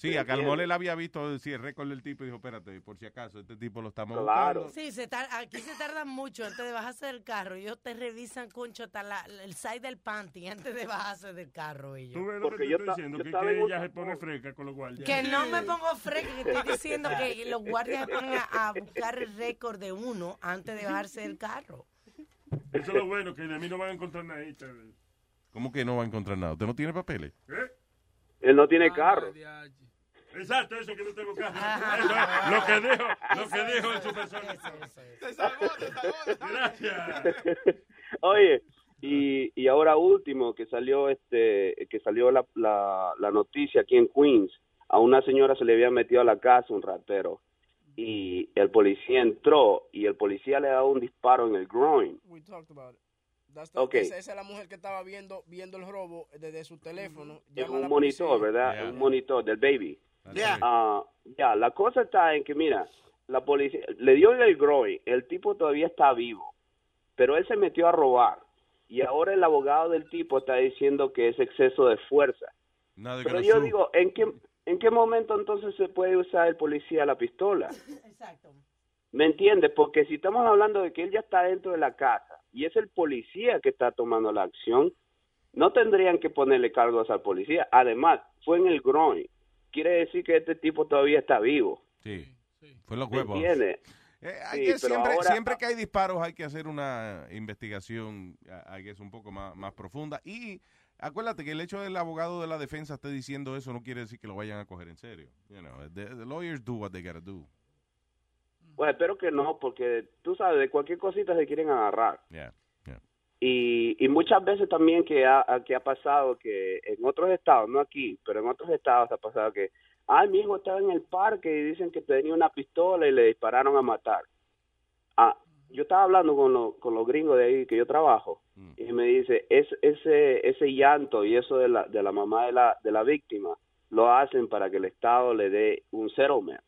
Sí, a. Calmol él había visto sí, el récord del tipo y dijo, espérate, por si acaso, este tipo lo estamos Claro. buscando. Sí, se tar- aquí se tardan mucho antes de bajarse del carro. Ellos te revisan, concho, hasta la- el side del panty antes de bajarse del carro. Ellos. Tú ves lo Porque que yo estoy diciendo, yo que, ella se pone fresca con los guardias. Que no me pongo fresca, que estoy diciendo que los guardias se ponen a, a buscar el récord de uno antes de bajarse del carro. Eso es lo bueno, que de mí no van a encontrar nada. ¿Cómo que no va a encontrar nada? ¿Usted no tiene papeles? ¿Eh? Él no tiene carro. Exacto, eso que no tengo carro. Eso es lo que dijo, lo que dijo el supersónico. Gracias. Oye, y, y ahora último que salió este que salió la, la, la noticia aquí en Queens, a una señora se le había metido a la casa un ratero y el policía entró y el policía le ha dado un disparo en el groin. We talked about it. That's the- Ok. esa, esa es la mujer que estaba viendo viendo el robo desde su teléfono. en la un monitor, policía. ¿verdad? Un monitor del baby. Yeah. Ah, ya, la cosa está en que, mira, la policía le dio en el groin, el tipo todavía está vivo, pero él se metió a robar y ahora el abogado del tipo está diciendo que es exceso de fuerza. Nada Pero yo digo, ¿en qué, ¿en qué momento entonces se puede usar el policía la pistola? Exacto. ¿Me entiendes? Porque si estamos hablando de que él ya está dentro de la casa y es el policía que está tomando la acción, no tendrían que ponerle cargos al policía. Además, fue en el groin. Quiere decir que este tipo todavía está vivo. Sí, fue los ¿Me huevos. entiendes? Eh, hay Sí, que pero siempre, ahora- siempre que hay disparos hay que hacer una investigación hay que es un poco más, más profunda. Y acuérdate que el hecho del abogado de la defensa esté diciendo eso no quiere decir que lo vayan a coger en serio. You know, the, the lawyers do what they gotta do. Bueno, espero que no, porque tú sabes, de cualquier cosita se quieren agarrar. Yeah. Y, y muchas veces también que ha, que ha pasado que en otros estados, no aquí, pero en otros estados ha pasado que, ay, mi hijo estaba en el parque y dicen que tenía una pistola y le dispararon a matar. Ah, yo estaba hablando con, lo- con los gringos de ahí que yo trabajo y me dice, es, ese, ese llanto y eso de la, de la mamá de la, de la víctima lo hacen para que el estado le dé un settlement.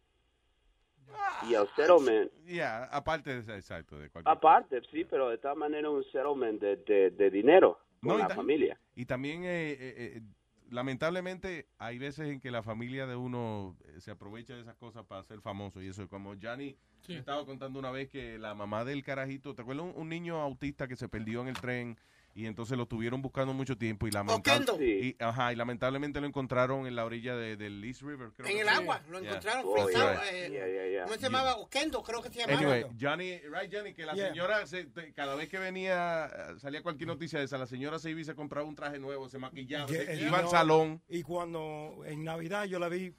Y el settlement Yeah, aparte de eso, exacto. De cualquier Aparte, sí, pero de todas maneras un settlement de, de, de dinero con No, y la familia. Y también, eh, eh, eh, lamentablemente hay veces en que la familia de uno eh, se aprovecha de esas cosas para ser famoso y eso, como Johnny me estaba contando una vez que la mamá del carajito, ¿te acuerdas un, un niño autista que se perdió en el tren? Y entonces lo estuvieron buscando mucho tiempo y, lamenta- Oquendo. y, ajá, y lamentablemente lo encontraron en la orilla de- del East River. creo En el agua, lo Yeah. encontraron Oh, frisado. yeah. eh, Yeah, yeah, yeah. ¿Cómo se llamaba? Oquendo, creo que se llamaba. Anyway, Johnny, right, Johnny, que la Yeah. señora, se- te- cada vez que venía, salía cualquier noticia de esa, la señora se iba y se compraba un traje nuevo, se maquillaba, se- iba al no, salón. Y cuando en Navidad yo la vi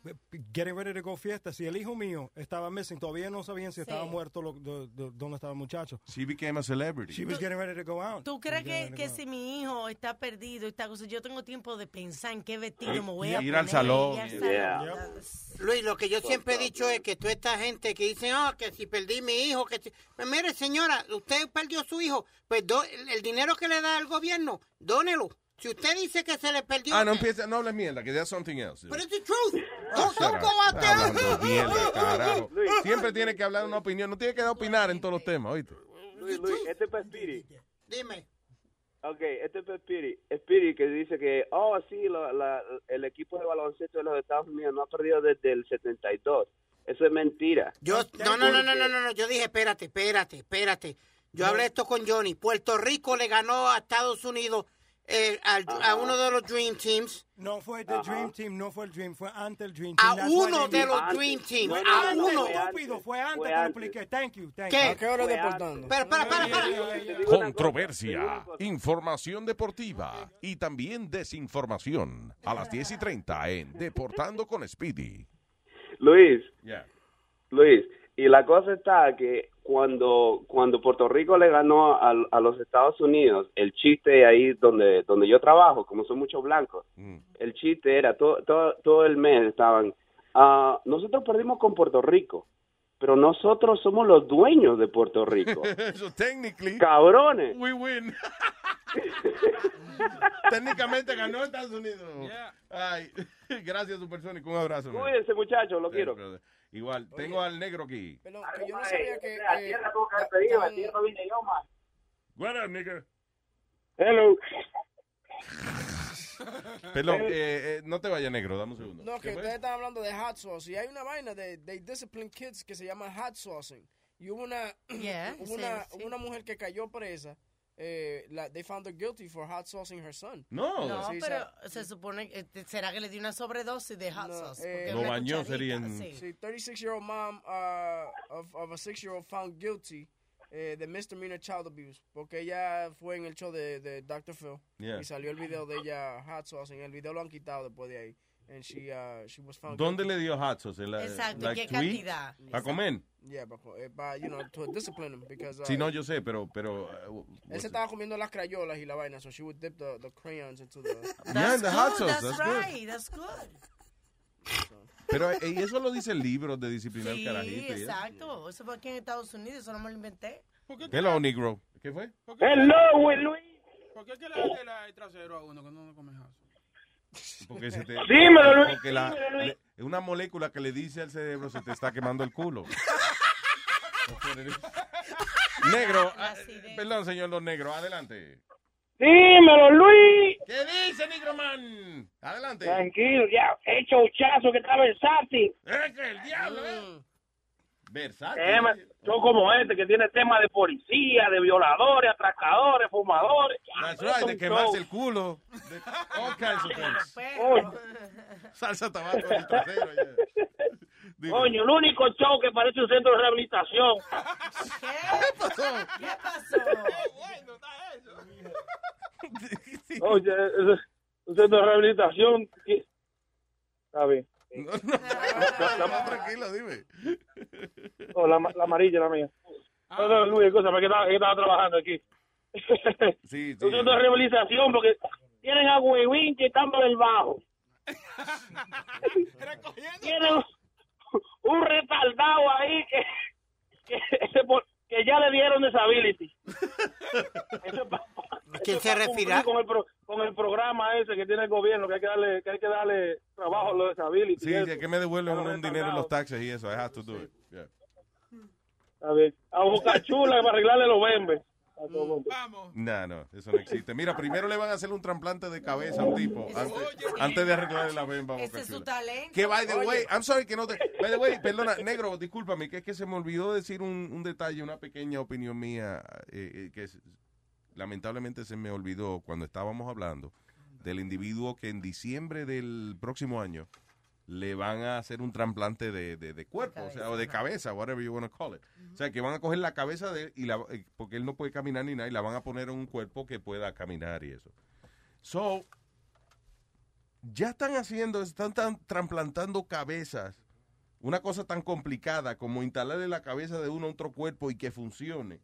getting ready to go fiesta, si el hijo mío estaba missing, todavía no sabían si estaba muerto, lo, do- do- dónde estaba el muchacho. She became a celebrity. She was getting ready to go out. ¿Tú crees que, que si mi hijo está perdido está yo tengo tiempo de pensar en qué vestido me voy a Ir poner? al salón. Yeah. Luis, lo que yo siempre he dicho es que toda esta gente que dice, oh, que si perdí mi hijo, que si... Pues mire, señora, usted perdió su hijo, pues do- el, dinero que le da el gobierno, dónelo. Si usted dice que se le perdió... Ah, no empieza, no hables mierda, que that's something else. It's the truth. Hablando mierda, carajo. Siempre tiene que hablar una opinión, no tiene que opinar en todos los temas, ¿oíste? Luis, Luis, este es para. Dime. Ok, este es Speedy. Speedy que dice que, oh, sí, la- la- el equipo de baloncesto de los Estados Unidos no ha perdido desde el 72. Eso es mentira. Yo, no, no, no, no, no, no, no, yo dije, espérate, espérate, espérate. Yo hablé esto con Johnny. Puerto Rico le ganó a Estados Unidos eh, al- a uno de los Dream Teams. No fue el. Dream Team, no fue el Dream, fue antes el Dream A Team. That's why uno de los Dream Team, Fue a antes, uno. estúpido, fue antes, Fue te lo antes. expliqué. Thank you, thank ¿Qué? you. ¿A qué hora deportando? Espera, espera, espera, espera. Controversia, información deportiva y también desinformación. A las 10 y 30 en Deportando con Speedy. Luis, Yeah. Luis, y la cosa está que cuando, cuando Puerto Rico le ganó a, a los Estados Unidos, el chiste ahí donde, donde yo trabajo, como son muchos blancos, el chiste era, todo, todo, todo el mes estaban, ah, nosotros perdimos con Puerto Rico, pero nosotros somos los dueños de Puerto Rico. so technically, Cabrones. we win. Técnicamente ganó Estados Unidos. Ay, gracias, Supersónico. Un abrazo. Cuídense, muchachos, lo Sí, quiero. brother. Igual, tengo al negro aquí. Que yo no sabía que... A eh, tierra tuvo que haber pedido, a tierra vine yo, man. What up, nigga? Hello. Perdón, eh, eh, no te vayas negro, dame un segundo. No, ¿Qué que ustedes están hablando de hot sauce. Y hay una vaina de they discipline kids que se llama hot saucing. Y hubo una, Yeah, hubo sí, una, sí. una mujer que cayó presa. Eh, la, they found her guilty for hot saucing her son. No. No, Sí, pero se supone que eh, será que le dio una sobredosis de hot No, sauce. eh, porque Lo bañó, cucharita, serían- sí. Sí, 36 year old mom uh, of, of a 6 year old found guilty eh, de misdemeanor child abuse. Porque ella fue en el show de, de Dr. Phil. Yeah. Y salió el video de ella hot saucing. El video lo han quitado después de ahí. And she, uh, she was found ¿Dónde guilty. le dio hot sauce? ¿En la- Exacto, like ¿qué tweet? cantidad? ¿A comer? Yeah, but, eh, but, you know, to discipline him because uh, Sí, no, yo sé, pero... pero uh, él se estaba comiendo las crayolas y la vaina, so she would dip the, the crayons into the. Yeah, the hot sauce, That's, that's good. right, that's good. Pero eh, y eso lo dice el libro de disciplinar Sí, carajito. eso. exacto. Eso fue aquí en Estados Unidos, eso no me lo inventé. Hello, negro. ¿Qué fue? Hello, Luis. ¿Por qué es que le da el trasero a uno cuando no come jazo? Porque se te, Dímelo, Luis, porque la- dímelo, Luis. le- es una molécula que le dice al cerebro se te está quemando el culo. negro, ah, perdón, señor Don Negro, adelante. Dímelo, Luis. ¿Qué dice, negro man? Adelante. Tranquilo, ya. Hecho chazo que está versátil. Es que el diablo, ¿eh? Versátil. Son como este que tiene temas de policía, de violadores, atracadores, fumadores. That's Ya, right, de quemarse show. el culo. De all kinds of things. Coño, Salsa tabaco en el trasero. yeah. Coño, el único show que parece un centro de rehabilitación. ¿Qué pasó? ¿Qué pasó? Oye, un centro de rehabilitación. Está bien. Estamos tranquilos, dime. Oh, la, la amarilla, la mía. No, no, Luis, cosa, que estaba, estaba trabajando aquí. Sí, Un centro de rehabilitación porque tienen a Huevín que están por el bajo. tienen un retardado ahí que, que, ese por- que ya le dieron disability. Eso es pa- ¿A quién eso se refiere? Con el, pro- con el programa ese que tiene el gobierno, que hay que darle, que hay que darle trabajo a los disability. Sí, eso. que me devuelven un dinero en los taxes y eso. I have to do it. Yeah. A ver, a Boca Chula para arreglarle los bembes. Mundo. No, no, eso no existe. Mira, primero le van a hacer un trasplante de cabeza a un tipo antes, antes de arreglarle la bemba. Ese es su talento. Que by the way, I'm sorry que no te. By the way, perdona, negro, discúlpame, que es que se me olvidó decir un, un detalle, una pequeña opinión mía, eh, eh, que es- lamentablemente se me olvidó cuando estábamos hablando del individuo que en diciembre del próximo año le van a hacer un trasplante de, de- de cuerpo, o sea, o de cabeza, whatever you want to call it. O sea, que van a coger la cabeza de él, y la, eh, porque él no puede caminar ni nada, y la van a poner en un cuerpo que pueda caminar y eso. So, ya están haciendo, están tan trasplantando cabezas. Una cosa tan complicada como instalarle la cabeza de uno a otro cuerpo y que funcione.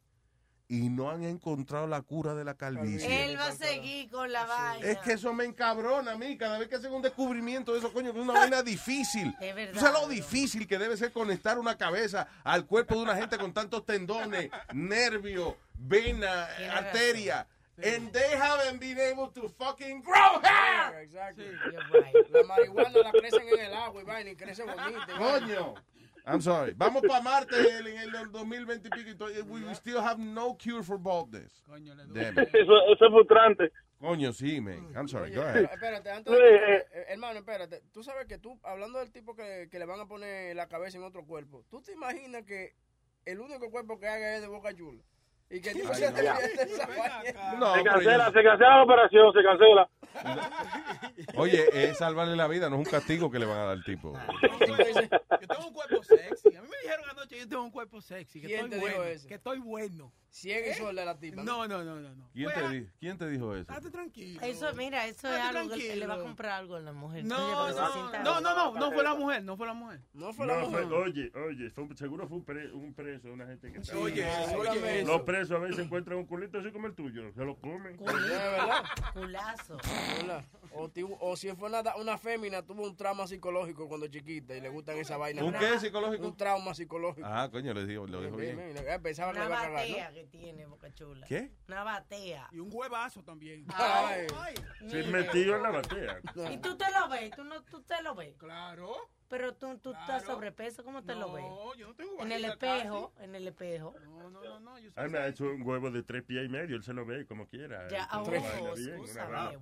Y no han encontrado la cura de la calvicie. Él va a seguir con la vaina. Es que eso me encabrona a mí. Cada vez que hacen un descubrimiento de eso, coño, que es una vaina difícil. Es verdad. ¿Tú sabes lo difícil que debe ser conectar una cabeza al cuerpo de una gente con tantos tendones, nervios, vena, arteria? And they haven't been able to fucking grow hair. Exacto. La marihuana la crecen en el agua y vaina y crece bonita. Coño. I'm sorry. Vamos para Marte en el, 2020 y pico we, still have no cure for baldness. Damn it. Eso, eso es frustrante. Coño, sí, man. I'm sorry. Go Oye, ahead. Espérate, antes de eh, eh, hermano, espérate. Tú sabes que tú, hablando del tipo que, que le van a poner la cabeza en otro cuerpo, ¿tú te imaginas que el único cuerpo que haga es de Boca Chula? Y que Ay, se esa. No, cancela, yo- se cancela la operación, se cancela. Oye, es salvarle la vida, no es un castigo que le van a dar al tipo. Yo tengo un cuerpo sexy. A mí me dijeron anoche que yo tengo un cuerpo sexy. Que ¿Quién estoy te dijo bueno. eso? Que estoy bueno. Ciega y sorda la tipa. No, no, no, no. no. ¿Quién te, di- ¿Quién te dijo eso? Estate tranquilo. Eso, mira, eso es algo que le va a comprar algo a la mujer. No, no, no, no, no, no fue la mujer, no fue la mujer. No No, fue- oye, oye, fue un- seguro fue un, pre- un preso, una gente que Oye, oye, Los presos a veces encuentran un culito así como el tuyo, se lo comen. Culazo. O, o si fue una, una fémina, tuvo un trauma psicológico cuando chiquita y le gustan esa vaina. ¿Un qué psicológico? Un trauma psicológico. Ah, coño, le dijo, lo dijo Bien, bien. bien. Pensaba que Una le iba a cagar, batea ¿no? que tiene, Boca Chula. ¿Qué? Una batea. Y un huevazo también. Ay. Sí, metido en la batea. Y tú te lo ves, tú, no, tú te lo ves. Claro. Pero tú, tú estás sobrepeso, ¿cómo te lo ves? No, yo no tengo En el espejo, en el espejo. No, no, no, no. Yo Ah, me ha hecho un huevo de tres pies y medio, él se lo ve como quiera. Ya, wow.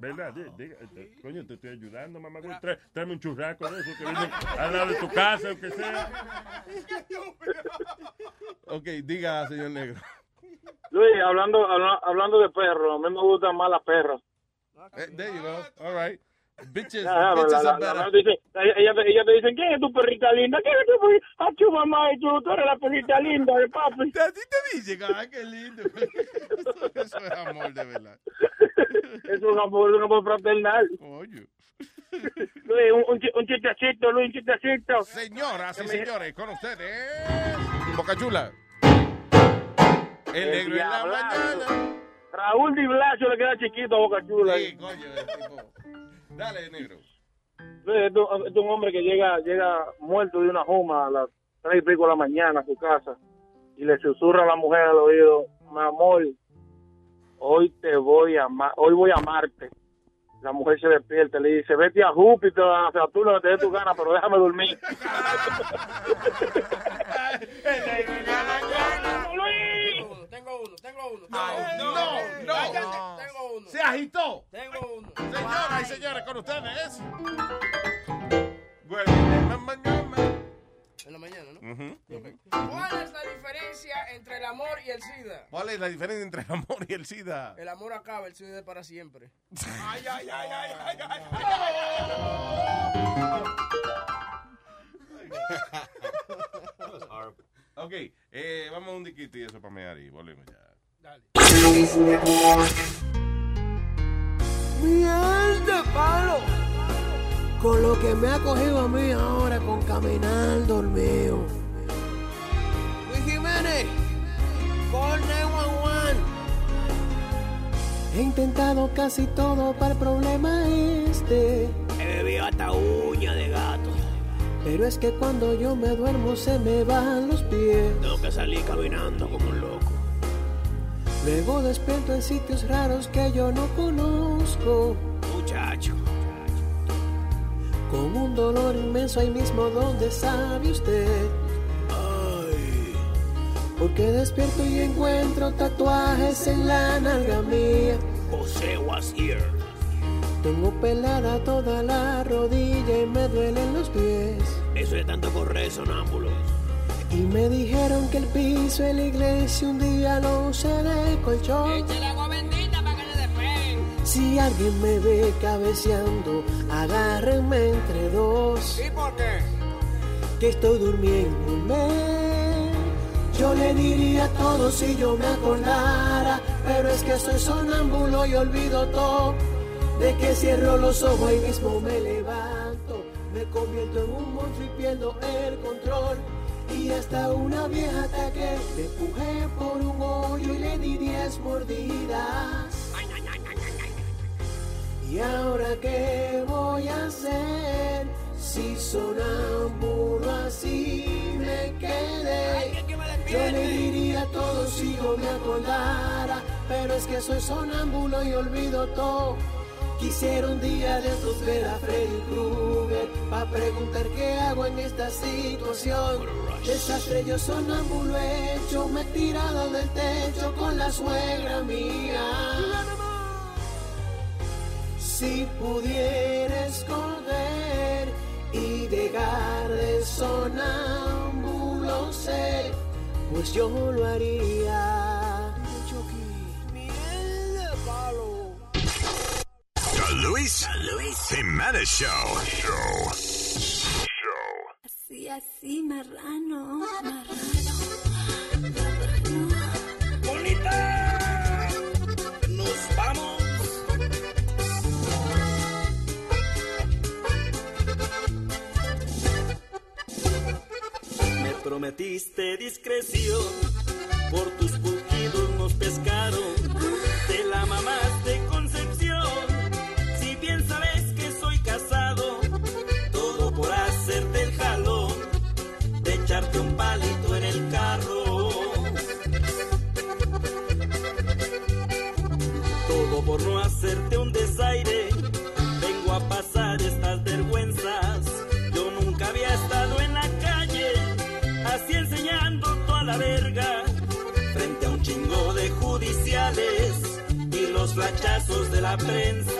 ¿Verdad? Eh, coño, te estoy ayudando, mamá. güey. Trae- Tráeme un churraco de eso que viene al lado de tu casa, aunque sea. Ok, diga, señor negro. Luis, hablando, habla- hablando de perros, a mí me gustan más las perras. Eh, there you go. All right. Bitches, Ah, pero bitches la- la- la- dice- ella, ella- te dicen, ¿quién es tu perrita linda? ¿Quién es tu perrita? Ah, tu mamá, y tú, tú eres la perrita linda de papi. Así te dicen, ay, qué lindo. Eso, eso es amor, de verdad. Es un amor, un amor fraternal. Coño. Luis, un, un, un chistecito, Luis, un chistecito. Señoras y señores, con ustedes, Boca Chula. El El negro en la mañana. Raúl Di Blasio le queda chiquito a Boca Chula. Sí, coño, tipo. Dale, negro. Luis, es un- es un hombre que llega, llega muerto de una juma a las tres y pico de la mañana a su casa y le susurra a la mujer al oído, mi amor, hoy te voy a amar, hoy voy a amarte. La mujer se despierta y le dice, vete a Júpiter, a Saturno, que te dé tu gana, pero déjame dormir. Tengo uno, tengo uno, uno. no, no. Cállate, Tengo uno. Se agitó. Tengo uno. Señoras y señores, con ustedes. En la mañana. En la mañana, ¿no? Ujú. ¿Cuál es la diferencia entre el amor y el SIDA? ¿Cuál es la diferencia entre el amor y el SIDA? El amor acaba, el SIDA es para siempre. Ay, ay, ay, ay, ay, ay. Ok, eh, vamos a un diquito y eso para mear y volvemos ya. Miel de palo. Con lo que me ha cogido a mí ahora con caminar dormido. Luis Jiménez, call 911. He intentado casi todo para el problema este. He bebido hasta uña de gato. Pero es que cuando yo me duermo se me bajan los pies. Tengo que salir caminando como un loco. Luego despierto en sitios raros que yo no conozco. Muchacho. Con un dolor inmenso ahí mismo donde sabe usted. Ay, Porque despierto y encuentro tatuajes en la nalga mía. José was here. Tengo pelada toda la rodilla y me duelen los pies. Eso es tanto correr sonámbulos. Y me dijeron que el piso de la iglesia un día lo usé de colchón. Échale agua bendita para que le despeguen. Si alguien me ve cabeceando, agárrenme entre dos. ¿Y por qué? Que estoy durmiéndome. Yo le diría todo si yo me acordara, pero es que soy sonámbulo y olvido todo. De que cierro los ojos y mismo me levanto, me convierto en un monstruo y pierdo el control. Y hasta una vieja ataque, le empujé por un hoyo y le di diez mordidas. ¿Y ahora qué voy a hacer? Si sonámbulo así me quedé. Yo le diría todo si yo me acordara, pero es que soy sonámbulo y olvido todo. Quisiera un día de estos ver a Freddy Krueger Pa' preguntar qué hago en esta situación. Desastre yo sonámbulo hecho Me he tirado del techo con la suegra mía. Si pudiera escoger y dejar de sonámbulo ser Pues yo lo haría The Luis, Jimenez Show. Show. Así, así, marrano. Marrano. ¡Bonita! ¡Nos vamos! Me prometiste discreción, por tus pujidos nos pescaron, la prensa.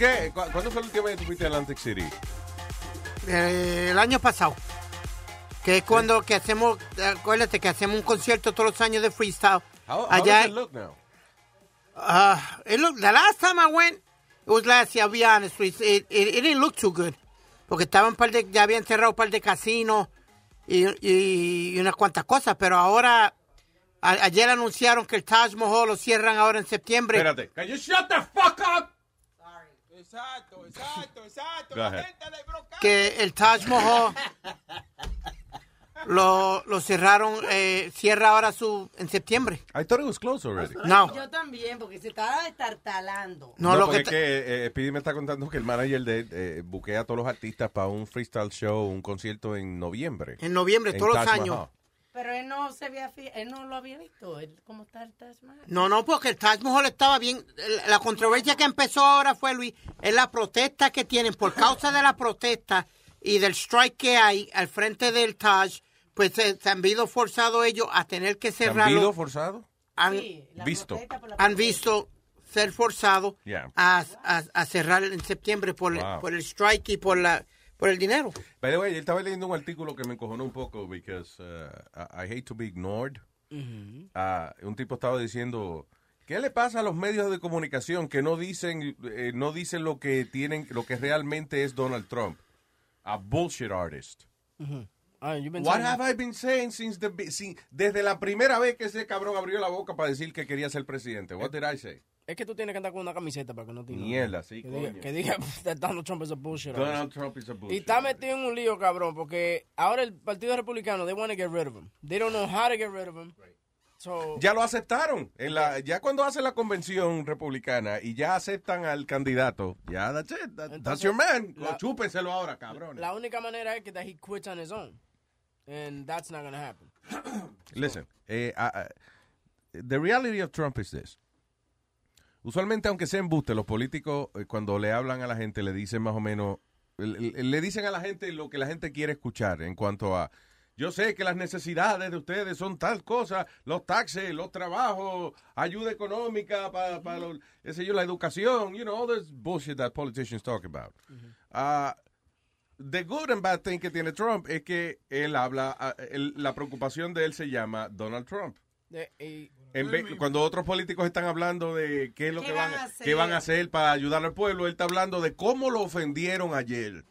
Qué? ¿Cu- ¿Cuándo fue la última vez que tú fuiste a Atlantic City? Eh, el año pasado. Que es cuando que hacemos, acuérdate que hacemos un concierto todos los años de freestyle. How, how allá. does it look now? Uh, it looked, the last time I went, it was last year, I'll be honest with you, it, it, it didn't look too good. Porque estaban par de, ya habían cerrado un par de casinos y, y, y unas cuantas cosas, pero ahora, a- ayer anunciaron que el Taj Mahal lo cierran ahora en septiembre. Espérate. Can you shut the fuck up? Exacto, exacto, exacto. Go ahead. que el Taj Mahal lo, lo cerraron, eh, cierra ahora su en septiembre. I thought it was closed already. No. Yo también, porque se estaba destartalando. No, lo porque que es que eh, Speedy me está contando que el manager de eh, buquea a todos los artistas para un freestyle show, un concierto en noviembre. En noviembre, todos los años. Mahal. Pero él no se había, fi- él no lo había visto. Él, ¿Cómo está el Taj Mahal? No, no, porque el Taj Mahal estaba bien. La- controversia que empezó ahora fue, Luis, es la protesta que tienen. Por causa de la protesta y del strike que hay al frente del Taj, pues se, se han visto forzados ellos a tener que ¿Se han cerrarlo. visto forzado? Han, Visto. han visto ser forzados Yeah. a, a- a cerrar en septiembre por, Wow. por el strike y por la por el dinero. By the way, él estaba leyendo un artículo que me encojonó un poco because uh, I, I hate to be ignored. Ah, un tipo estaba diciendo, ¿qué le pasa a los medios de comunicación que no dicen eh, no dicen lo que tienen lo que realmente es Donald Trump? A bullshit artist. Ah, you've been What have. I been saying since the desde la primera vez que ese cabrón abrió la boca para decir que quería ser presidente? What did I say? Es que tú tienes que andar con una camiseta para que no te. Mierda, sí, que diga, que diga Donald Trump is a bullshit. Donald Trump is a Y bullshit. está metido en un lío, cabrón, porque ahora el Partido Republicano, they want to get rid of him. They don't know how to get rid of him. So, Ya lo aceptaron. En la, ya cuando hace la convención republicana y ya aceptan al candidato, ya that's it. That- that's your man. la- Chúpenselo ahora, cabrón. la única manera es que that he quits on his own. And that's not going to happen. Listen, eh, ah, ah, the reality of Trump is this. Usualmente, aunque sea embuste, los políticos, eh, cuando le hablan a la gente, le dicen más o menos, le, dicen a la gente lo que la gente quiere escuchar en cuanto a, yo sé que las necesidades de ustedes son tal cosa, los taxes, los trabajos, ayuda económica para, sé yo, la educación, you know, all this bullshit that politicians talk about. Ah, the good and bad thing que tiene Trump es que él habla, ah, él- la preocupación de él se llama Donald Trump. En vez- cuando otros políticos están hablando de qué es lo ¿Qué que van van, a hacer? qué van a hacer para ayudar al pueblo, él está hablando de cómo lo ofendieron ayer.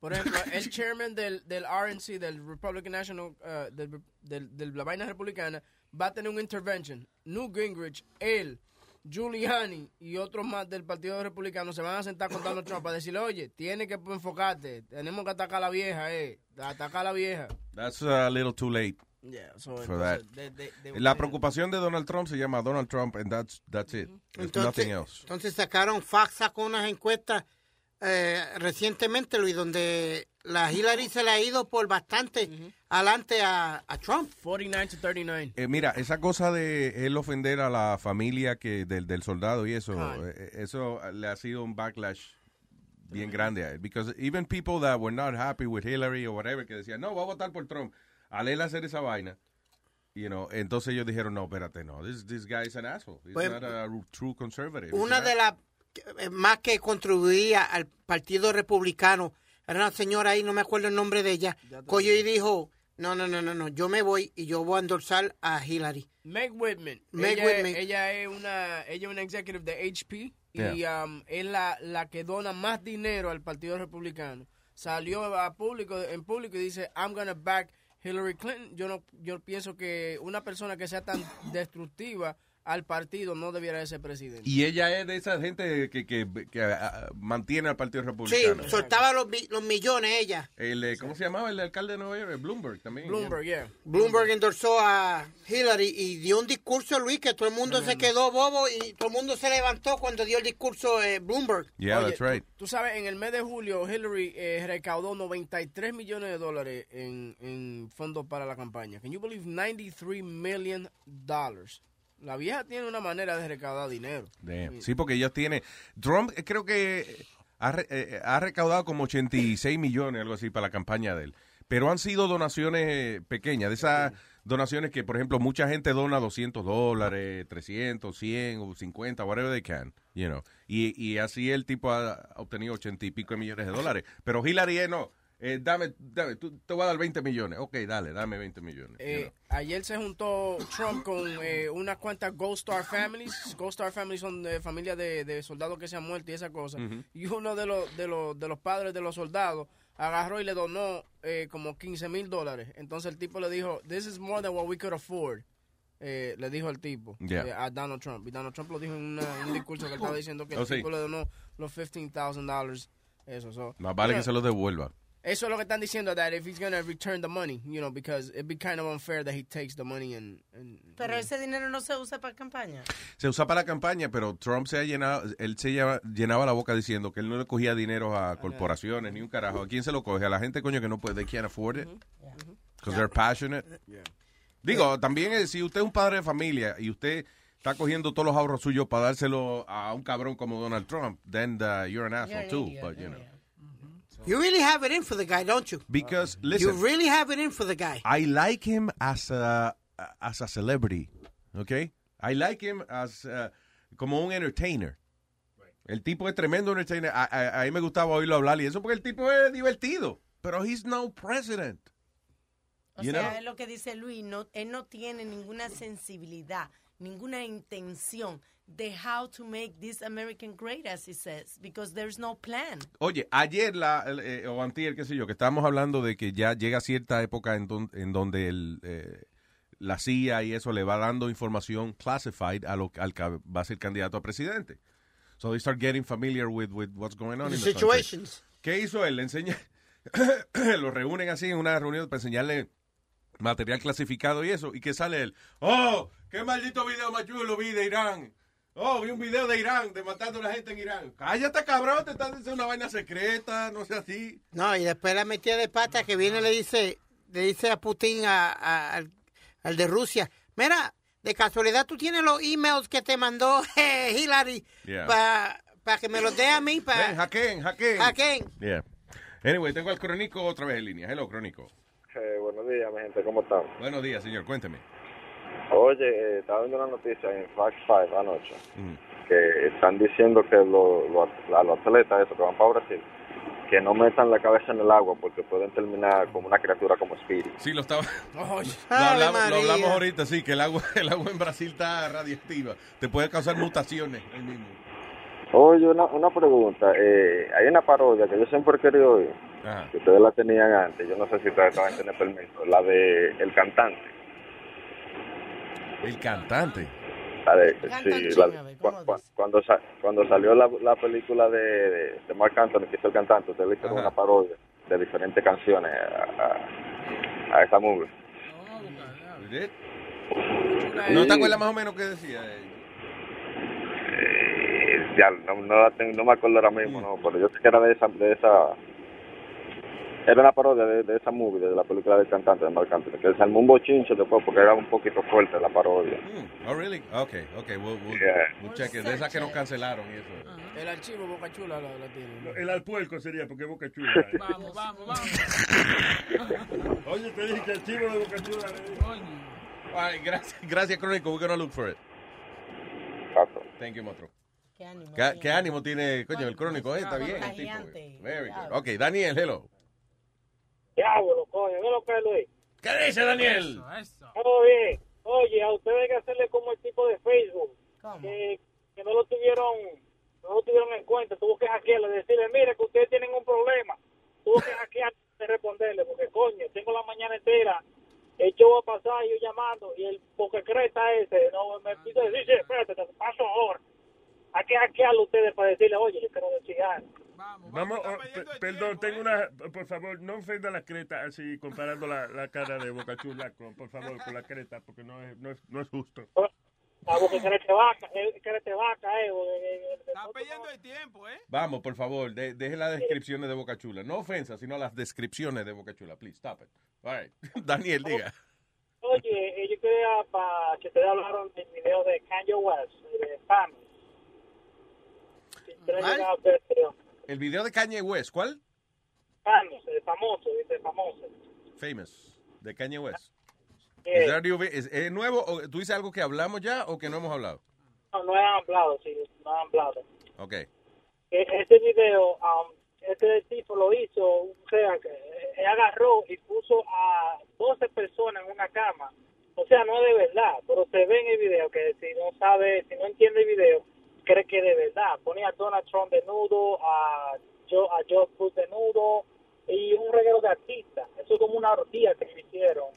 Por ejemplo, el chairman del, del RNC, del Republican National, uh, del, del- de la vaina republicana, va a tener un intervention. Newt Gingrich, él, Giuliani y otros más del Partido Republicano se van a sentar con Donald Trump para decirle, oye, tiene que enfocarte, tenemos que atacar a la vieja, eh, atacar a la vieja. That's a little too late Yeah, so for that. entonces, de- de- de- La preocupación de Donald Trump se llama Donald Trump and that's that's it. There's Entonces, nothing else. entonces sacaron, Fox sacó unas encuestas eh, recientemente, Luis, donde la Hillary se le ha ido por bastante adelante a, a Trump. 49 to 39. Eh, mira, esa cosa de él ofender a la familia que del, del soldado y eso, Ah. eh, eso le ha sido un backlash bien grande a él. Because even people that were not happy with Hillary or whatever, que decían, no, voy a votar por Trump, al él hacer esa vaina, you know, entonces ellos dijeron, no, espérate, no, this, this guy is an asshole. He's Pues, not a true conservative. Una de las eh, más que contribuía al Partido Republicano era una señora ahí, no me acuerdo el nombre de ella, cogió y dijo, no, no, no, no, no, yo me voy y yo voy a endosar a Hillary. Meg Whitman. Meg ella, Whitman. ella es una ella es una executive de HP y Yeah. um, es la, la que dona más dinero al Partido Republicano. Salió a público en público y dice, "I'm gonna back Hillary Clinton." Yo no yo pienso que una persona que sea tan destructiva al partido no debiera de ser presidente. Y ella es de esa gente que, que, que, ah, mantiene al Partido Sí, Republicano. soltaba los, los millones ella. El, eh, ¿Cómo se llamaba el alcalde de Nueva York? Bloomberg también. Bloomberg, yeah. Bloomberg endorsó a Hillary y dio un discurso, Luis, que todo el mundo se quedó bobo y todo el mundo se levantó cuando dio el discurso eh, Bloomberg. Yeah, Oye, that's right. Tú, tú sabes, en el mes de julio Hillary eh, recaudó 93 millones de dólares en, en fondos para la campaña. Can you believe 93 million dollars? La vieja tiene una manera de recaudar dinero. Damn. Sí, porque ellos tienen. Trump eh, creo que ha, re- eh, ha recaudado como 86 millones, algo así, para la campaña de él. Pero han sido donaciones eh, pequeñas, de esas donaciones que, por ejemplo, mucha gente dona 200 dólares, 300, 100 o 50, whatever they can, you know. Y, y así el tipo ha obtenido 80 y pico de millones de dólares. Pero Hillary eh, no. Eh, dame, dame, tú, te voy a dar 20 millones. Ok, dale, dame 20 millones. you Eh, know. ayer se juntó Trump con eh, unas cuantas Gold Star Families. Gold Star Families son familias de, de soldados que se han muerto y esa cosa. Ujú. Y uno de los, de, los, de los padres de los soldados agarró y le donó eh, como 15 mil dólares. Entonces el tipo le dijo, this is more than what we could afford. Eh, le dijo el tipo Yeah. eh, a Donald Trump. Y Donald Trump lo dijo en una- en un discurso que él estaba diciendo que Oh, el sí. tipo le donó los 15,000 dólares. Eso, so, Más vale que se los devuelva. Eso es lo que están diciendo, that if he's gonna return the money, you know, because it'd be kind of unfair that he takes the money and... and Pero ese dinero no se usa para campaña. se usa para la campaña, pero Trump se ha llenado, él se lleva- llenaba la boca diciendo que él no le cogía dinero a corporaciones ni un carajo. ¿A quién se lo coge? A la gente, coño, que no puede, they can't afford it. Because they're passionate. Digo, también eh, si usted es un padre de familia y usted está cogiendo todos los ahorros suyos para dárselo a un cabrón como Donald Trump, then uh, you're an asshole too. But, you know. You really have it in for the guy, don't you? Because, You listen, really have it in for the guy. I like him as a as a celebrity, okay? I like him as uh, como un entertainer. El tipo es tremendo entertainer. A, a- a mí me gustaba oírlo hablar y eso porque el tipo es divertido. Pero he's no president. O You sea, know? es lo que dice Luis, no, él no tiene ninguna sensibilidad, ninguna intención de how to make this American great, as he says, because there's no plan. Oye, ayer la, eh, o antier, qué sé yo, que estábamos hablando de que ya llega cierta época en, don- en donde el, eh, la CIA y eso le va dando información classified a lo, al que va a ser candidato a presidente. So they start getting familiar with, with what's going on The in the country. situations. ¿Qué hizo él? Le enseña, lo reúnen así en una reunión para enseñarle material clasificado y eso, y que sale él, oh, qué maldito video más chulo vi de Irán. Oh, vi un video de Irán, de matando a la gente en Irán. Cállate, cabrón, te están diciendo una vaina secreta, no sé así. No, y después la metida de pata que viene le dice, le dice a Putin, a- a- al, al de Rusia, mira, de casualidad tú tienes los emails que te mandó eh, Hillary Yeah. para que me los dé a mí, Ven, para... hackeen, hackeen. Hackeen. Yeah. Anyway, tengo al Crónico otra vez en línea. Hello, Crónico. Eh, buenos Buenos días, mi gente, ¿cómo están? Buenos días, señor, cuénteme. Oye, eh, estaba viendo una noticia en Fact 5 anoche Mm. que están diciendo que lo- lo- a los atletas esos que van para Brasil que no metan la cabeza en el agua porque pueden terminar como una criatura como Spirit. Sí, lo estaba. Lo Ave hablamos, lo hablamos ahorita, sí, que el agua, el agua en Brasil está radiactiva. Te puede causar mutaciones ahí mismo. Oye, una, una pregunta. Eh, hay una parodia que yo siempre he querido oír, que ustedes la tenían antes. Yo no sé si ustedes van a tener permiso. La de El Cantante. El cantante. Sí, la cu- cuando, sa- cuando salió la, la película de, de, Mark Anthony, que hizo el cantante, ustedes le Ajá. una parodia de diferentes canciones a, a, a esa movie. ¿No te acuerdas más o menos qué decía? Eh, ya, no, no, la tengo- no me acuerdo ahora mismo, no, pero yo sé que era de esa, de esa era una parodia de, de esa movie, de la película del cantante de Marc Anthony, que se armó un bochinche después porque era un poquito fuerte la parodia. Oh, really? Okay, okay, we'll, we'll, Yeah. we'll check it. De esas que nos cancelaron y eso. El archivo Boca Chula lo, lo tiene. El alpuerco sería, porque es Boca Chula. eh. Vamos, vamos, vamos. Oye, te dije que el chivo de Boca Chula. All right, gracias, gracias, Crónico. We're gonna look for it. Thank you, Motro. Qué ánimo. ¿Qué, qué ánimo tiene, coño, el Crónico? eh, está bien. el tipo. Very good. Ok, Daniel, hello. Diablo, coño, ¿qué lo que es, Luis? ¿Qué dice Daniel? Todo bien. Oye, a ustedes hay que hacerle como el tipo de Facebook. Que, que no lo tuvieron no lo tuvieron en cuenta. Tuvo que hackearle, decirle, mire que ustedes tienen un problema. Tuvo que hackear de responderle, porque coño, tengo la mañana entera. El show va a pasar, yo llamando, y el porque creta ese, no me pide decir, sí, espérate, te paso ahora. Hay que hackearlo a ustedes para decirle, oye, yo quiero decir algo. Vamos, oh, pe- perdón, tengo una. Por favor, no ofenda la creta así, comparando la, la cara de Boca Chula, con, por favor, con la creta, porque no es, no es, no es justo. Ah, porque crete vaca, eh, crete vaca, eh. Está perdiendo el tiempo, ¿eh? Vamos, por favor, de- deje las descripciones de Boca Chula. No ofensa, sino las descripciones de Boca Chula. Please, stop it. All right. Daniel, diga. Oye, eh, yo quería para que ustedes hablaron del video de Kanye West, de Famous. Si ustedes El video de Kanye West, ¿cuál? Famous, famoso, dice famoso. Famous, de Kanye West. Eh, ¿Es, es nuevo? O, ¿Tú dices algo que hablamos ya o que no hemos hablado? no, no han hablado, sí, no han hablado. Ok. E- Ese video, um, este tipo lo hizo, o sea, que él agarró y puso a 12 personas en una cama. O sea, no es de verdad, pero se ve en el video que si no sabe, si no entiende el video, cree que de verdad. Ponía a Donald Trump desnudo, a Joe, a Joe Cruz desnudo y un reguero de artistas. Eso es como una orgía que me hicieron.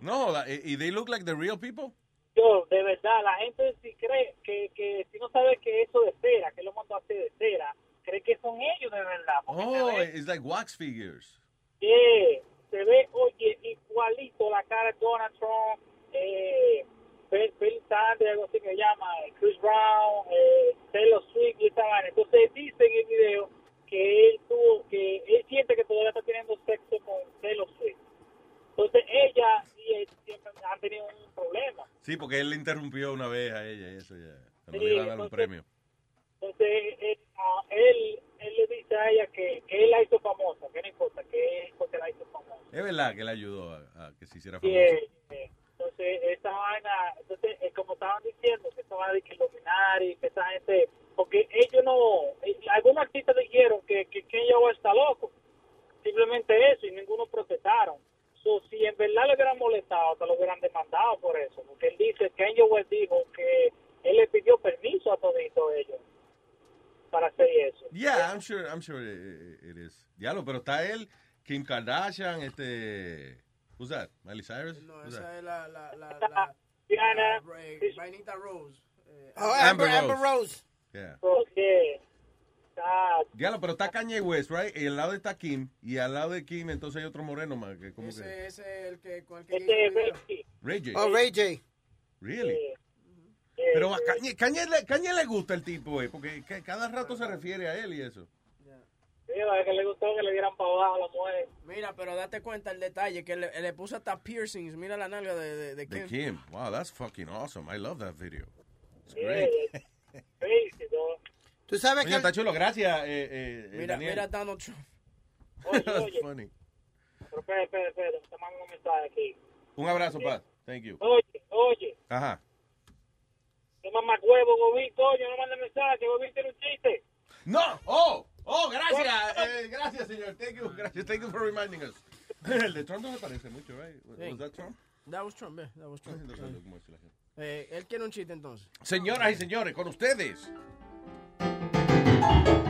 No, y they look like the real people? Yo, de verdad, la gente si cree que, que si no sabe que eso de cera, que lo mandó a hacer de cera, cree que son ellos de verdad. Oh, ve- it's like wax figures. Yeah, se ve, oye, igualito la cara de Donald Trump, eh, Bill, Bill Sanders, algo así que se llama, eh, Chris Brown, eh, Taylor Swift y esta vaina. Entonces dice en el video que él tuvo, que él siente que todavía está teniendo sexo con Taylor Swift. Entonces ella y él siempre han tenido un problema. Sí, porque él le interrumpió una vez a ella y eso ya. Cuando Sí, le iba a dar un premio. Entonces él, a él, él le dice a ella que, que él la hizo famosa, que no importa, que él la hizo famosa. Es verdad que le ayudó a, a que se hiciera Sí, famoso. Entonces, esa vaina, entonces, eh, como estaban diciendo, que esa vaina de que Illuminati, que esa gente, porque ellos no, eh, algunos artistas dijeron que, que West está loco, simplemente eso, y ninguno protestaron. So, si en verdad le hubieran molestado, hasta lo hubieran demandado por eso, porque él dice, Kanye West dijo que él le pidió permiso a todito ellos para hacer eso. Yeah, I'm sure, I'm sure it, it is. Diablo, pero está él, Kim Kardashian, este... Who's that? Miley Cyrus? No, Who's that? esa es la, la, la, la, Diana, eh, Vainita Rose. Eh, Oh, Amber Amber, Amber Rose. Rose. Yeah. Porque está Diablo, pero está Kanye West, right? Y al lado está Kim. Y al lado de Kim, entonces hay otro moreno más. Que como que... ese, ese es el que, con el que Este hizo el video. Ray J. Oh, Ray J. Really? Pero a Kanye, Kanye le, Kanye le gusta el tipo, eh, porque ca- cada rato se refiere a él y eso. Mira, que le gustó que le dieran para abajo a la mujer. Mira, pero date cuenta el detalle, que le, le puso hasta piercings. Mira la nalga de, de, de De Kim. Kim. Wow, that's fucking awesome. I love that video. It's great. crazy, ¿no? Tú sabes Oye, que... está chulo. Gracias, eh, eh, Mira, Daniel. mira Donald Trump. Oye, That's oye, funny. Pero espera, espera, espera, te mando un mensaje aquí. Un abrazo, Pat. Thank you. Oye, oye, Ajá. qué mamá huevo, Bobín, coño, no mande mensaje, Bobín tiene un chiste. No, oh, oh, gracias, eh, gracias, señor. Thank you, gracias. Thank you for reminding us. El de Trump no me parece mucho, right? Sí. Was that Trump? That was Trump, yeah, that was Trump. No la gente. Eh, él quiere un chiste entonces. Señoras y señores, con ustedes.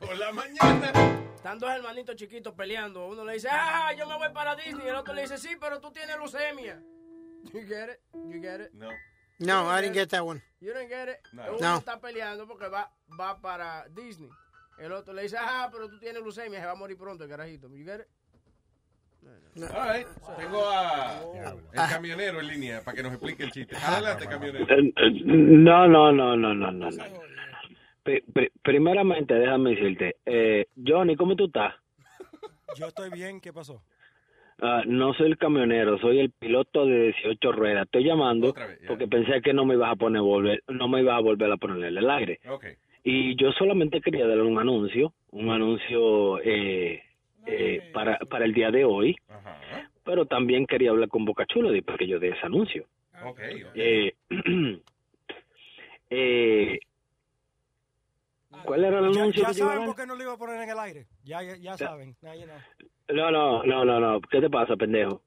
por la mañana. Están dos hermanitos chiquitos peleando. Uno le dice, ah, yo me voy para Disney. El otro le dice, sí, pero tú tienes leucemia. You get it? You get it? No. No, I didn't get that one. You didn't get it? No. Uno No. está peleando porque va, va para Disney. El otro le dice, ah, pero tú tienes leucemia, se va a morir pronto el carajito. You get it? All right. Tengo a el camionero en línea para que nos explique el chiste. Adelante, camionero. Eh, eh, No, no, no, no, no, no. no. Pri- pri- primeramente, déjame decirte, eh, Johnny, ¿cómo tú estás? Yo estoy bien, ¿qué pasó? Ah, no soy el camionero, soy el piloto de 18 ruedas. Estoy llamando porque pensé que no me ibas a poner volver, no me ibas a volver a ponerle el aire. Y yo solamente quería darle un anuncio, un anuncio eh, eh, para, para el día de hoy, pero también quería hablar con Boca Chula después que yo dé ese anuncio. Ok. Eh, eh, ¿Cuál era el Ya, anuncio ya que saben por qué no lo iba a poner en el aire. Ya, ya, ya saben. No, no, no, no, no. ¿Qué te pasa, pendejo?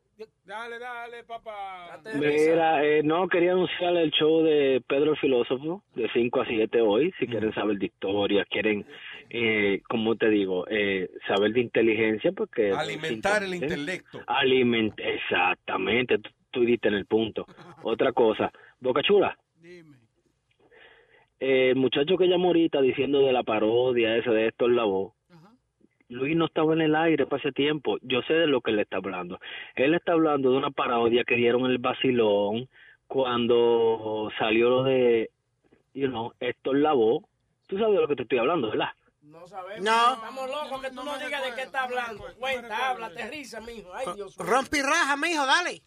Dale, dale, papá. Mira, eh, no, quería anunciar el show de Pedro el Filósofo de 5 a 7 hoy. Si quieren saber de historia, quieren, eh, como te digo, eh, saber de inteligencia, porque... Alimentar el intelecto. Aliment exactamente, tú, tú diste en el punto. Otra cosa, Boca Chula. Eh, el muchacho que llamó ahorita diciendo de la parodia, esa de Héctor Lavoe, Luis no estaba en el aire para ese tiempo. Yo sé de lo que él está hablando. Él está hablando de una parodia que dieron el vacilón cuando salió lo de, you know, Héctor Lavoe. Tú sabes de lo que te estoy hablando, ¿verdad? No sabemos. No. Estamos locos que tú no, digas de qué está hablando. Cuenta, habla, aterriza, mijo. Ay, Dios mío. Rompi raja, mijo, dale.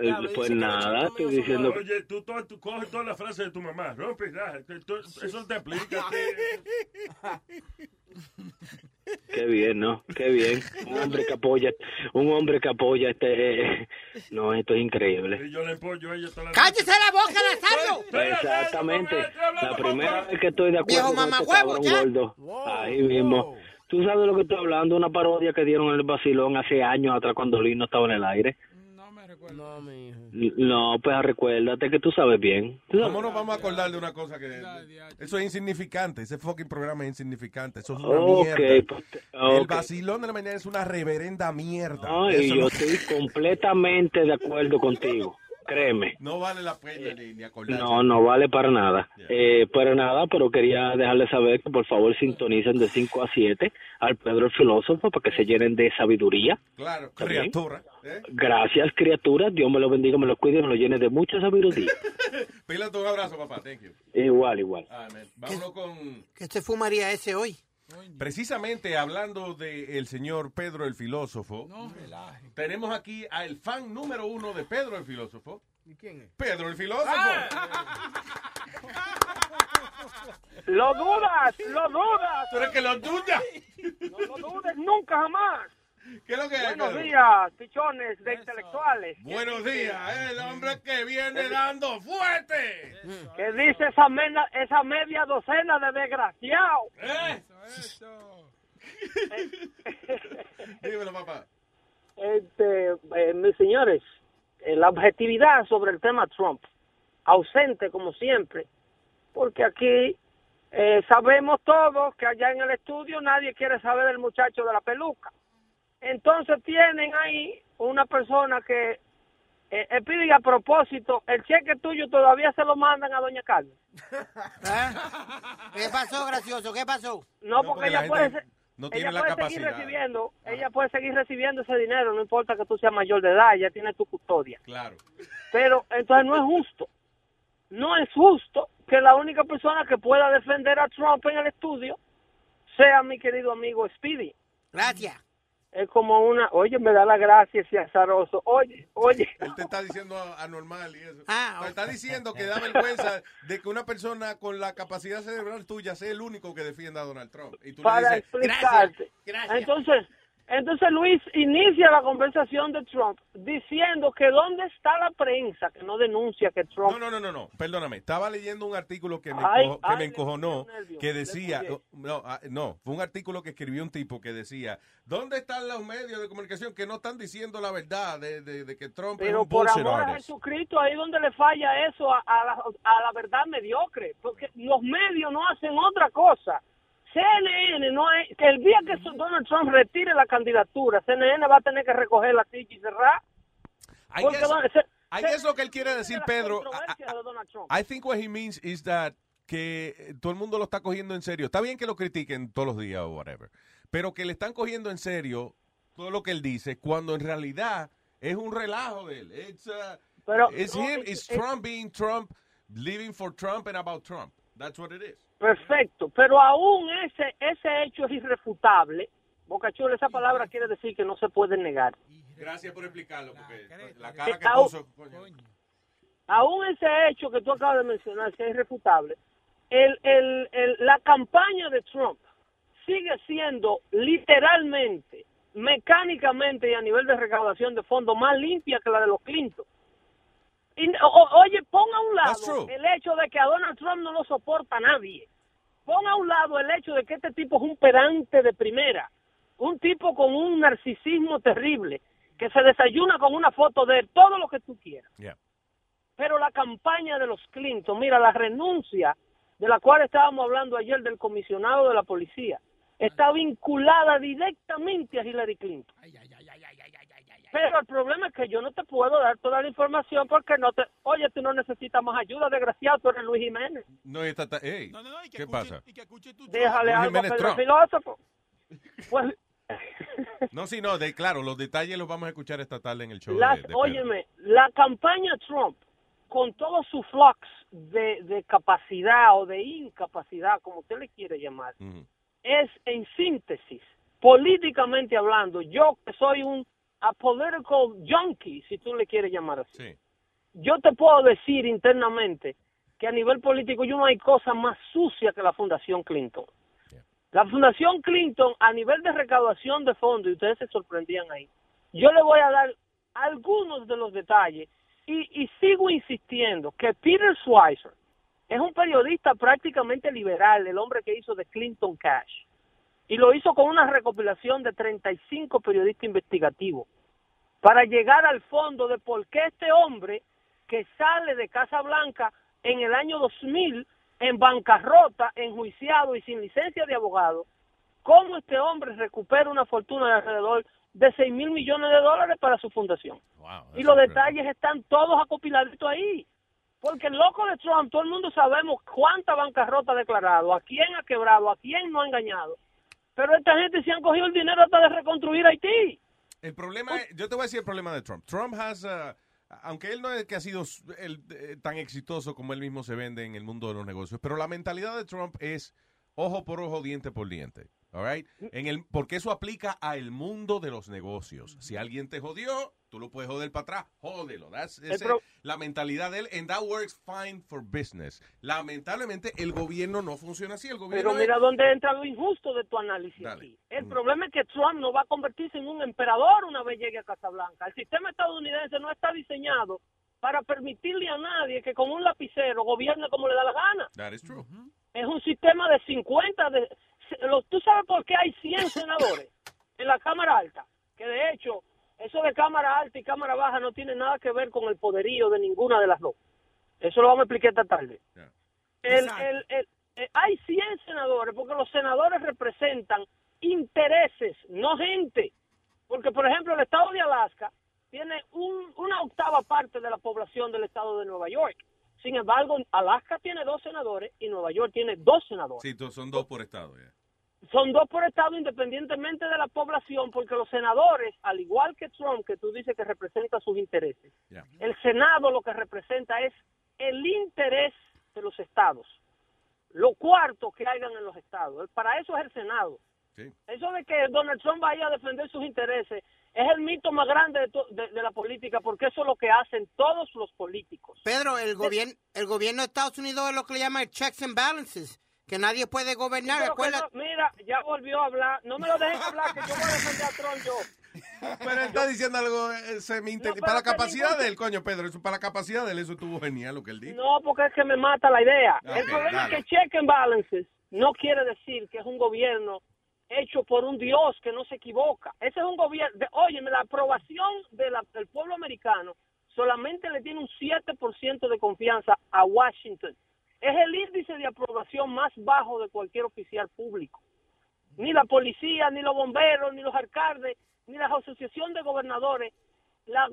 Eh, pues nada, estoy diciendo que... Oye, tú, tú, tú coges todas las frases de tu mamá. Rompe, que tú- eso te aplica. Qué bien, ¿no? Qué bien. Un hombre que apoya, un hombre que apoya este... No, esto es increíble. Y yo le empollo a ella toda la ¡Cállese la boca, Nazario! Exactamente. La primera vez que estoy de Viejo acuerdo con este cabrón ya. gordo. Ahí mismo. Tú sabes de lo que estoy hablando, una parodia que dieron en el vacilón hace años atrás cuando Luis no estaba en el aire. No, mi hijo. No, pues recuérdate que tú sabes bien. ¿Cómo nos vamos a acordar de una cosa que... Eso es insignificante, ese fucking programa es insignificante, eso es una mierda. pues, El vacilón de la mañana es una reverenda mierda. No, y Eso yo no- estoy completamente de acuerdo contigo. Créeme. No vale la pena ni, ni acordarse. No, no vale para nada. Eh, para nada, pero quería dejarles saber que por favor sintonicen de 5 a 7 al Pedro el Filósofo para que se llenen de sabiduría. Claro, ¿Está bien? criatura. ¿eh? Gracias, criaturas. Dios me lo bendiga, me lo cuide y me lo llene de mucha sabiduría. Pílate un abrazo, papá. Thank you. igual, igual. Man. Vámonos con... ¿Qué se fumaría ese hoy? Precisamente hablando del señor Pedro el Filósofo, tenemos aquí al fan número uno de Pedro el Filósofo. ¿Y quién es? Pedro el Filósofo. Lo dudas, lo dudas. ¿Tú eres que lo dudas? No lo dudes nunca jamás. ¿Qué es lo que hay, Buenos días, pichones de intelectuales. Buenos días, el hombre que viene dando fuerte. ¿Qué dice esa, mena- esa media docena de desgraciados? ¿Eh? Dímelo, papá. Este, eh, mis señores, eh, la objetividad sobre el tema Trump, ausente como siempre, porque aquí eh, sabemos todos que allá en el estudio nadie quiere saber del muchacho de la peluca. Entonces tienen ahí una persona que eh, eh, pide y a propósito, el cheque tuyo todavía se lo mandan a doña Carmen. ¿Qué pasó, gracioso? ¿Qué pasó? No, porque, ella puede, se- no ella puede seguir recibiendo, ella puede seguir recibiendo ese dinero, no importa que tú seas mayor de edad, ella tiene tu custodia. Claro. Pero entonces no es justo. No es justo que la única persona que pueda defender a Trump en el estudio sea mi querido amigo Speedy. Gracias. Es como una, oye, me da la gracia ese azaroso. Oye, oye. Él te está diciendo anormal y eso. Ah, está diciendo que da vergüenza de que una persona con la capacidad cerebral tuya sea el único que defienda a Donald Trump. Y tú para le dices, explicarte. gracias. Entonces, entonces Luis inicia la conversación de Trump diciendo que dónde está la prensa que no denuncia que Trump No, no, no, no, no, perdóname. Estaba leyendo un artículo que me, Ay, encojo- que ay, me encojonó, nervio, que decía, puse. no, ah, no, fue un artículo que escribió un tipo que decía, ¿dónde están los medios de comunicación que no están diciendo la verdad de, de- de que Trump es Pero un por amor a artist? Jesucristo, ahí donde le falla eso a, a la, a la verdad mediocre, porque los medios no hacen otra cosa. CNN no es, que el día que Donald Trump retire la candidatura, CNN va a tener que recoger la silla y cerrar. I guess- Donald- se- I se- guess lo que él quiere decir, Pedro, Trump. I think what he means is that que eh, todo el mundo lo está cogiendo en serio. Está bien que lo critiquen todos los días o whatever, pero que le están cogiendo en serio todo lo que él dice cuando en realidad es un relajo de él. It's, uh, Pero, it's no, him, es- it's es- Trump being Trump, living for Trump and about Trump. That's what it is. Perfecto, pero aún ese ese hecho es irrefutable. Boca Chula, esa palabra quiere decir que no se puede negar. Gracias por explicarlo, porque la cara que puso... coño. Aún ese hecho que tú acabas de mencionar, que es irrefutable, el, el, el- la campaña de Trump sigue siendo literalmente, mecánicamente y a nivel de recaudación de fondos más limpia que la de los Clinton. Y, o- oye, pon a un lado el hecho de que a Donald Trump no lo soporta nadie. Pon a un lado el hecho de que este tipo es un pedante de primera, un tipo con un narcisismo terrible, que se desayuna con una foto de él, todo lo que tú quieras. Yeah. Pero la campaña de los Clinton, mira, la renuncia de la cual estábamos hablando ayer del comisionado de la policía, está vinculada directamente a Hillary Clinton. Pero el problema es que yo no te puedo dar toda la información porque no te... Oye, tú no necesitas más ayuda, desgraciado, tú eres Luis Jiménez. No, y está, está- ey, ¿qué pasa? Déjale Luis algo a Jiménez Pedro Trump. Filósofo. Pues, No, sí, no, de, claro, los detalles los vamos a escuchar esta tarde en el show. las, de- óyeme, la campaña Trump, con todo su flux de, de capacidad o de incapacidad, como usted le quiere llamar, es en síntesis, políticamente hablando, yo que soy un a political junkie, si tú le quieres llamar así, Sí. yo te puedo decir internamente que a nivel político yo no hay cosa más sucia que la Fundación Clinton. La Fundación Clinton, a nivel de recaudación de fondos, y ustedes se sorprendían ahí, yo le voy a dar algunos de los detalles y, y sigo insistiendo que Peter Schweizer es un periodista prácticamente liberal, el hombre que hizo de Clinton Cash, y lo hizo con una recopilación de 35 periodistas investigativos para llegar al fondo de por qué este hombre que sale de Casa Blanca en el año 2000 en bancarrota, enjuiciado y sin licencia de abogado, cómo este hombre recupera una fortuna de alrededor de 6 mil millones de dólares para su fundación. y los detalles están todos acopiladitos ahí. Porque el loco de Trump, todo el mundo sabemos cuánta bancarrota ha declarado, a quién ha quebrado, a quién no ha engañado. Pero esta gente se han cogido el dinero hasta de reconstruir Haití. El problema es, yo te voy a decir el problema de Trump. Trump has, uh, aunque él no es que ha sido el, eh, tan exitoso como él mismo se vende en el mundo de los negocios, pero la mentalidad de Trump es ojo por ojo, diente por diente. All? En el, porque eso aplica al mundo de los negocios. Si alguien te jodió, tú lo puedes joder para atrás, jódelo. That's, ese- la mentalidad de él, and that works fine for business. Lamentablemente, el gobierno no funciona así. El gobierno Pero es- mira dónde entra lo injusto de tu análisis aquí. El problema es que Trump no va a convertirse en un emperador una vez llegue a Casablanca. El sistema estadounidense no está diseñado para permitirle a nadie que con un lapicero gobierne como le da la gana. That is true. Es un sistema de 50... De, los- ¿Tú sabes por qué hay 100 senadores en la Cámara Alta? Que de hecho, eso de Cámara Alta y Cámara Baja no tiene nada que ver con el poderío de ninguna de las dos. Eso lo vamos a explicar esta tarde. El- el- el- eh, hay 100 senadores porque los senadores representan intereses, no gente. Porque, por ejemplo, el estado de Alaska tiene un- una octava parte de la población del estado de Nueva York. Sin embargo, Alaska tiene dos senadores y Nueva York tiene dos senadores. Sí, son dos por estado. ya. Son dos por estado independientemente de la población porque los senadores, al igual que Trump, que tú dices que representa sus intereses, el Senado lo que representa es el interés de los estados. Lo cuarto que hayan en los estados. Para eso es el Senado. Eso de que Donald Trump vaya a defender sus intereses es el mito más grande de, to- de- de la política, porque eso es lo que hacen todos los políticos. Pedro, el gobierno, el gobierno de Estados Unidos es lo que le llama el checks and balances, que nadie puede gobernar. No- mira, ya volvió a hablar. No me lo dejen hablar, que yo voy a defender a Trump yo. Pero él está diciendo algo eh, semi No, Para la capacidad ningún- de él, coño, Pedro, eso para la capacidad de él, eso estuvo genial lo que él dijo. No, porque es que me mata la idea. El problema dale. es que check and balances no quiere decir que es un gobierno hecho por un Dios que no se equivoca. Ese es un gobierno, de, óyeme, la aprobación de la- del pueblo americano solamente le tiene un 7% de confianza a Washington. Es el índice de aprobación más bajo de cualquier oficial público. Ni la policía, ni los bomberos, ni los alcaldes, ni la asociación de gobernadores la,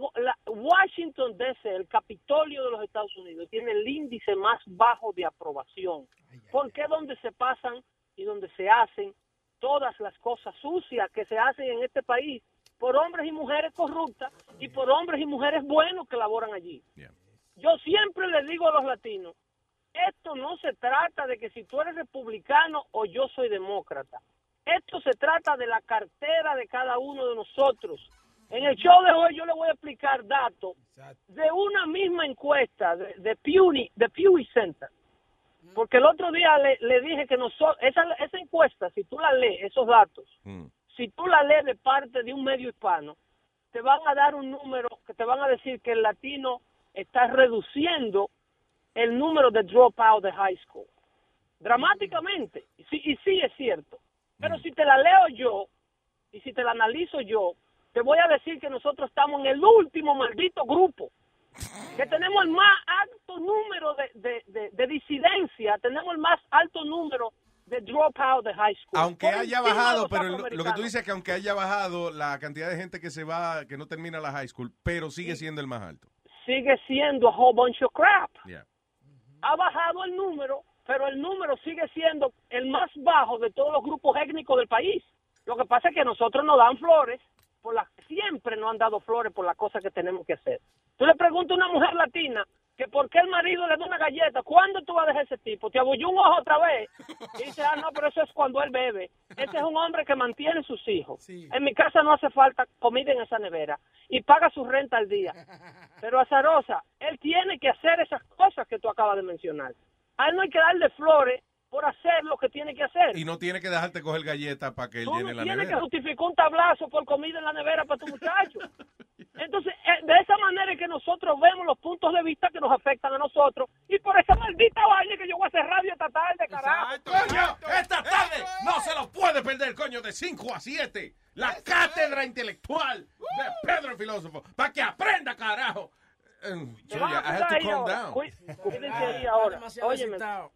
Washington DC, el Capitolio de los Estados Unidos, tiene el índice más bajo de aprobación. Porque es donde se pasan y donde se hacen todas las cosas sucias que se hacen en este país por hombres y mujeres corruptas y por hombres y mujeres buenos que laboran allí. Yo siempre le digo a los latinos, esto no se trata de que si tú eres republicano o yo soy demócrata. Esto se trata de la cartera de cada uno de nosotros. En el show de hoy yo le voy a explicar datos de una misma encuesta de, de Pew, de Pew Center. Porque el otro día le, le dije que nosotros, esa, esa encuesta, si tú la lees, esos datos, si tú la lees de parte de un medio hispano, te van a dar un número que te van a decir que el latino está reduciendo el número de dropout de high school. Dramáticamente. Y sí, y sí es cierto. Pero si te la leo yo y si te la analizo yo, te voy a decir que nosotros estamos en el último maldito grupo. Que tenemos el más alto número de, de, de- de disidencia, tenemos el más alto número de dropout de high school. Aunque Por haya bajado, pero lo- lo que tú dices es que aunque haya bajado la cantidad de gente que se va, que no termina la high school, pero sigue siendo el más alto. sigue siendo a whole bunch of crap. Yeah. Ha bajado el número, pero el número sigue siendo el más bajo de todos los grupos étnicos del país. Lo que pasa es que nosotros nos dan flores, por las siempre nos han dado flores por las cosas que tenemos que hacer. Tú le preguntas a una mujer latina que por qué el marido le da una galleta, ¿cuándo tú vas a dejar ese tipo? Te abolló un ojo otra vez. Y dice, ah, no, pero eso es cuando él bebe. Ese es un hombre que mantiene sus hijos. En mi casa no hace falta comida en esa nevera y paga su renta al día. Pero Azarosa, él tiene que hacer esas cosas que tú acabas de mencionar. A él no hay que darle flores por hacer lo que tiene que hacer. Y no tiene que dejarte coger galletas para que él Tú no llene la tienes que nevera. justificar un tablazo por comida en la nevera para tu muchacho. Entonces, eh, de esa manera es que nosotros vemos los puntos de vista que nos afectan a nosotros. Y por esa maldita vaina que yo voy a hacer radio esta tarde, carajo. ¡Coño! Esta tarde no se lo puede perder, coño, de 5 a 7. La cátedra intelectual de Pedro el Filósofo. Para que aprenda, carajo. Julia, I have to ahí calm down. Cuídense ahí ahora. demasiado Óyeme, excitado.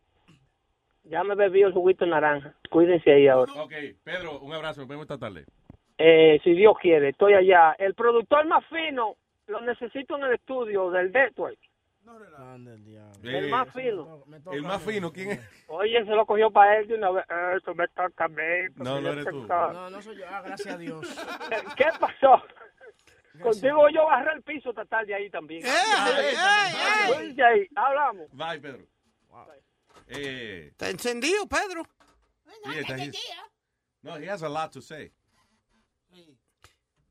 Ya me bebí el juguito de naranja. Cuídense ahí ahora. Ok, Pedro, un abrazo. Nos vemos esta tarde. Eh, si Dios quiere, estoy allá. El productor más fino lo necesito en el estudio del Network. El Eh, más fino. El más fino, ¿quién es? Oye, se lo cogió para él de una vez. Eh, Eso me toca a mí. No, no eres tú. No, no soy yo. Ah, gracias a Dios. ¿Qué pasó? Contigo yo barré el piso esta tarde ahí también. Cuídense ahí, hablamos. Bye, Pedro. Eh, Está encendido, Pedro. sí, está. No, he has a lot to say.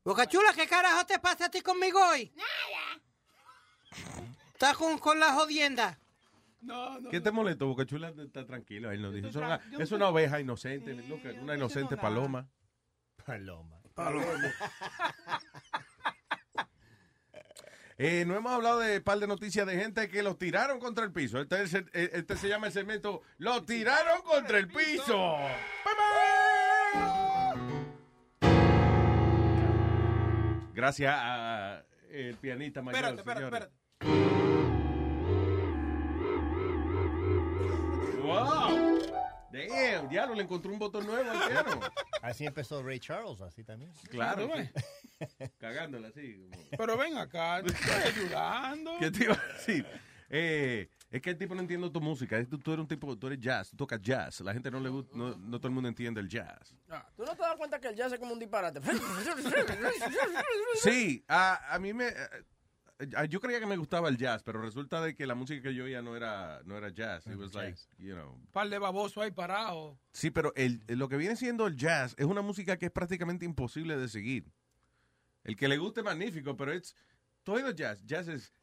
Boca Chula, ¿qué carajo te pasa a ti conmigo hoy? Nada. Estás con, con la jodienda. ¿Qué te molestó? Boca Chula está tranquilo. Él nos dijo. Es una, es una oveja inocente. look, una inocente paloma. Paloma. Eh, no hemos hablado de un par de noticias de gente que los tiraron contra el piso. Este, es el- eh, este se llama el segmento Los tiraron contra el piso. Gracias a el pianista mayor. Espérate, espérate, espérate. ¡Wow! Damn, diablo, le encontró un botón nuevo al piano. Así empezó Ray Charles, así también. Claro, ¿Tú sí. ves? Cagándola así. como- Pero ven acá, te estoy ayudando. ¿Qué te iba a decir? Eh, es que el tipo no entiende tu música. Tú, tú eres un tipo, tú eres jazz, tú tocas jazz. La gente no le gusta, no, no todo el mundo entiende el jazz. ¿Tú no te das cuenta que el jazz es como un disparate? Sí, a, a mí me yo creía que me gustaba el jazz, pero resulta de que la música que yo oía no era, no era jazz. It was like, you know. De baboso ahí parado. Sí, pero el, lo que viene siendo el jazz es una música que es prácticamente imposible de seguir. El que le guste, magnífico, pero es todo jazz. Jazz es...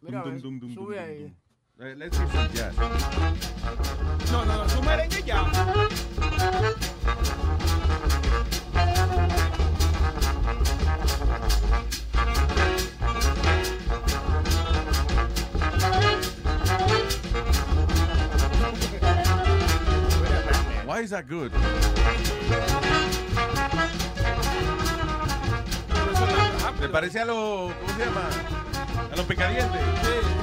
Mira, sube ahí. Eh, Let's hear some jazz. No, no, no, su merengue ya. Why is that good? ¿Te parece a los. ¿Cómo se llama? A los picadientes.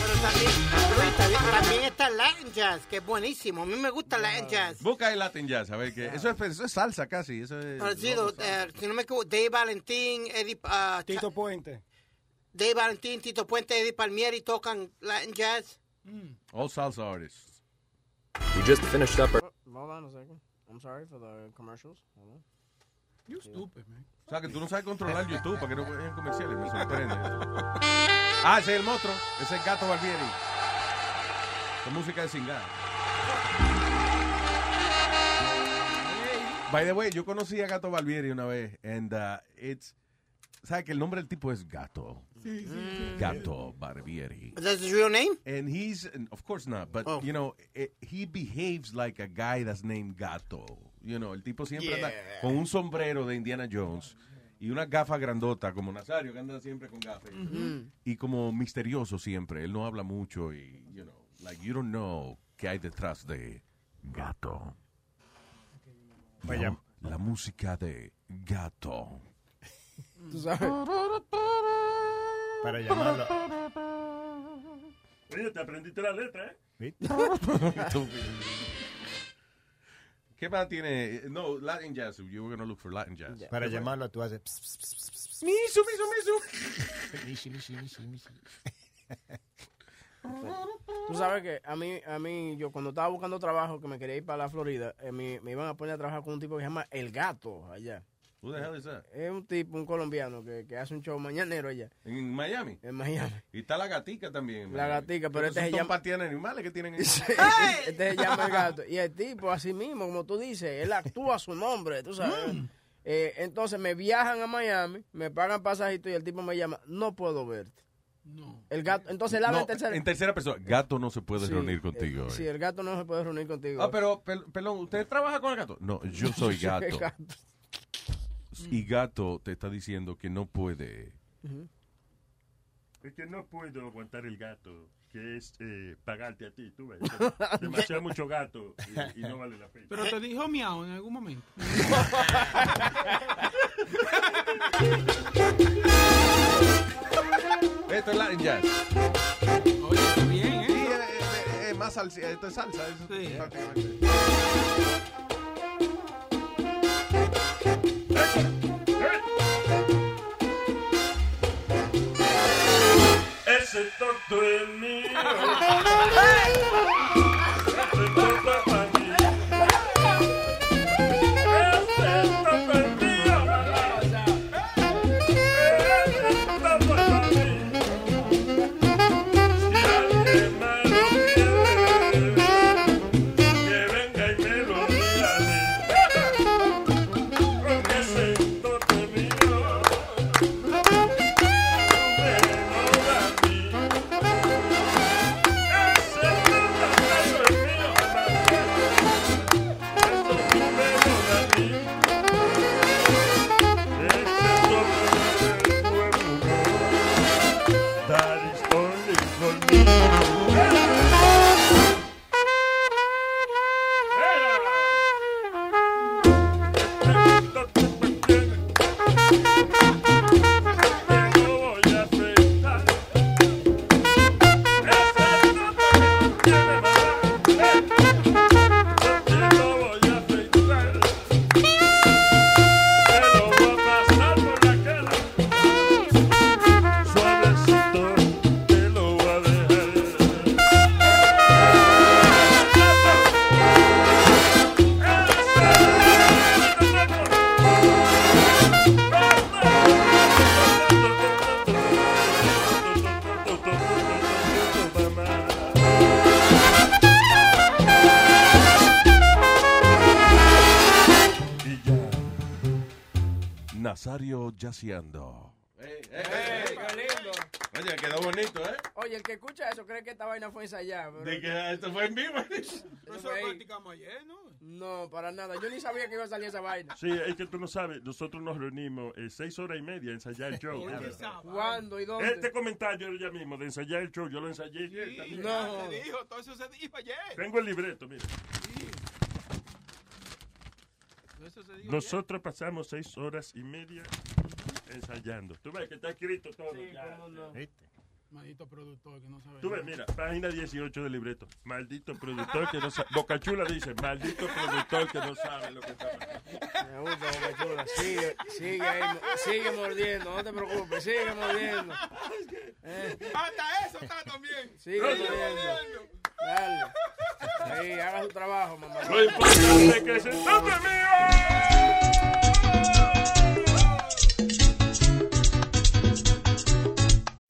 Pero también, Luis, también, también está el Latin Jazz, que es buenísimo. A mí me gusta el Latin Jazz. Busca el Latin Jazz, a ver que eso es, eso es salsa casi. Eso es, Parecido, eh, si no me equivoco, Dave Valentín, Eddie, ah, Tito Puente. Dave Valentín, Tito Puente, Eddie Palmieri tocan Latin Jazz. All salsa artists. We just finished up our. Hold on a second. I'm sorry for the commercials. Hold on. You stupid, man. O sea, que tú no sabes controlar YouTube para que no vean comerciales. Me sorprende. Ah, ese es el monstruo. Ese es el gato Barbieri. Con música de singar. By the way, yo conocí a Gato Barbieri una vez. And uh, it's. ¿Sabes que el nombre del tipo es Gato? Sí, sí, sí. Gato Barbieri. That's his real name? And he's, and of course not, but, you know, eh, he behaves like a guy that's named Gato. You know, el tipo siempre anda con un sombrero de Indiana Jones y una gafa grandota, como Nazario, que anda siempre con gafas. Y como misterioso siempre. Él no habla mucho y, you know, like, you don't know qué hay detrás de Gato. La, la música de Gato. Tú sabes. Para llamarlo. Oye, te aprendiste la letra, ¿eh? ¿Qué más tiene? No, Latin jazz. You were going to look for Latin jazz. Para llamarlo tú haces... Misu, misu, Mishi, mishi, mishi, mishi. Tú sabes que a mí, a mí, yo cuando estaba buscando trabajo, que me quería ir para la Florida, eh, me, me iban a poner a trabajar con un tipo que se llama El Gato allá. Who the hell is that? Es un tipo, un colombiano que, que hace un show mañanero allá. En Miami. En Miami. Y está la gatica también. en La gatica, pero este se llama- animales que tienen ahí. este se llama El Gato. Y el tipo, así mismo, como tú dices, él actúa a su nombre, tú sabes. Eh, entonces me viajan a Miami, me pagan pasajito y el tipo me llama, no puedo verte. El gato, entonces él habla No, en tercera. en tercera persona. Gato no se puede Sí, reunir eh, contigo. Sí, eh. el gato no se puede reunir contigo. Ah, pero, pel- perdón, ¿usted trabaja con el gato? No, yo soy gato. Y gato te está diciendo que no puede. Es que no puedo aguantar el gato, que es eh, pagarte a ti, tú ves. Demasiado mucho gato y, y no vale la pena. Pero te dijo miau en algún momento. Esto es Latin Jazz. Oye, bien, ¿eh? Sí, es, es- es más salsa. Esto es salsa. eso Sí. prácticamente. Ese tonto es. Nazario Yaciando. ¡Ey, qué lindo! Oye, quedó bonito, ¿eh? Oye, el que escucha eso cree que esta vaina fue ensayada. pero- De que esto fue en vivo. Eso lo practicamos ayer, ¿no? No, para nada. Yo ni sabía que iba a salir esa vaina. Sí, es que tú no sabes, nosotros nos reunimos eh, seis horas y media a ensayar el show. ¿Cuándo y dónde? Este comentario ya mismo de ensayar el show, yo lo ensayé ayer también. No. Se dijo, todo eso se dijo ayer. Tengo el libreto, mira. Eso se dijo Nosotros pasamos seis horas y media ensayando. Tú ves que está escrito todo. ya. Maldito productor que no sabe. Tú ves, nada. mira, página 18 del libreto. Maldito productor que no sabe. Boca Chula dice, maldito productor que no sabe lo que está pasando. Me gusta, Boca Chula. Sigue, sigue ahí, sigue mordiendo, no te preocupes, sigue mordiendo. Eh, Hasta eso está también. sigue mordiendo. Dale. Ahí, haga su trabajo, mamá. Lo importante es que se toque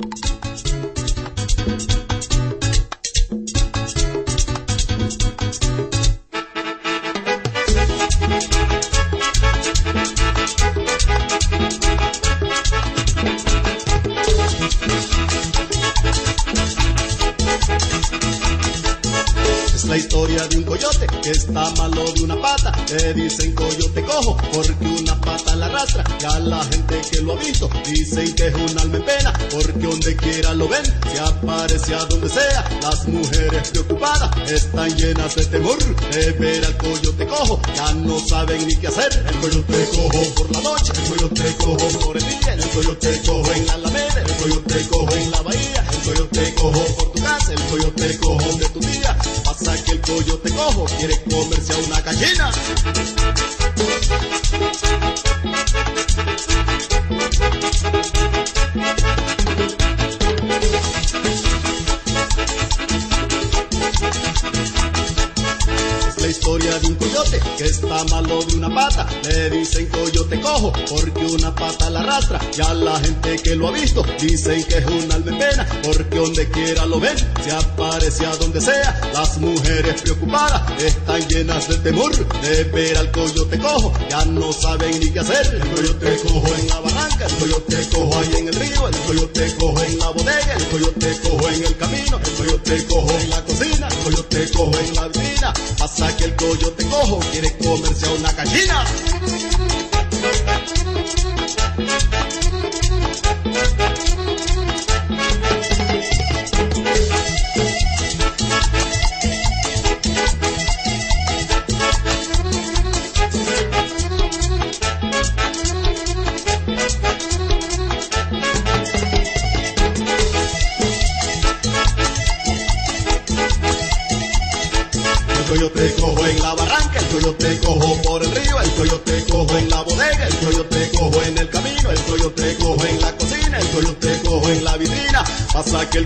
Thank you. La historia de un coyote que está malo de una pata. Le dicen coyote cojo porque una pata la arrastra. Y a la gente que lo ha visto dicen que es un alma en pena. Porque donde quiera lo ven, se aparece a donde sea. Las mujeres preocupadas están llenas de temor de ver al coyote cojo. Ya no saben ni qué hacer. El coyote cojo por la noche, el coyote cojo por el día. El coyote cojo en la alameda, el coyote cojo en la bahía. El coyote cojo por tu casa, el coyote cojo de cojo quiere comerse a una gallina. Ya la gente que lo ha visto dicen que es un alma. Porque donde quiera lo ven, se aparece a donde sea. Las mujeres preocupadas están llenas de temor de ver al coyote cojo. Ya no saben ni qué hacer. El coyote cojo en la barranca, el coyote cojo ahí en el río, el coyote cojo en la bodega, el coyote cojo en el camino, el coyote cojo en la cocina, el coyote cojo en la vitrina. Pasa que el coyote cojo quiere comerse a una gallina.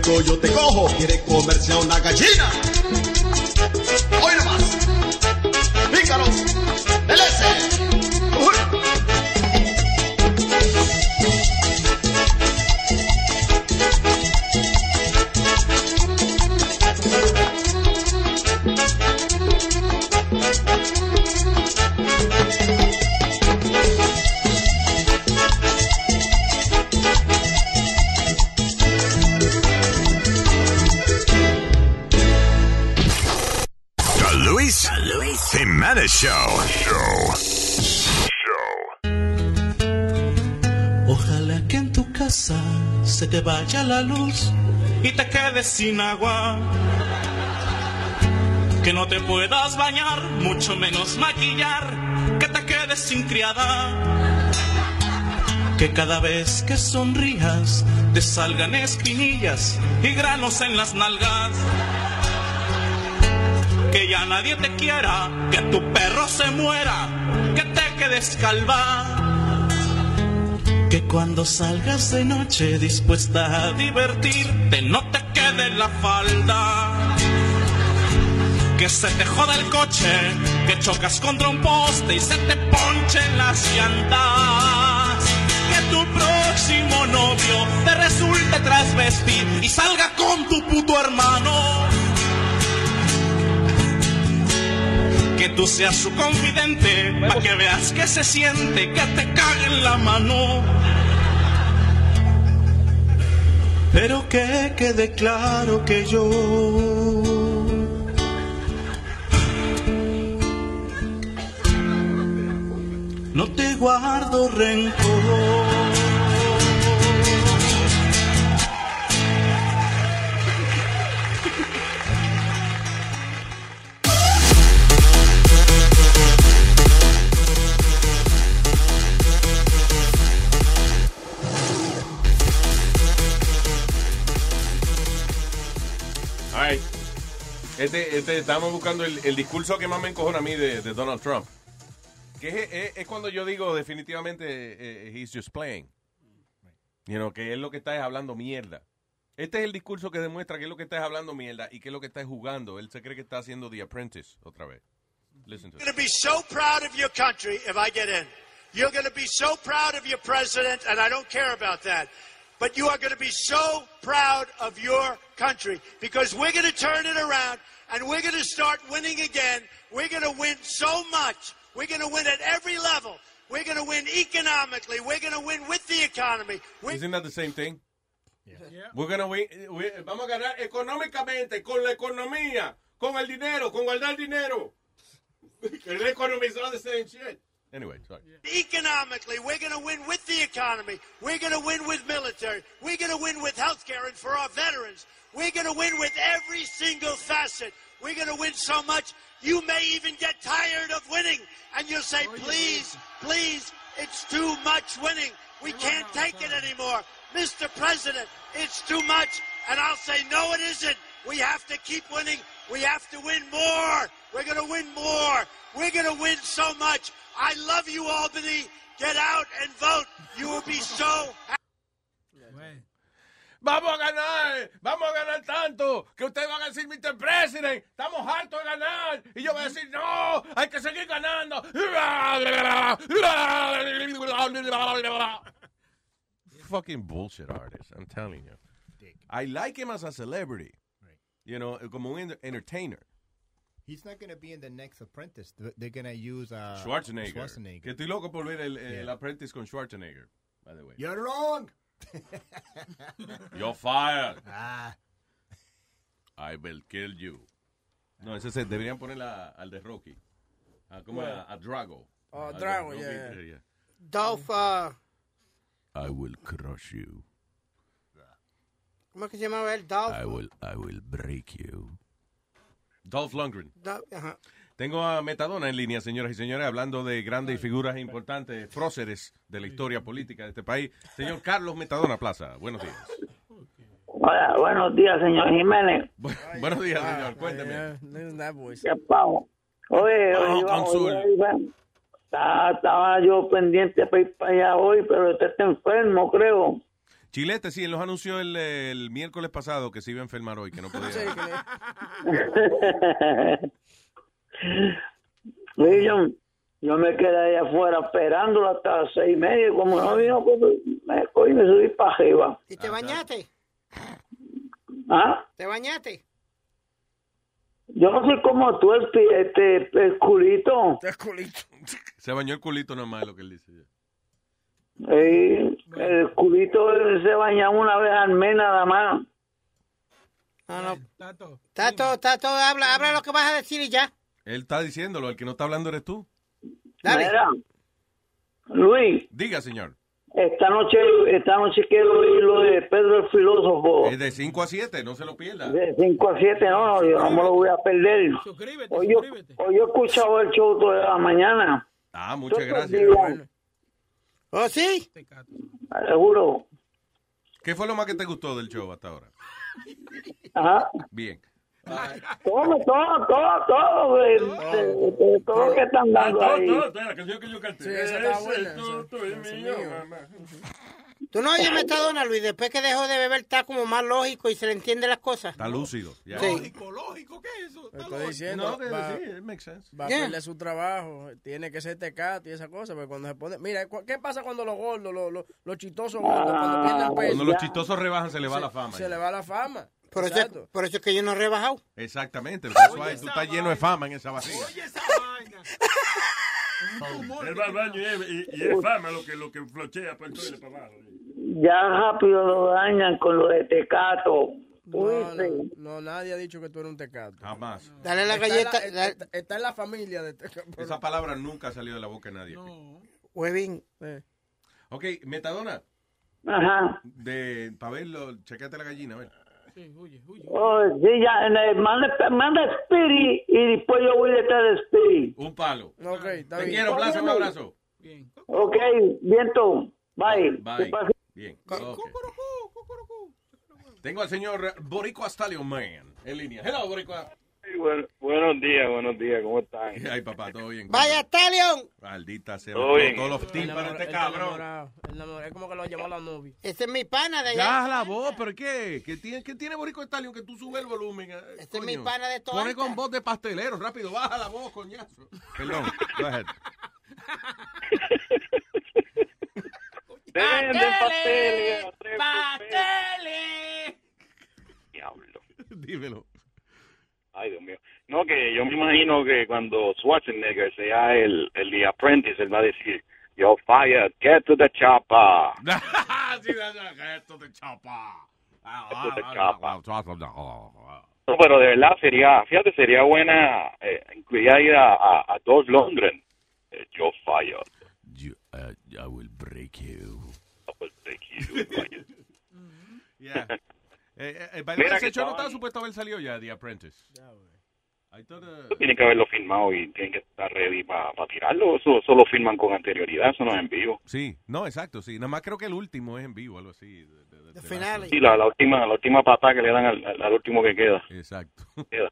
El coyote cojo quiere comerse a una gallina. Sin agua. Que no te puedas bañar, mucho menos maquillar, que te quedes sin criada. Que cada vez que sonrías te salgan espinillas y granos en las nalgas. Que ya nadie te quiera, que tu perro se muera, que te quedes calva. Que cuando salgas de noche dispuesta a divertirte no la falda. Que se te joda el coche, que chocas contra un poste y se te ponchen las llantas. Que tu próximo novio te resulte trasvestir y salga con tu puto hermano. Que tú seas su confidente, para que veas que se siente, que te cague en la mano. Pero que quede claro que yo no te guardo rencor. Este, estamos buscando el, el discurso que más me encojona a mí de, de Donald Trump. Que es, es- es cuando yo digo definitivamente eh, he's just playing. You know, que él lo que está es hablando mierda. Este es el discurso que demuestra que es lo que está es hablando mierda y que es lo que está es jugando. Él se cree que está haciendo The Apprentice otra vez. Listen to it. going to be so proud of your country if I get in. You're going to be so proud of your president, and I don't care about that. But you are going to be so proud of your country because we're going to turn it around and we're going to start winning again. We're going to win so much. We're going to win at every level. We're going to win economically. We're going to win with the economy. We're Isn't that the same thing? Yeah. We're gonna win- we- vamos a ganar económicamente, con la economía, con el dinero, con guardar dinero. El economy is all the same shit. Anyway, sorry. Economically, we're going to win with the economy. We're going to win with military. We're going to win with health care and for our veterans. We're going to win with every single facet. We're going to win so much, you may even get tired of winning. And you'll say, please, please, it's too much winning. We can't take it anymore. Mr. President, it's too much. And I'll say, no, it isn't. We have to keep winning. We have to win more. We're going to win more. We're going to win so much. I love you, Albany. Get out and vote. You will be so Vamos a ganar, vamos a ganar tanto que ustedes van a decir, Mr. President, estamos hartos de ganar. Y yo voy a decir, no, hay que seguir ganando. Fucking bullshit artist, I'm telling you. I like him as a celebrity. You know, como un enter- entertainer. He's not going to be in the next Apprentice. Th- They're going to use uh, Schwarzenegger. Schwarzenegger. Que estoy loco por ver el, el Yeah. Apprentice con Schwarzenegger, by the way. You're wrong. You're fired. Ah. I will kill you. No, ese se deberían poner a- al de Rocky. A, como a, a Drago. Oh, Drago, Rocky, yeah. Dolph, uh, I will crush you. ¿cómo es que se llamaba él? Dolph. I will, I will break you. Dolph Lundgren. Dolph, ajá. Tengo a Metadona en línea, señoras y señores, hablando de grandes figuras importantes, próceres de la historia política de este país. Señor Carlos Metadona Plaza, buenos días. Hola, buenos días, señor Jiménez. buenos días, señor, cuénteme. ¿Qué pavo? Oye, Pavo oye, oye, oye, estaba, estaba yo pendiente para ir para allá hoy, pero usted está enfermo, creo. Chilete, sí, él nos anunció el, el miércoles pasado que se iba a enfermar hoy, que no podía. Oye, yo, yo me quedé ahí afuera esperándolo hasta las seis y media, y como no vino, pues me cogí y me subí para arriba. ¿Y te bañaste? ¿Ah? ¿Te bañaste? Yo no sé cómo tú, el, pi- este, el culito. El culito. Se bañó el culito nomás, es lo que él dice. Eh, el culito se baña una vez al mes nada más. No, no. Tato, Tato, habla, habla lo que vas a decir y ya. Él está diciéndolo, el que no está hablando eres tú. Mira, Luis, Diga, señor. esta noche, esta noche quiero oír lo de Pedro el filósofo. Es de 5 a 7, no se lo pierda. De 5 a 7, no, no, yo no me lo voy a perder. Hoy yo, hoy yo he escuchado el show toda la mañana. Ah, muchas Todos gracias. ¿Oh, sí? Seguro. ¿Qué fue lo más que te gustó del show hasta ahora? Ajá. Bien. Todo, todo, todo, todo, de, de- de todo lo que están dando Todo, ahí. todo, toda la canción que yo canté. Sí, esa está buena, tú, tú y mío, mamá. Tú no oyes Metadona, Luis. Después que dejó de beber está como más lógico y se le entiende las cosas. Está lúcido. ya. Sí. Estoy diciendo, No, que va, sí, it makes sense. va a Yeah. perder su trabajo, tiene que ser tecato y esa cosa, porque cuando se pone... Mira, ¿qué pasa cuando los gordos, los, los, los chistosos gordos, cuando pierden peso? Cuando los chistosos rebajan, se le va Se- la fama. Se le va la fama. Por eso, Exacto. por eso es que yo no he rebajado. Exactamente. That's why tú estás lleno de fama en esa barriga. Él va al baño y, es- y- y es fama lo que, lo que flochea para el toile para abajo. Ya rápido lo dañan con lo de Tecato. No, ¿Oíste? no, no, nadie ha dicho que tú eres un tecato. Jamás. Dale la Está en galleta. está- está- está en la familia de tecato. Esa palabra nunca ha salido de la boca de nadie. Huevín. Ok, Metadona. Ajá. De, para verlo, chequete la gallina, a ver. Oh, sí, ya, eh, manda, manda Spirit y después yo voy detrás de Spirit. Un palo. Ok, está Te bien. quiero, Plaza, un abrazo. Ok, viento. Bye. Bye. Bien. ok. Tengo al señor Boricua Stallion Man en línea. Hello, Boricua. Bueno, buenos días, buenos días, ¿cómo están? Ay, papá, todo bien. Vaya, Stallion. Maldita sea. Todo bien. Todos los tímpanos de este cabrón. Es como que lo llamó la novia. Ese es mi pana de Ya allá. la voz, ¿pero qué? ¿Qué tiene, qué tiene Boricua Stallion que tú subes el volumen? eh, Este es mi pana de toda Pone con voz de pastelero, rápido, baja la voz, coñazo. Perdón, go ahead. Pasteles. ¡Pasteles! Diablo. Dímelo. Ay, Dios mío. No, que yo me imagino que cuando Schwarzenegger sea el, el The Apprentice, él va a decir, Yo fired, get to the chopper. sí. Get to the chopper. No, pero de verdad sería, fíjate, sería buena eh, incluir ahí a, a, a Dolph Lundgren. Eh, Yo fired. I will break you. I will break you. Yeah. Eh, eh, by way, Mira ese que show no estaba supuesto a haber salido ya, The Apprentice. Uh, tienen que haberlo filmado y tienen que estar ready para tirarlo. Eso, eso lo filman con anterioridad, eso no es en vivo. Sí, no, exacto, sí. Nada más creo que el último es en vivo, algo así. de- de- de- de finales. Sí, la, la última la última patada que le dan al, al- al último que queda. Exacto. Queda.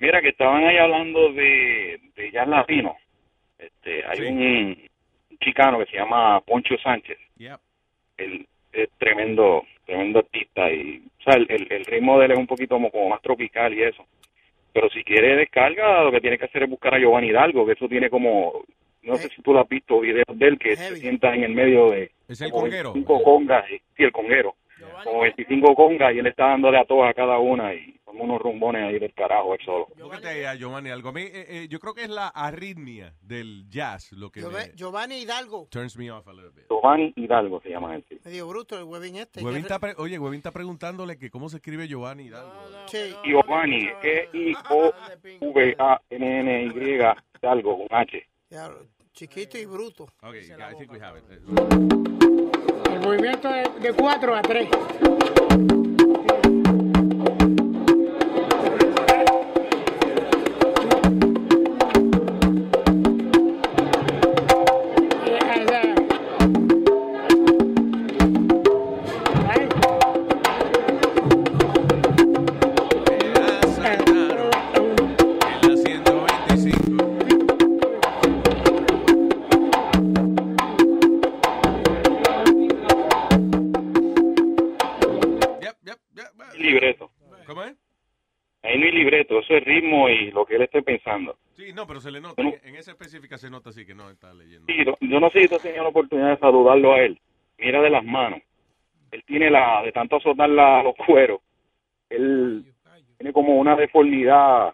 Mira, que estaban ahí hablando de, de jazz latino. Este, hay un, un chicano que se llama Poncho Sánchez. Yep. Él es tremendo, tremendo artista y o sea, el, el- el ritmo de él es un poquito como, como más tropical y eso. Pero si quiere descarga, lo que tiene que hacer es buscar a Giovanni Hidalgo, que eso tiene como, no sé si tú lo has visto, videos de él que se sienta en el medio de ¿Es el conguero? 25 congas, y- sí, el conguero, como 25 congas y él está dándole a todas a cada una y como unos rumbones ahí del carajo él solo. A Giovanni algo. A mí, eh, eh, yo creo que es la arritmia del jazz lo que me Giovanni Hidalgo. turns me off a little bit. Giovanni Hidalgo se llama él. sí. Medio bruto el huevín este. Huevín está pre- oye, Huevín está preguntándole que cómo se escribe Giovanni Hidalgo. Sí. Giovanni, E-I-O-V-A-N-N-Y, Hidalgo, con H. Ya, chiquito y bruto. Ok, I think we have it. Movimiento de, 4 a 3. Eso es ritmo y lo que él esté pensando. Sí, no, pero se le nota. En, en esa específica se nota así que no está leyendo. Sí, yo- no sé si tú has tenido la oportunidad de saludarlo a él. Mira de las manos. Él tiene la, de tanto azotar la, los cueros, él tiene como una deformidad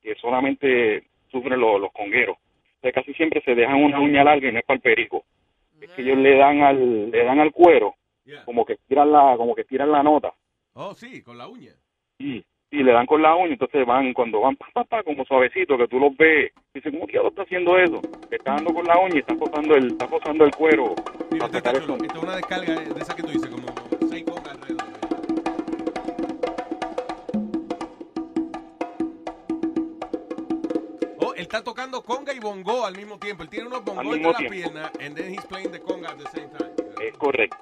que solamente sufren los, los congueros. O sea, casi siempre se dejan una uña larga y no es para el perico. Es que ellos le dan al, le dan al cuero, como que tiran la, como que tiran la nota. Oh, sí, con la uña. Sí, y le dan con la uña, entonces van, cuando van pa, pa, pa, como suavecito, que tú los ves, dicen, ¿cómo diablo está haciendo eso? Le está dando con la uña y está posando el, está posando el cuero. para sacar el sonido. Esta es una descarga de esa que tú dices, como seis congas alrededor. Oh, él está tocando conga y bongo al mismo tiempo. Él tiene unos bongos las tiempo. piernas and then he's playing the conga at the same time. Es correcto.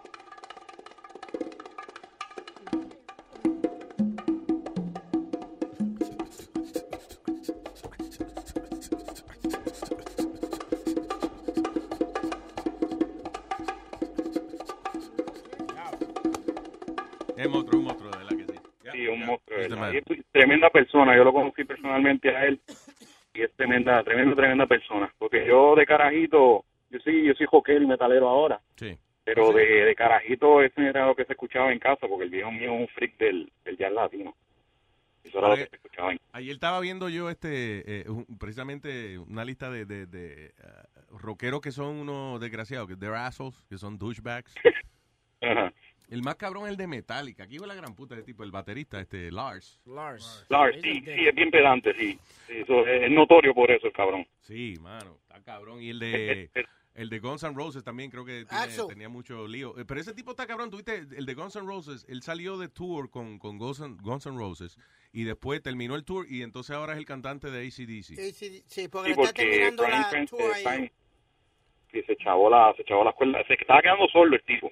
Tremenda persona, yo lo conocí personalmente a él y es tremenda, tremenda, tremenda persona. Porque yo de carajito, yo sí, yo soy joquero y metalero ahora, Sí. pero de, de carajito eso era lo que se escuchaba en casa, porque el viejo mío es un freak del, del jazz latino. Eso era lo que se escuchaba en Ayer estaba viendo yo este eh, un- precisamente una lista de, de, de, uh, rockeros que son unos desgraciados, que they're assholes, que son douchebags. El más cabrón es el de Metallica. Aquí va la gran puta de tipo, el baterista, este Lars. Lars. Lars, sí, sí, es bien pedante, sí. Sí, eso es, notorio por eso el cabrón. Sí, mano, está cabrón. Y el de el de Guns N' Roses también creo que tiene- tenía mucho lío. Eh, Pero ese tipo está cabrón. Tuviste el de Guns N' Roses, él salió de tour con, con Guns, N', Guns N' Roses y después terminó el tour y entonces ahora es el cantante de ACDC. Sí, sí, sí, porque Sí, está terminando Brian la Prince, tour eh, ahí. Brian- se chavó la, se chavó la escuela, se estaba quedando solo el tipo.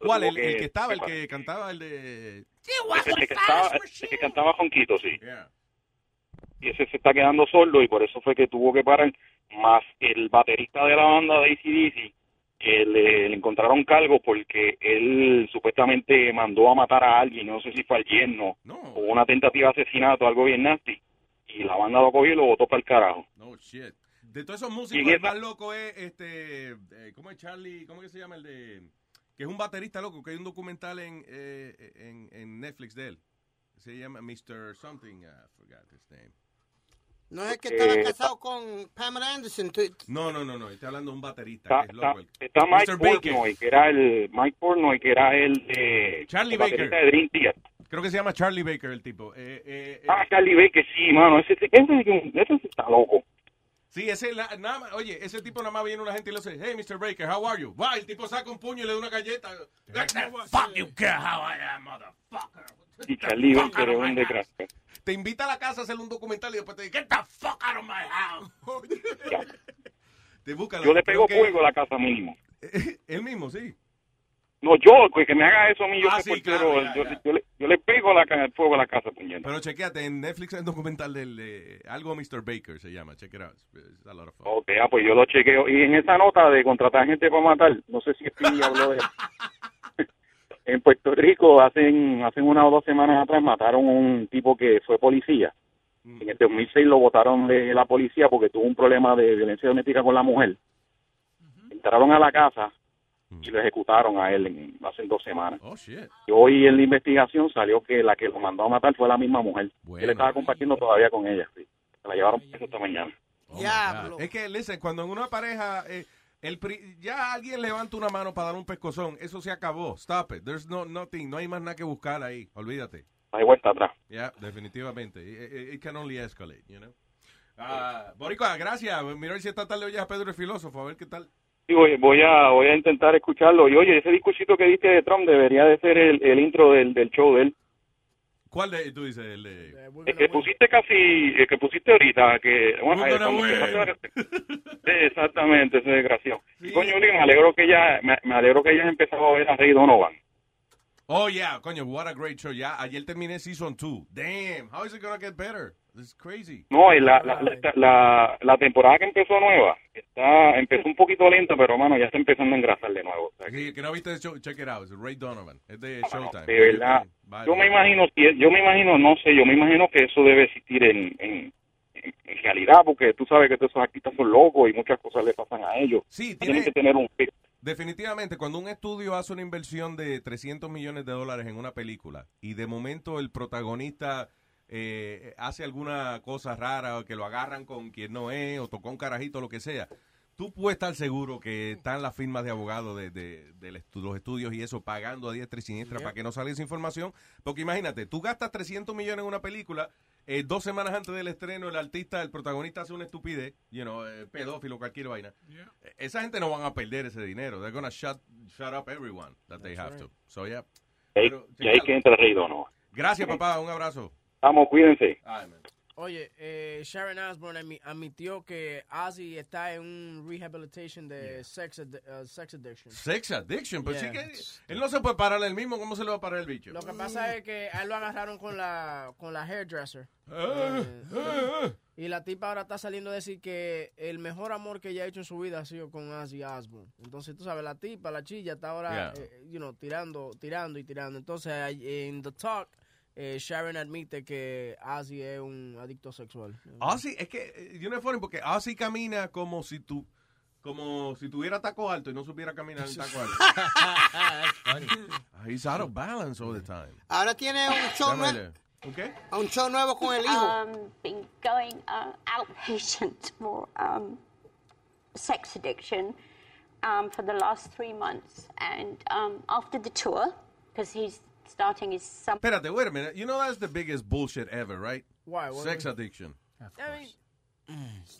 ¿Cuál? El, el que estaba, el que cantaba, el de... el que cantaba, el que cantaba Jonquito, sí. Y ese se está quedando sordo y por eso fue que tuvo que parar. Más el baterista de la banda de ACDC, que le, le encontraron cargo porque él supuestamente mandó a matar a alguien, no sé si fue al yerno, o una tentativa de asesinato, algo bien nasty. Y la banda lo cogió y lo botó para el carajo. No, shit. De todos esos músicos, el esa- más loco es, este, eh, ¿cómo es Charlie? ¿Cómo que se llama el de...? Que es un baterista loco, que hay un documental en, eh, en, en Netflix de él. Se llama Mr. Something, I forgot his name. No es el que estaba Eh, casado con Pamela Anderson. No, no, no, no, estoy hablando de un baterista Está, que es loco. está- está Mike. Portnoy, que era el Mike Portnoy, que era el de Charlie el Baker. de Dream Theater. Creo que se llama Charlie Baker el tipo. Eh, eh, eh, Ah, Charlie Baker, sí, mano, ese, ese, ese, ese sí está loco. Sí, ese, la- nada más- oye, ese tipo nada más viene una gente y le dice, hey, Mr. Baker, how are you? Va, el tipo saca un puño y le da una galleta. Like that, fuck you care how I am, motherfucker. Y Charlie Baker es un desgraciado. Te invita a la casa a hacer un documental y después te dice, get the fuck out of my house. te busca la- Yo le pego fuego a la casa mínimo. Él mismo, sí. No, yo, pues, que me haga eso a mí, yo Ah, sí, claro, ya, yo, ya. yo le, yo le pego la, ca- fuego a la casa, puñeta. Pero chequeate, en Netflix hay un documental del de algo Mr. Baker se llama. Check it out. It's a lot of fun. Ok, ah, pues yo lo chequeo. Y en esa nota de contratar gente para matar, no sé si Speedy habló de En Puerto Rico, hacen, hacen una o dos semanas atrás, mataron a un tipo que fue policía. En el 2006 lo votaron de la policía porque tuvo un problema de violencia doméstica con la mujer. Entraron a la casa y lo ejecutaron a él en, hace dos semanas. Oh, shit. Y hoy en la investigación salió que la que lo mandó a matar fue la misma mujer. Él estaba compartiendo todavía con ella. sí. Se la llevaron preso esta mañana. Oh. Es que, listen, cuando en una pareja, eh, el pri- ya alguien levanta una mano para dar un pescozón, eso se acabó. Stop it. There's no nothing, no hay más nada que buscar ahí. Olvídate. No hay vuelta atrás. Ya, definitivamente. It, it- can only escalate, you know. Ah, Boricua, gracias. Mira si esta tarde oyes a Pedro el filósofo, a ver qué tal. Sí, voy, voy a voy a intentar escucharlo. Y oye, ese discursito que diste de Trump debería de ser el, el intro del, del show de él. ¿Cuál de, tú dices? El de... El que pusiste casi, el que pusiste ahorita, que bueno, eh, Sí, exactamente, ese desgraciado. Y coño, me alegro que ya, me, me alegro que hayas empezado a ver a Rey Donovan. Oh, yeah, coño, what a great show. Ya, ayer terminé season 2. Damn, how is it gonna get better? This is crazy. No, y la, la, la, la, temporada que empezó nueva, está empezó un poquito lenta, pero mano, ya está empezando a engrasar de nuevo. O sea, Sí, que no viste el show, check it out. Es Ray Donovan. Es de Showtime. de verdad. Vale. Yo me imagino, yo me imagino, no sé, yo me imagino que eso debe existir en, en, en- realidad, porque tú sabes que todos esos artistas son locos y muchas cosas le pasan a ellos. Sí, Tienen tiene- que tener un. Definitivamente, cuando un estudio hace una inversión de 300 millones de dólares en una película y de momento el protagonista eh, hace alguna cosa rara o que lo agarran con quien no es o tocó un carajito, lo que sea, tú puedes estar seguro que están las firmas de abogados de, de- los estudios y eso pagando a diestra y siniestra para que no salga esa información. Porque imagínate, tú gastas 300 millones en una película, eh, dos semanas antes del estreno el artista, el protagonista hace una estupidez, you know, eh, pedófilo, cualquier vaina. Esa gente no van a perder ese dinero. They're gonna shut, shut up everyone that they have to. So, yeah. Y ahí- Pero, y ahí que entra Rey Dono. Gracias, papá. Un abrazo. Vamos, cuídense. Oye, eh, Sharon Osbourne admi- admitió que Ozzy está en un rehabilitation de sex, addi- uh, sex addiction. Sex addiction, pues Yeah. sí que él no se puede parar el mismo, ¿cómo se le va a parar el bicho? Lo que pasa es que a él lo agarraron con la, con la hairdresser. Ah, Eh, y la tipa ahora está saliendo a decir que el mejor amor que ella ha hecho en su vida ha sido con Ozzy Osbourne. Entonces, tú sabes, la tipa, la chilla, está ahora, Yeah. eh, you know, tirando, tirando y tirando. Entonces, en The Talk, eh, Sharon admite que Ozzy es un adicto sexual. Ozzy, es que, eh, yo no es funny porque Ozzy camina como si tú, como si tuviera taco alto y no supiera caminar en taco alto. He's out of balance all the time. Ahora tiene un show, Déjame nue- leer. ¿Ok? un show nuevo con el hijo. Um, been going uh, outpatient for um, sex addiction um, for the last three months, and um, after the tour, because he's starting his summer. Espérate, wait a minute. You know that's the biggest bullshit ever, right? Why? What- Sex addiction.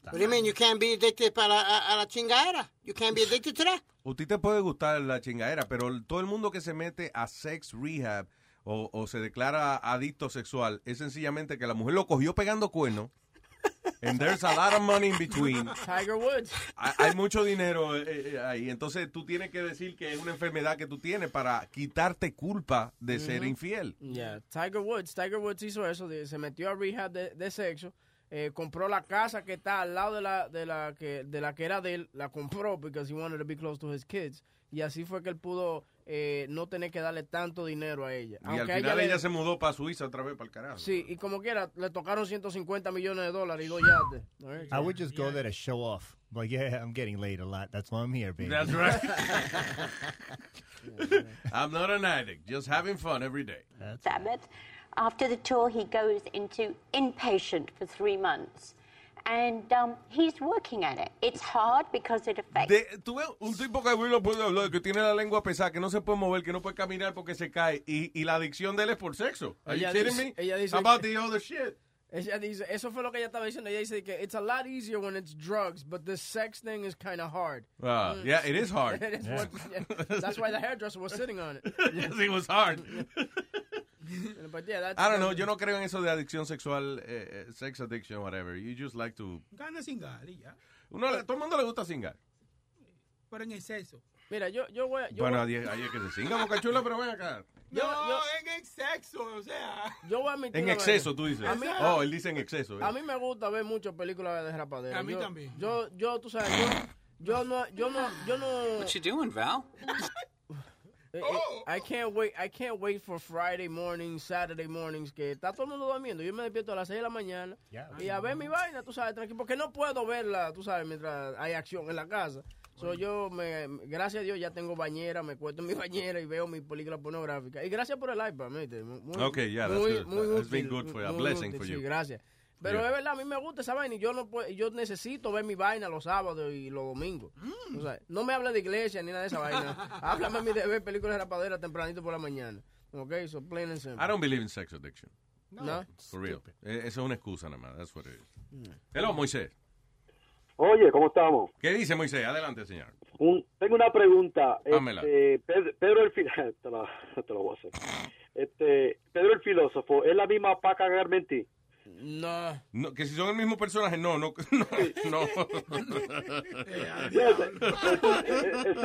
What do you mean? You can't be addicted para a, a la chingadera. You can't be addicted to that. A ti te puede gustar la chingadera, pero el- todo el mundo que se mete a sex rehab o, o se declara adicto sexual es sencillamente que la mujer lo cogió pegando cuernos. And there's a lot of money in between. Tiger Woods. Hay, mucho dinero eh, eh, ahí. Entonces tú tienes que decir que es una enfermedad que tú tienes para quitarte culpa de ser Ujú. infiel. Yeah, Tiger Woods. Tiger Woods hizo eso, se metió a rehab de, de sexo, eh, compró la casa que está al lado de la, de la que de la que era de él, la compró because he wanted to be close to his kids. Y así fue que él pudo eh, no tener que darle tanto dinero a ella. Y al Aunque a final le- ella se mudó para Suiza otra vez para el carajo. Sí, y como quiera, le tocaron 150 millones de dólares y dos yates. I would just go there to show off. Like, yeah, I'm getting laid a lot. That's why I'm here, baby. That's right. I'm not an addict, just having fun every day. Sabbath. After the tour, he goes into inpatient for three months. And um, he's working at it. It's hard because it affects. De, tú ves un tipo que no puede hablar, que tiene la lengua pesada, que no se puede mover, que no puede caminar porque se cae, y, y la adicción de él es por sexo. Are you Ella kidding dice- me? ella dice About the other shit. Ella dice, eso fue lo que ella estaba diciendo. Ella dice que it's a lot easier when it's drugs, but the sex thing is kind of hard. Ah, yeah, it is hard. It is Yeah. what- that's why the hairdresser was sitting on it. Yes, it was hard. But yeah, I don't know, yo no creo en eso de adicción sexual, eh, eh, sex addiction, whatever. You just like to... Gana sin gal y ya. Uno, todo el mundo le gusta cingar. Pero en exceso. Mira, yo, yo voy a... Yo Bueno, voy, ahí es que se cinga, boca chula, pero ven acá. Yo- no, yo- en exceso, o sea. yo voy a admitir En exceso, tú dices. A mí, Oh, él dice en exceso. eh. a mí me gusta ver muchas películas de rapadera. A mí Yo- también. Yo, yo, tú sabes, yo, yo no, yo no, yo no... What you doing, Val? Eh, eh, I can't wait, I can't wait for Friday mornings, Saturday mornings, que está todo el mundo durmiendo. Yo me despierto a las 6 de la mañana y a ver mi vaina, tú sabes, tranquilo, porque no puedo verla, tú sabes, mientras hay acción en la casa. So yo, me, gracias a Dios, ya tengo bañera, me cuesto en mi bañera y veo mi película pornográfica. Y gracias por el iPad, ¿viste? Muy, Okay, yeah, that's good. That's been good for you. A muy blessing útil, for sí, you. gracias. Pero Yeah. es verdad, a mí me gusta esa vaina y yo no puedo, yo necesito ver mi vaina los sábados y los domingos. Mm. O sea, no me hable de iglesia ni nada de esa vaina. Háblame a mí de ver películas de rapadera tempranito por la mañana. Ok, so plain and simple. I don't believe in sex addiction. No. For real. Eh, Eso es una excusa nada más. That's what it is. Hello, Moisés. Oye, ¿cómo estamos? ¿Qué dice Moisés? Adelante, señor. Un- tengo una pregunta. Este, Pedro, Pedro el filósofo, te, la- te lo voy a hacer. Este, Pedro el filósofo, ¿es la misma Paca Garmenti? No. No, que si son el mismo personaje, no, no, no. ese,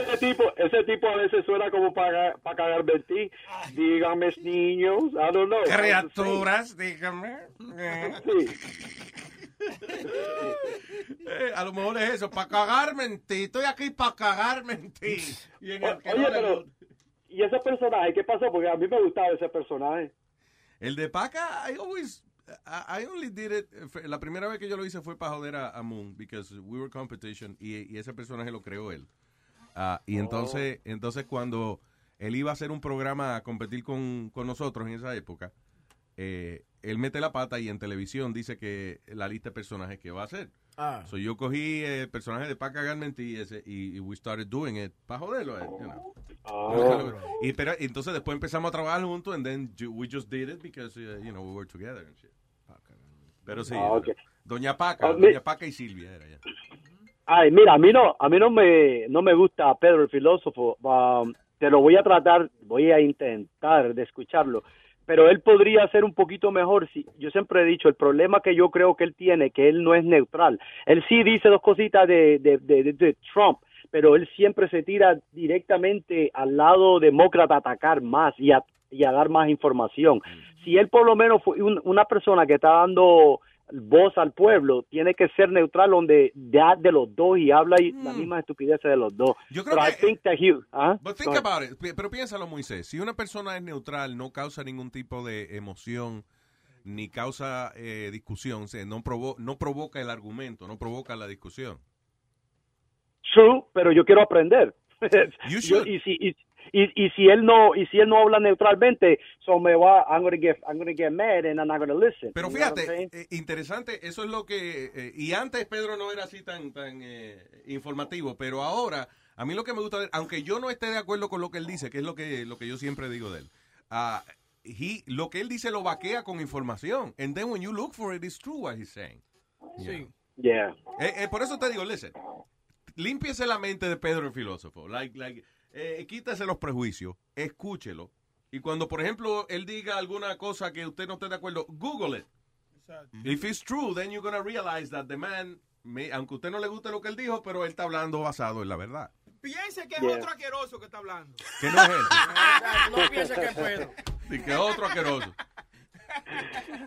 ese tipo, ese tipo a veces suena como Paca, Paca Garmenti. Dígame, niños, I don't know. Criaturas, dígame. Eh, a lo mejor es eso, para cagarme en ti. Estoy aquí para cagarme en ti. Y en el que Oye, no le pero, gusta. ¿y ese personaje? ¿Qué pasó? Porque a mí me gustaba ese personaje. El de Paca, I always, I, I only did it, la primera vez que yo lo hice fue para joder a, a Moon, because we were competition, y, y ese personaje lo creó él. Ah, y entonces, entonces cuando él iba a hacer un programa a competir con, con nosotros en esa época, eh, él mete la pata y en televisión dice que la lista de personajes que va a hacer. Ah. So yo cogí el personaje de Paca Garment y, ese, y, y we started doing it para joderlo él, you know. Ah. Y pero, entonces después empezamos a trabajar juntos and then we just did it because, uh, you know, we were together and shit. Pero sí, Ah, ok. Doña Paca, Ah, Doña Paca y Silvia era ya. Ay, mira, a mí no, a mí no me, no me gusta Pedro el filósofo. Um, te lo voy a tratar, voy a intentar de escucharlo. Pero él podría ser un poquito mejor. Si, yo siempre he dicho, el problema que yo creo que él tiene, que él no es neutral. Él sí dice dos cositas de, de, de, de- de Trump, pero él siempre se tira directamente al lado demócrata a atacar más y a, y a dar más información. Si él por lo menos fue un- una persona que está dando voz al pueblo, tiene que ser neutral donde da de los dos y habla y la misma estupidez de los dos. Yo creo Pero I que- think that he- ¿ah? But Go think about it. Pero piénsalo, Moisés. Si una persona es neutral, no causa ningún tipo de emoción ni causa eh, discusión, no, provo no provoca el argumento, no provoca la discusión. True, pero yo quiero aprender. You Yo- should. y si y, y, y si él no y si él no habla neutralmente, so me va I'm gonna get I'm gonna get mad and I'm not gonna listen. Pero fíjate, eh, interesante, eso es lo que... eh, y antes Pedro no era así tan, tan eh, informativo, pero ahora, a mí lo que me gusta, aunque yo no esté de acuerdo con lo que él dice, que es lo que, lo que yo siempre digo de él, ah, he- lo que él dice lo vaquea con información. And then when you look for it, it's true what he's saying. Sí. Yeah. Eh, eh, por eso te digo, listen, límpiese la mente de Pedro el filósofo. Like, like, eh, quítese los prejuicios, escúchelo. Y cuando, por ejemplo, él diga alguna cosa que usted no esté de acuerdo, Google it. If it's true, then you're going to realize that the man, may- aunque a usted no le guste lo que él dijo, pero él está hablando basado en la verdad. Piense que es Yeah. otro asqueroso que está hablando. Que no es él. No piense que es Pedro. Y que es otro asqueroso.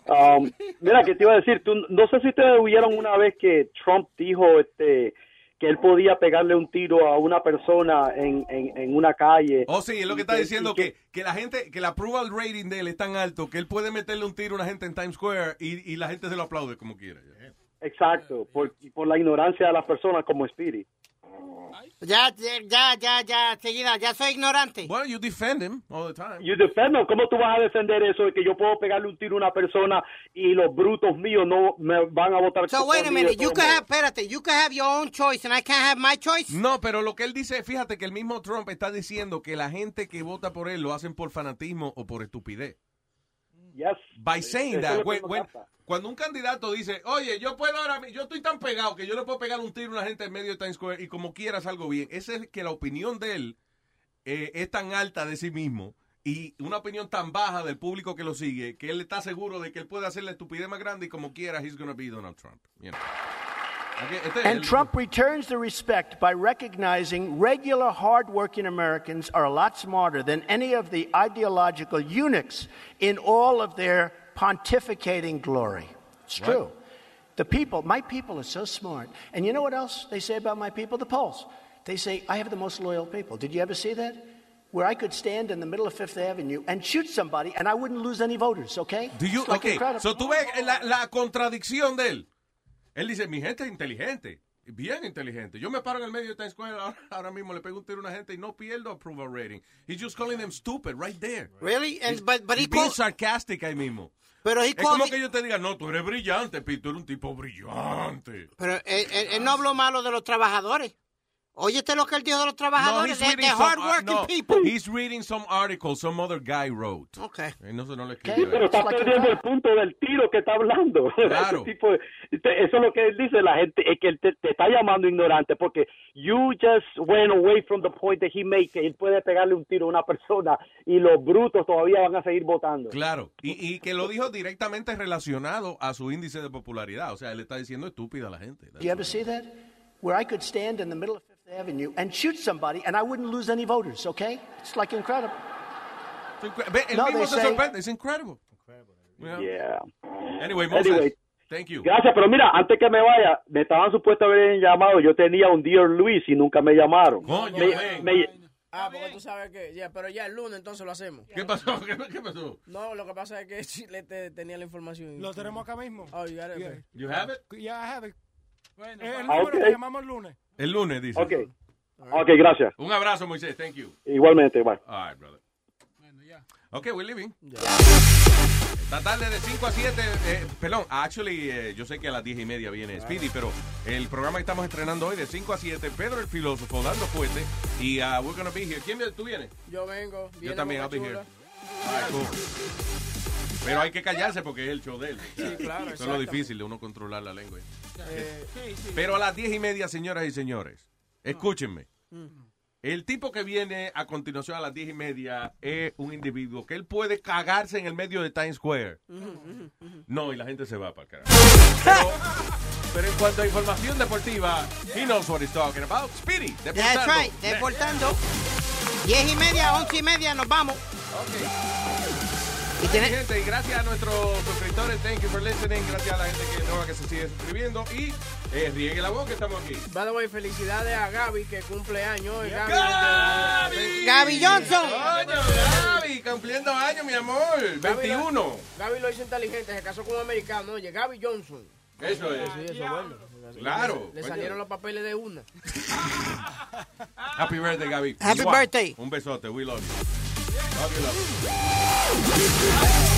Um, mira, que te iba a decir, tú, no sé si ustedes oyeron una vez que Trump dijo este que él podía pegarle un tiro a una persona en, en, en una calle. Oh, sí, es lo que está diciendo, que, que la gente, que el approval rating de él es tan alto que él puede meterle un tiro a una gente en Times Square y, y la gente se lo aplaude como quiera. Exacto, por, por la ignorancia de las personas como Spirit. Ya, ya, ya, ya, seguida, ya soy ignorante. Well, you defend him all the time. You defend him. ¿Cómo tú vas a defender eso de que yo puedo pegarle un tiro a una persona y los brutos míos no me van a votar So wait a minute, you can have, espérate, you can have your own choice and I can't have my choice. No, pero lo que él dice, fíjate que el mismo Trump está diciendo que la gente que vota por él lo hacen por fanatismo o por estupidez. Yes. By saying that, when- when- cuando un candidato dice, oye, yo puedo ahora, yo estoy tan pegado que yo le puedo pegar un tiro a una gente en medio de Times Square y como quieras algo bien, ese es que la opinión de él eh, es tan alta de sí mismo y una opinión tan baja del público que lo sigue que él está seguro de que él puede hacer la estupidez más grande y como quiera, he's gonna be Donald Trump. you know. Ok, este es And Trump returns the respect by recognizing regular, hardworking Americans are a lot smarter than any of the ideological eunuchs in all of their pontificating glory. It's Right. true. The people, my people are so smart. And you know what else they say about my people? The polls. They say, I have the most loyal people. Did you ever see that? Where I could stand in the middle of Fifth Avenue and shoot somebody and I wouldn't lose any voters, okay? Do you, like okay, incredible. so tú ves la, la contradicción de él. Él dice, mi gente es inteligente, bien inteligente. Yo me paro en el medio de Times Square ahora, ahora mismo, le pego un tiro a una gente y no pierdo approval rating. He's just calling them stupid right there. Really? And, but, but he being called, sarcastic ahí mismo. pero Es como the- que yo te diga, no, tú eres brillante, Pete, tú eres un tipo brillante. pero él, él- él no habló malo de los trabajadores. Óyete lo que él dijo de los No, trabajadores, he's de, reading de some, hardworking uh, no, people. he's reading some article some other guy wrote. Okay. No, no le Sí, pero está perdiendo el punto del tiro que está hablando. Claro. Tipo, eso es lo que él dice, la gente, es que él te, te está llamando ignorante porque you just went away from the point that he made, que él puede pegarle un tiro a una persona y los brutos todavía van a seguir votando. Claro, y, y que lo dijo directamente relacionado a su índice de popularidad. O sea, él está diciendo estúpida a la gente. Do you ever see that? Where I could stand in the middle of Avenue and shoot somebody and I wouldn't lose any voters, okay? It's like incredible. No, mismo they se say- sorprende, es incredible. Yeah. Yeah. Anyway, Moses, Anyway, thank you. Gracias, pero mira, antes que me vaya, me estaban supuestos a haber llamado. Yo tenía un Dear Luis y nunca me llamaron. Coño, Me- me- Ah, porque tú sabes que, ya, pero ya el lunes entonces lo hacemos. ¿Qué pasó? ¿Qué, qué pasó? No, lo que pasa es que Chile te- tenía la información. Lo tenemos acá mismo. Oh, you got it, Yeah. You have it? Yeah, I have it. Bueno, Eh, el número ok. te llamamos el lunes. El lunes, dice. Ok. Ok, gracias. Un abrazo, Moisés. Thank you. Igualmente, bye. All right, brother. Ok, we're leaving. Esta tarde de 5 a 7, eh, perdón, actually, eh, yo sé que a las 10 y media viene Speedy, pero el programa que estamos estrenando hoy de 5 a 7, Pedro el filósofo dando fuerte y uh, we're gonna be here. ¿Quién viene? tú vienes? Yo vengo. Yo también, I'll be here. Chula. Alright, cool. Pero hay que callarse porque es el show de él. Sí, claro, Eso es lo difícil de uno controlar la lengua. Eh, Pero a las 10 y media, señoras y señores, escúchenme. El tipo que viene a continuación a las 10 y media es un individuo que él puede cagarse en el medio de Times Square. No, y la gente se va para el carajo. Pero, pero en cuanto a información deportiva, he knows what he's talking about. Speedy, That's deportando. right, deportando. Diez y media, once y media, nos vamos. Y gente, y gracias a nuestros suscriptores, thank you for listening. Gracias a la gente que nueva que se sigue suscribiendo. Y eh, riegue la voz que estamos aquí. By the way, felicidades a Gaby que cumple años hoy. Gaby. Gaby. Gaby Johnson. Coño, Gaby, cumpliendo años, mi amor. 21. Gaby lo hizo inteligente, se casó con un americano. Oye, Gaby Johnson. Eso es. Sí, eso es bueno. Claro. Le salieron los papeles de una. Happy birthday, Gaby. Happy Igual. birthday. Un besote. We love you. Love you,